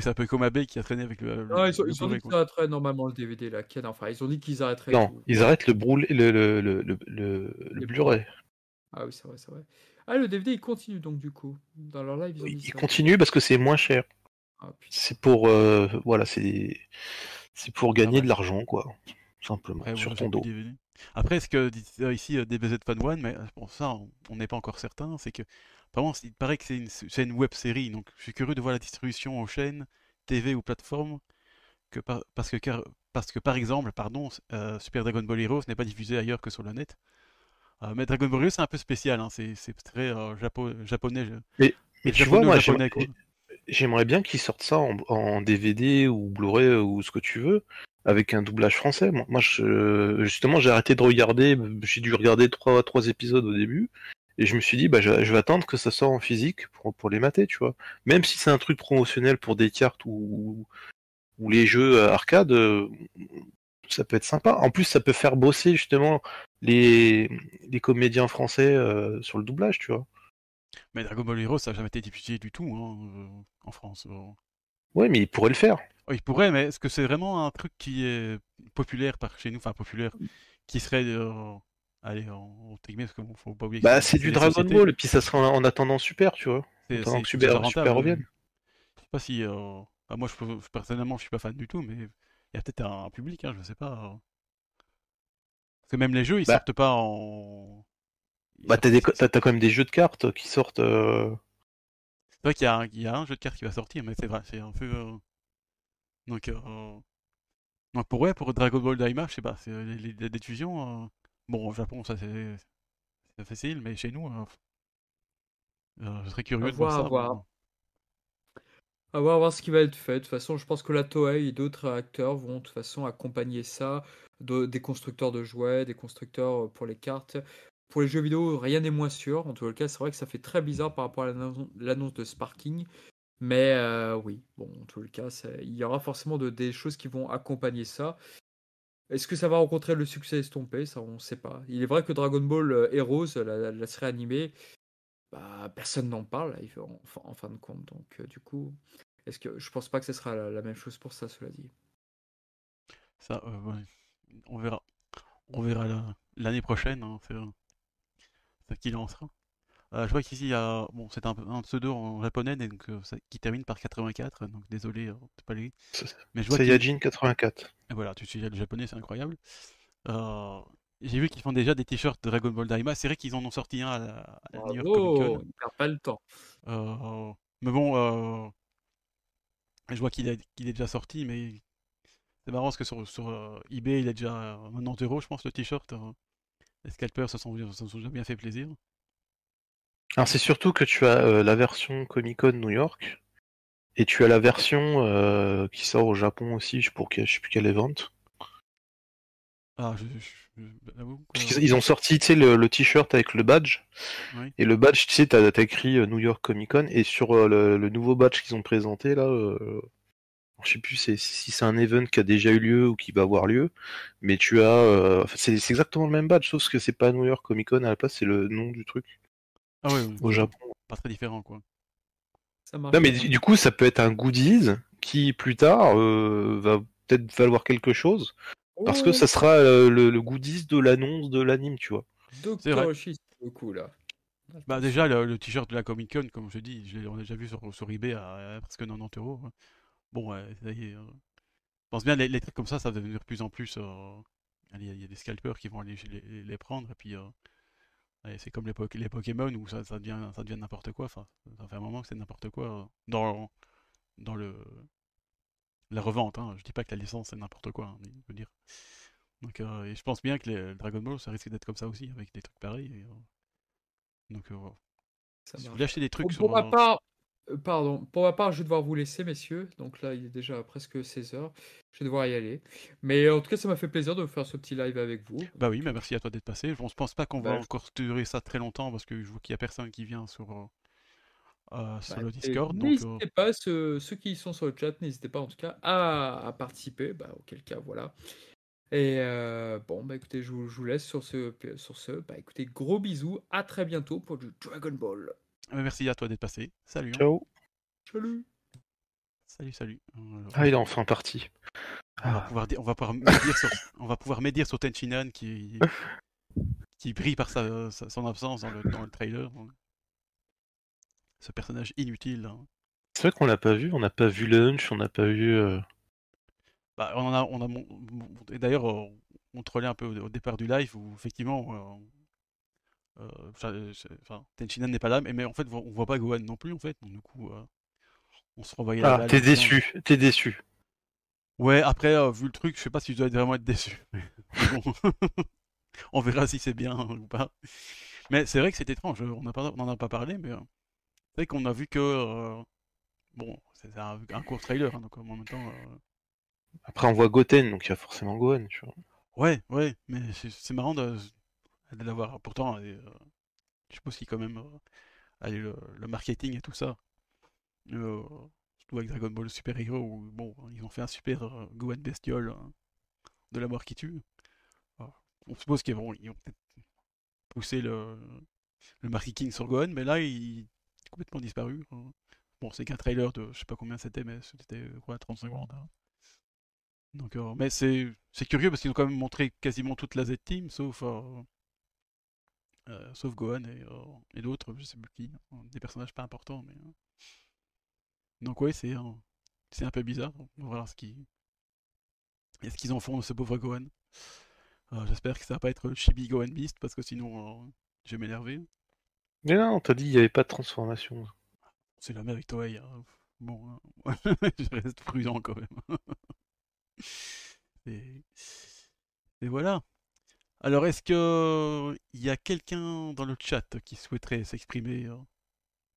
c'est un peu comme AB qui a traîné avec le. Non, ils, ont, le ils ont dit qu'ils arrêteraient normalement le DVD, là. Ken, Enfin, ils ont dit qu'ils arrêteraient. Non, tout. ils arrêtent le, brûlé, le, le, le, le, Blu-ray. Ah oui, c'est vrai, c'est vrai. Ah, le DVD, il continue donc, du coup. Dans leur live, ils ont dit Ils ça. continuent parce que c'est moins cher. Ah. C'est pour, euh, voilà, c'est, c'est pour gagner ouais. de l'argent, quoi, simplement, Après, sur ton dos. DVD. Après, ce que dit euh, ici DBZ Fan One, mais bon, ça, on- on n'est pas encore certain, c'est que vraiment, il paraît que c'est une, c'est une web série, donc je suis curieux de voir la distribution aux chaînes, TV ou que par- parce, que, car- parce que par exemple, pardon, euh, Super Dragon Ball Heroes n'est pas diffusé ailleurs que sur le net. Euh, mais Dragon Ball Heroes, c'est un peu spécial, hein, c'est c'est très euh, japo- japonais. Mais, mais tu vois, moi, japonais, j'aimerais, bien qu'ils sortent ça en, en DVD ou Blu-ray ou ce que tu veux, avec un doublage français. Moi, moi, je, justement, j'ai arrêté de regarder, j'ai dû regarder trois, trois épisodes au début, et je me suis dit, bah, je, je vais attendre que ça sorte en physique pour, pour les mater, tu vois. Même si c'est un truc promotionnel pour des cartes ou, ou les jeux euh, arcade, euh, ça peut être sympa. En plus, ça peut faire bosser justement les, les comédiens français euh, sur le doublage, tu vois. Mais Dragon Ball Heroes, ça n'a jamais été diffusé du tout hein, en France. Ouais, mais ils pourraient le faire. Oh, il pourrait, mais est-ce que c'est vraiment un truc qui est populaire par chez nous, enfin populaire, qui serait, euh, allez, en, entre guillemets, parce qu'il faut pas oublier que Bah, c'est du Dragon sociétés, Ball, et puis ça sera en, en attendant Super, tu vois. c'est- attendant que Super, rentable, Super revienne. Je sais pas si, euh, bah, moi, je, personnellement, je suis pas fan du tout, mais il y a peut-être un, public, hein, je sais pas. euh. Parce que même les jeux, ils Bah. sortent pas en. Bah, t'as, des, t'as quand même des jeux de cartes qui sortent. euh, C'est vrai qu'il y a, un- il y a un jeu de cartes qui va sortir, mais c'est vrai, c'est un peu. euh, Donc, euh, donc pour, ouais, pour Dragon Ball Daima, je sais pas, c'est les, les- les diffusions. Bon, au Japon, ça c'est facile, mais chez nous, euh, euh, je serais curieux À de voir voir, ça. voir. moi. À voir, à voir ce qui va être fait. De toute façon, je pense que la Toei et d'autres acteurs vont de toute façon accompagner ça, de- des constructeurs de jouets, des constructeurs euh, pour les cartes. Pour les jeux vidéo, rien n'est moins sûr. En tout cas, c'est vrai que ça fait très bizarre par rapport à l'annonce de Sparking. Mais euh, oui, bon, en tout cas, il y aura forcément de- des choses qui vont accompagner ça. Est-ce que ça va rencontrer le succès estompé? Ça, on ne sait pas. Il est vrai que Dragon Ball euh, Heroes, la, la série animée, bah, personne n'en parle en, fin de compte. Donc, euh, du coup, est-ce que je pense pas que ce sera la, même chose pour ça, cela dit. Ça, euh, ouais, on verra. On verra la- l'année prochaine, hein, c'est c'est qui lancera. Euh, je vois qu'ici, il y a. Bon, c'est un, un pseudo en japonais donc, euh, ça- qui termine par 84, donc désolé, euh, c'est pas les. Mais je vois qu'il- Saiyajin 84. Et voilà, tu sais, le japonais, c'est incroyable. Euh, J'ai vu qu'ils font déjà des t-shirts de Dragon Ball Daima. C'est vrai qu'ils en ont sorti un à la, à la New York Comic Con. il perd pas le temps. Euh, mais bon, euh, je vois qu'il est, qu'il est déjà sorti, mais c'est marrant parce que sur, sur euh, eBay, il est déjà à 90 euros, je pense, le t-shirt. euh. Les scalpers se sont, se sont déjà bien fait plaisir. Alors, c'est surtout que tu as euh, la version Comic Con New York, et tu as la version euh, qui sort au Japon aussi, je, pour, que- je sais plus quelle event. Ah, je, Ils, ont sorti, tu sais, le, le t-shirt avec le badge. Oui. Et le badge, tu sais, t'as t'as écrit euh, New York Comic Con. Et sur euh, le, le nouveau badge qu'ils ont présenté, là, euh, je sais plus c'est- si c'est un event qui a déjà eu lieu ou qui va avoir lieu. Mais tu as. euh, c'est exactement le même badge, sauf que c'est pas New York Comic Con à la place, c'est le nom du truc Ah au Japon. pas très différent, quoi. Ça marche. Non, mais du du coup, ça peut être un goodies qui, plus tard, euh, va peut-être valoir quelque chose. Parce que ça sera euh, le, le goodies de l'annonce de l'anime, tu vois. C'est Dr. vrai. Oshi, c'est le coup là. Bah déjà, le, le t-shirt de la Comic Con, comme je dis, je l'ai- on l'a déjà vu sur, sur eBay à, à presque 90 euros. hein. Bon, ouais, ça y est. euh, Je pense bien, les, les trucs comme ça, ça va devenir de plus en plus... euh, Il y, a des scalpers qui vont aller les, prendre, et puis... euh, c'est comme les, Poké- les Pokémon, où ça, ça devient, ça devient n'importe quoi. Enfin, ça fait un moment que c'est n'importe quoi euh, dans, dans le... La revente, hein. je dis pas que la licence c'est n'importe quoi, hein, je veux dire. Donc, euh, et je pense bien que les Dragon Ball, ça risque d'être comme ça aussi, avec des trucs pareils. et, euh, Donc, euh, si vous voulez acheter des trucs Pour, sur. pour ma part, Euh, Pardon, pour ma part, je vais devoir vous laisser, messieurs. Donc là, il est déjà presque 16 heures. Je vais devoir y aller. Mais en tout cas, ça m'a fait plaisir de faire ce petit live avec vous. Bah oui, mais merci à toi d'être passé. Je ne pense pas qu'on va Bah, encore durer ça très longtemps parce que je vois qu'il n'y a personne qui vient sur, euh, euh, sur Bah, le et Discord. Donc, euh, N'hésitez pas, ceux, ceux qui sont sur le chat, n'hésitez pas en tout cas à, à participer. Bah, auquel cas, voilà. Et euh, bon, bah écoutez, je vous, je vous laisse sur ce. Sur ce. Bah écoutez, gros bisous. À très bientôt pour du Dragon Ball. Merci à toi d'être passé. Salut. hein. Ciao. Salut. Salut, salut. Euh, Ah, il est enfin parti. On va Ah. pouvoir, on va pouvoir médire sur, on va pouvoir médire sur Tenchinan qui, qui brille par sa, sa- son absence dans le, dans le trailer. Ce personnage inutile. hein. C'est vrai qu'on l'a pas vu, on n'a pas vu Lunch, on n'a pas vu. euh, Bah, on en a, on a mon- mon- et d'ailleurs, euh, on trollait un peu au, au départ du live où effectivement, enfin, euh, c'est- enfin, Tenchinan n'est pas là, mais, mais en fait, on voit pas Gohan non plus en fait. Donc du coup, euh, on se renvoyait la Ah, t'es disant- déçu, t'es déçu. Ouais, après, euh, vu le truc, je sais pas si je dois vraiment être déçu. (laughs) (laughs) On verra si c'est bien ou pas. Mais c'est vrai que c'est étrange, on n'en pas, on en a pas parlé, mais euh, c'est vrai qu'on a vu que. euh, Bon, c'est un, un court trailer, hein, donc en même temps. euh, Après, on voit Goten, donc il y a forcément Gohan, tu vois. Ouais, ouais, mais c'est marrant de, de l'avoir. Pourtant, euh, je suppose qu'il quand même euh, allez, le, marketing et tout ça. Euh, surtout avec Dragon Ball Super Hero, où bon, ils ont fait un super euh, Gohan bestiole hein, de la mort qui tue. On suppose qu'ils vont, ils ont peut-être poussé le, le marketing sur Gohan, mais là, il est complètement disparu. hein. Bon, c'est qu'un trailer de je sais pas combien c'était, mais c'était quoi, 30 secondes. hein. Donc, euh, mais c'est c'est curieux parce qu'ils ont quand même montré quasiment toute la Z-Team, sauf, euh, sauf Gohan et, euh, et d'autres, je sais plus qui, des personnages pas importants. Mais, euh. Donc, ouais, c'est un, c'est un peu bizarre. On va voir ce qu'ils ce qu'ils en font de ce pauvre Gohan. J'espère que ça va pas être le Chibi Gohan Beast parce que sinon, je vais m'énerver. Mais non, t'as dit qu'il n'y avait pas de transformation. C'est la même avec Toei. hein. Bon, hein, (laughs) je reste prudent quand même. (laughs) et, et voilà. Alors, est-ce que il y a quelqu'un dans le chat qui souhaiterait s'exprimer euh,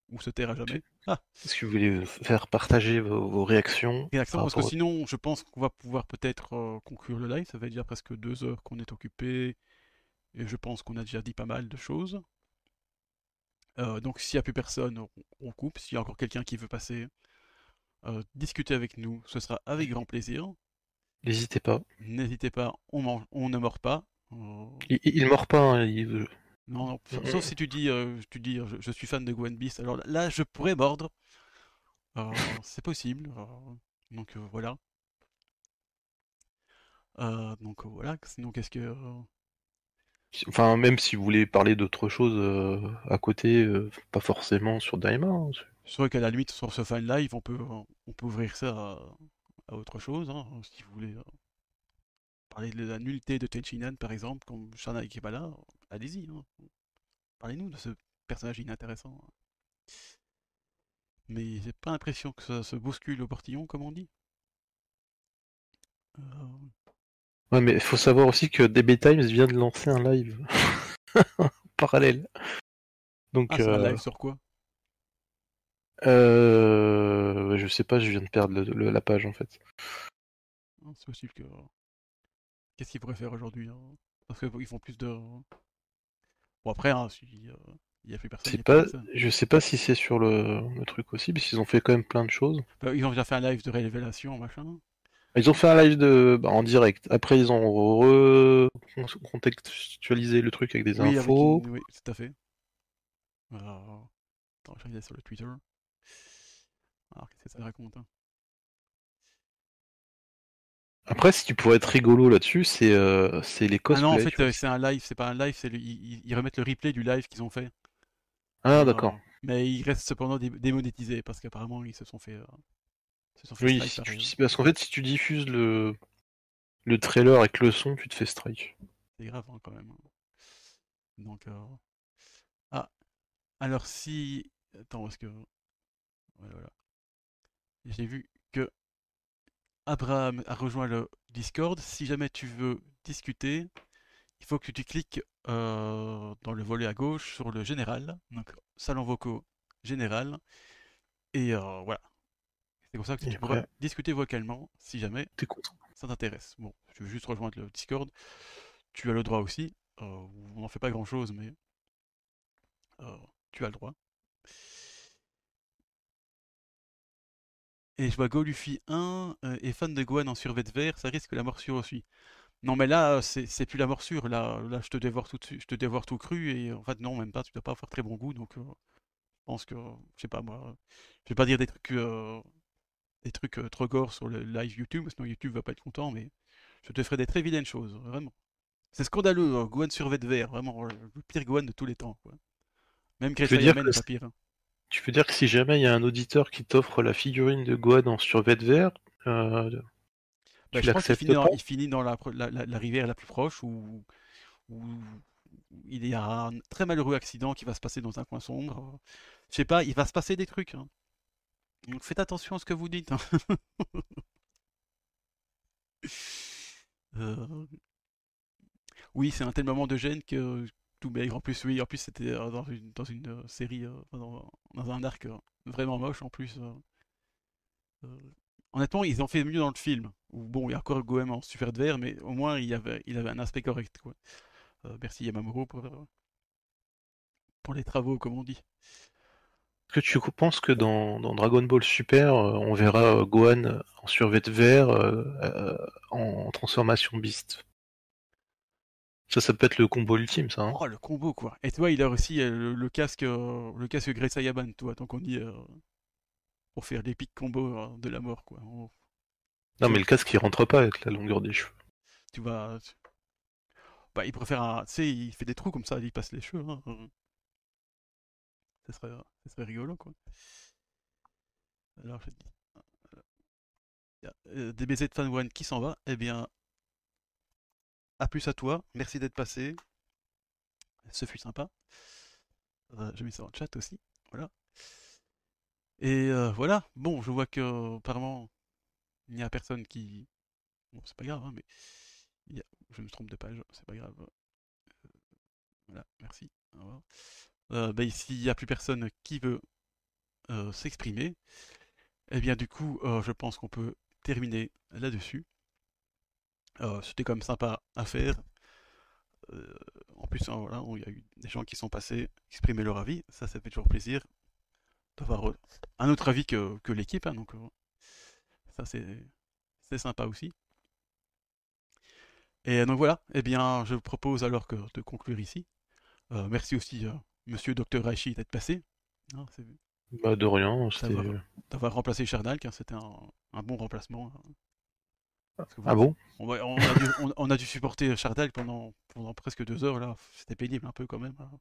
ou se taire à jamais? Ah, Est-ce que vous voulez faire partager vos, vos réactions réaction, par parce que sinon, je pense qu'on va pouvoir peut-être euh, conclure le live. Ça fait déjà presque deux heures qu'on est occupé et je pense qu'on a déjà dit pas mal de choses. Euh, donc, s'il n'y a plus personne, on, on coupe. S'il y a encore quelqu'un qui veut passer, euh, discuter avec nous, ce sera avec grand plaisir. N'hésitez pas. N'hésitez pas, on, mange, on ne mord pas. Il, il mord pas, hein, il- non, non, sa- sauf si tu dis, euh, tu dis euh, je, je suis fan de Gwen Beast, alors là je pourrais mordre. Euh, (laughs) c'est possible. euh, donc voilà. Donc voilà, sinon qu'est-ce que. Enfin, même si vous voulez parler d'autre chose à côté, pas forcément sur Daima. hein, c'est- C'est vrai qu'à la limite, sur ce fan live, on peut, on peut ouvrir ça à, à autre chose, hein, si vous voulez. Parler de la nullité de Tenchinan, par exemple, comme Shana qui est pas là, allez-y. hein. Parlez-nous de ce personnage inintéressant. Mais j'ai pas l'impression que ça se bouscule au portillon, comme on dit. Euh, Ouais, mais il faut savoir aussi que DB Times vient de lancer un live en (laughs) parallèle. Donc, Ah, un euh, live sur quoi? Euh, je sais pas, je viens de perdre le- le- la page en fait. Ah, C'est possible que. Qu'est-ce qu'ils pourraient faire aujourd'hui hein Parce qu'ils font plus de. Bon, après, hein, si, euh, il y a plus personne. a plus pas, personne. je sais pas si c'est sur le, le truc aussi, parce qu'ils ont fait quand même plein de choses. Bah, ils ont déjà fait un live de révélation, machin. Ils ont fait un live de, bah, en direct. Après, ils ont recontextualisé le truc avec des Oui, avec infos. une- oui, tout à fait. Alors, Attends, je regarde sur le Twitter. Alors, qu'est-ce que ça raconte hein Après, ce qui pourrait être rigolo là-dessus, c'est euh, c'est les Ah cosplays. non, en tu fait, euh, c'est un live, c'est pas un live, c'est le- ils, ils- ils remettent le replay du live qu'ils ont fait. Ah, Euh, d'accord. mais il reste cependant dé- démonétisé parce qu'apparemment ils se sont fait. euh, se sont fait Oui, si tu, si- parce qu'en fait, si tu diffuses le, le trailer avec le son, tu te fais strike. C'est grave hein, quand même. Donc. Ah, alors si. Attends, est-ce que. Voilà, voilà. J'ai vu que Abraham a rejoint le Discord. Si jamais tu veux discuter, il faut que tu cliques euh, dans le volet à gauche sur le général. Donc, salon vocaux général. Et euh, voilà. C'est pour ça que tu pourras après- discuter vocalement si jamais ça t'intéresse. Bon, tu veux juste rejoindre le Discord, tu as le droit aussi. Euh, on n'en fait pas grand chose, mais tu as le droit. Et je vois Goluffy 1 euh, est fan de Gohan en survêt vert, ça risque la morsure aussi. Non, mais là, c'est plus la morsure. Là, là, je te dévore tout, de je te dévore tout cru. Et en fait, non, même pas. Tu dois pas avoir très bon goût. Donc, euh, je pense que, je sais pas moi, je vais pas dire des trucs, euh, des trucs trop gore sur le live YouTube, sinon YouTube va pas être content. Mais je te ferai des très vilaines choses, vraiment. C'est scandaleux, hein, Gohan survêt vert, vraiment euh, le pire Gohan de tous les temps. Quoi. Même que n'est pas pire. hein. Tu veux dire que si jamais il y a un auditeur qui t'offre la figurine de Gohan en survêt vert, euh, Bah, tu je pense qu'il l'acceptes finit, dans, pas? il finit dans la, pro- la, la- la rivière la plus proche où, où il y a un très malheureux accident qui va se passer dans un coin sombre. Je sais pas, il va se passer des trucs. hein. Donc faites attention à ce que vous dites. hein. (laughs) Euh, Oui, c'est un tel moment de gêne que tout maigre. En plus, oui, en plus c'était euh, dans une, euh, série, euh, dans, un arc vraiment moche en plus. honnêtement, ils ont fait mieux dans le film. Bon, il y a encore Goem en super de vert, mais au moins il avait, il avait un aspect correct. Merci Yamamuro pour, les travaux, comme on dit. Est-ce que tu penses que dans, Dragon Ball Super, on verra Gohan en survêt vert en transformation Beast? Ça, ça peut être le combo ultime, ça. hein. Oh, le combo, quoi. Et toi, il a aussi euh, le, le casque, euh, le casque Great Saiyaman, toi, tant qu'on dit, euh, pour faire l'épique combo euh, de la mort, quoi. On- Non, mais le casque, il rentre pas avec la longueur des cheveux. tu vas. Bah, il préfère un. Tu sais, il fait des trous comme ça, il passe les cheveux. Hein. euh. Ça serait, ça serait rigolo, quoi. Alors, je te dis. Il y a, euh, DBZ Fan One qui s'en va. Eh bien, à plus à toi. Merci d'être passé. Ce fut sympa. Euh, J'ai mis ça en chat aussi. Voilà. Et euh, voilà. Bon, je vois que apparemment il n'y a personne qui. Bon, c'est pas grave, hein, mais je me trompe de page, c'est pas grave. Euh, Voilà, merci. Au revoir. Ici, il n'y a plus personne qui veut euh, s'exprimer. Eh bien, du coup, je pense qu'on peut terminer là-dessus. Euh, C'était quand même sympa à faire. Euh, en plus, hein, voilà, il y a eu des gens qui sont passés exprimer leur avis. Ça, ça fait toujours plaisir d'avoir euh, un autre avis que, que l'équipe. hein, donc, ça, c'est sympa aussi. Et donc voilà, eh bien, je vous propose alors que de conclure ici. Euh, merci aussi, euh, monsieur Dr. Raichi, d'être passé. Hein, Bah, de rien. D'avoir remplacé Chernalk, hein, c'était un, un bon remplacement. hein. Parce que Ah bon, on, a dû, on- on a dû supporter Chernalk pendant, pendant presque deux heures, là. C'était pénible un peu quand même. hein.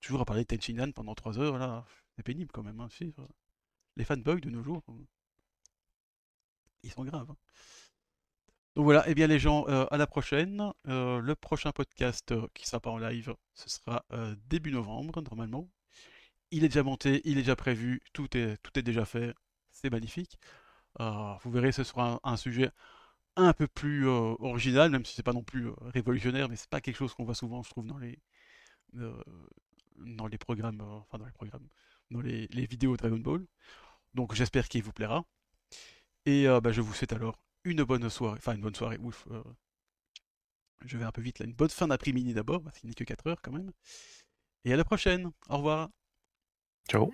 Toujours à parler de Tenchinan pendant trois heures, là. C'est pénible quand même. hein, Les fanboys de nos jours, euh, ils sont graves. hein. Donc voilà, eh bien les gens, euh, à la prochaine. Euh, le prochain podcast euh, qui sera pas en live, ce sera début novembre, normalement. Il est déjà monté, il est déjà prévu, tout est, tout est déjà fait. C'est magnifique. Vous verrez, ce sera un, un sujet un peu plus euh, original, même si c'est pas non plus euh, révolutionnaire, mais c'est pas quelque chose qu'on voit souvent, je trouve, dans les, euh, dans les programmes, enfin dans les programmes, dans les, les vidéos Dragon Ball. Donc j'espère qu'il vous plaira. Et bah, je vous souhaite alors une bonne soirée, enfin une bonne soirée, ouf. je vais un peu vite là, une bonne fin d'après-midi d'abord, parce qu'il n'est que 4 heures quand même. Et à la prochaine, au revoir. Ciao.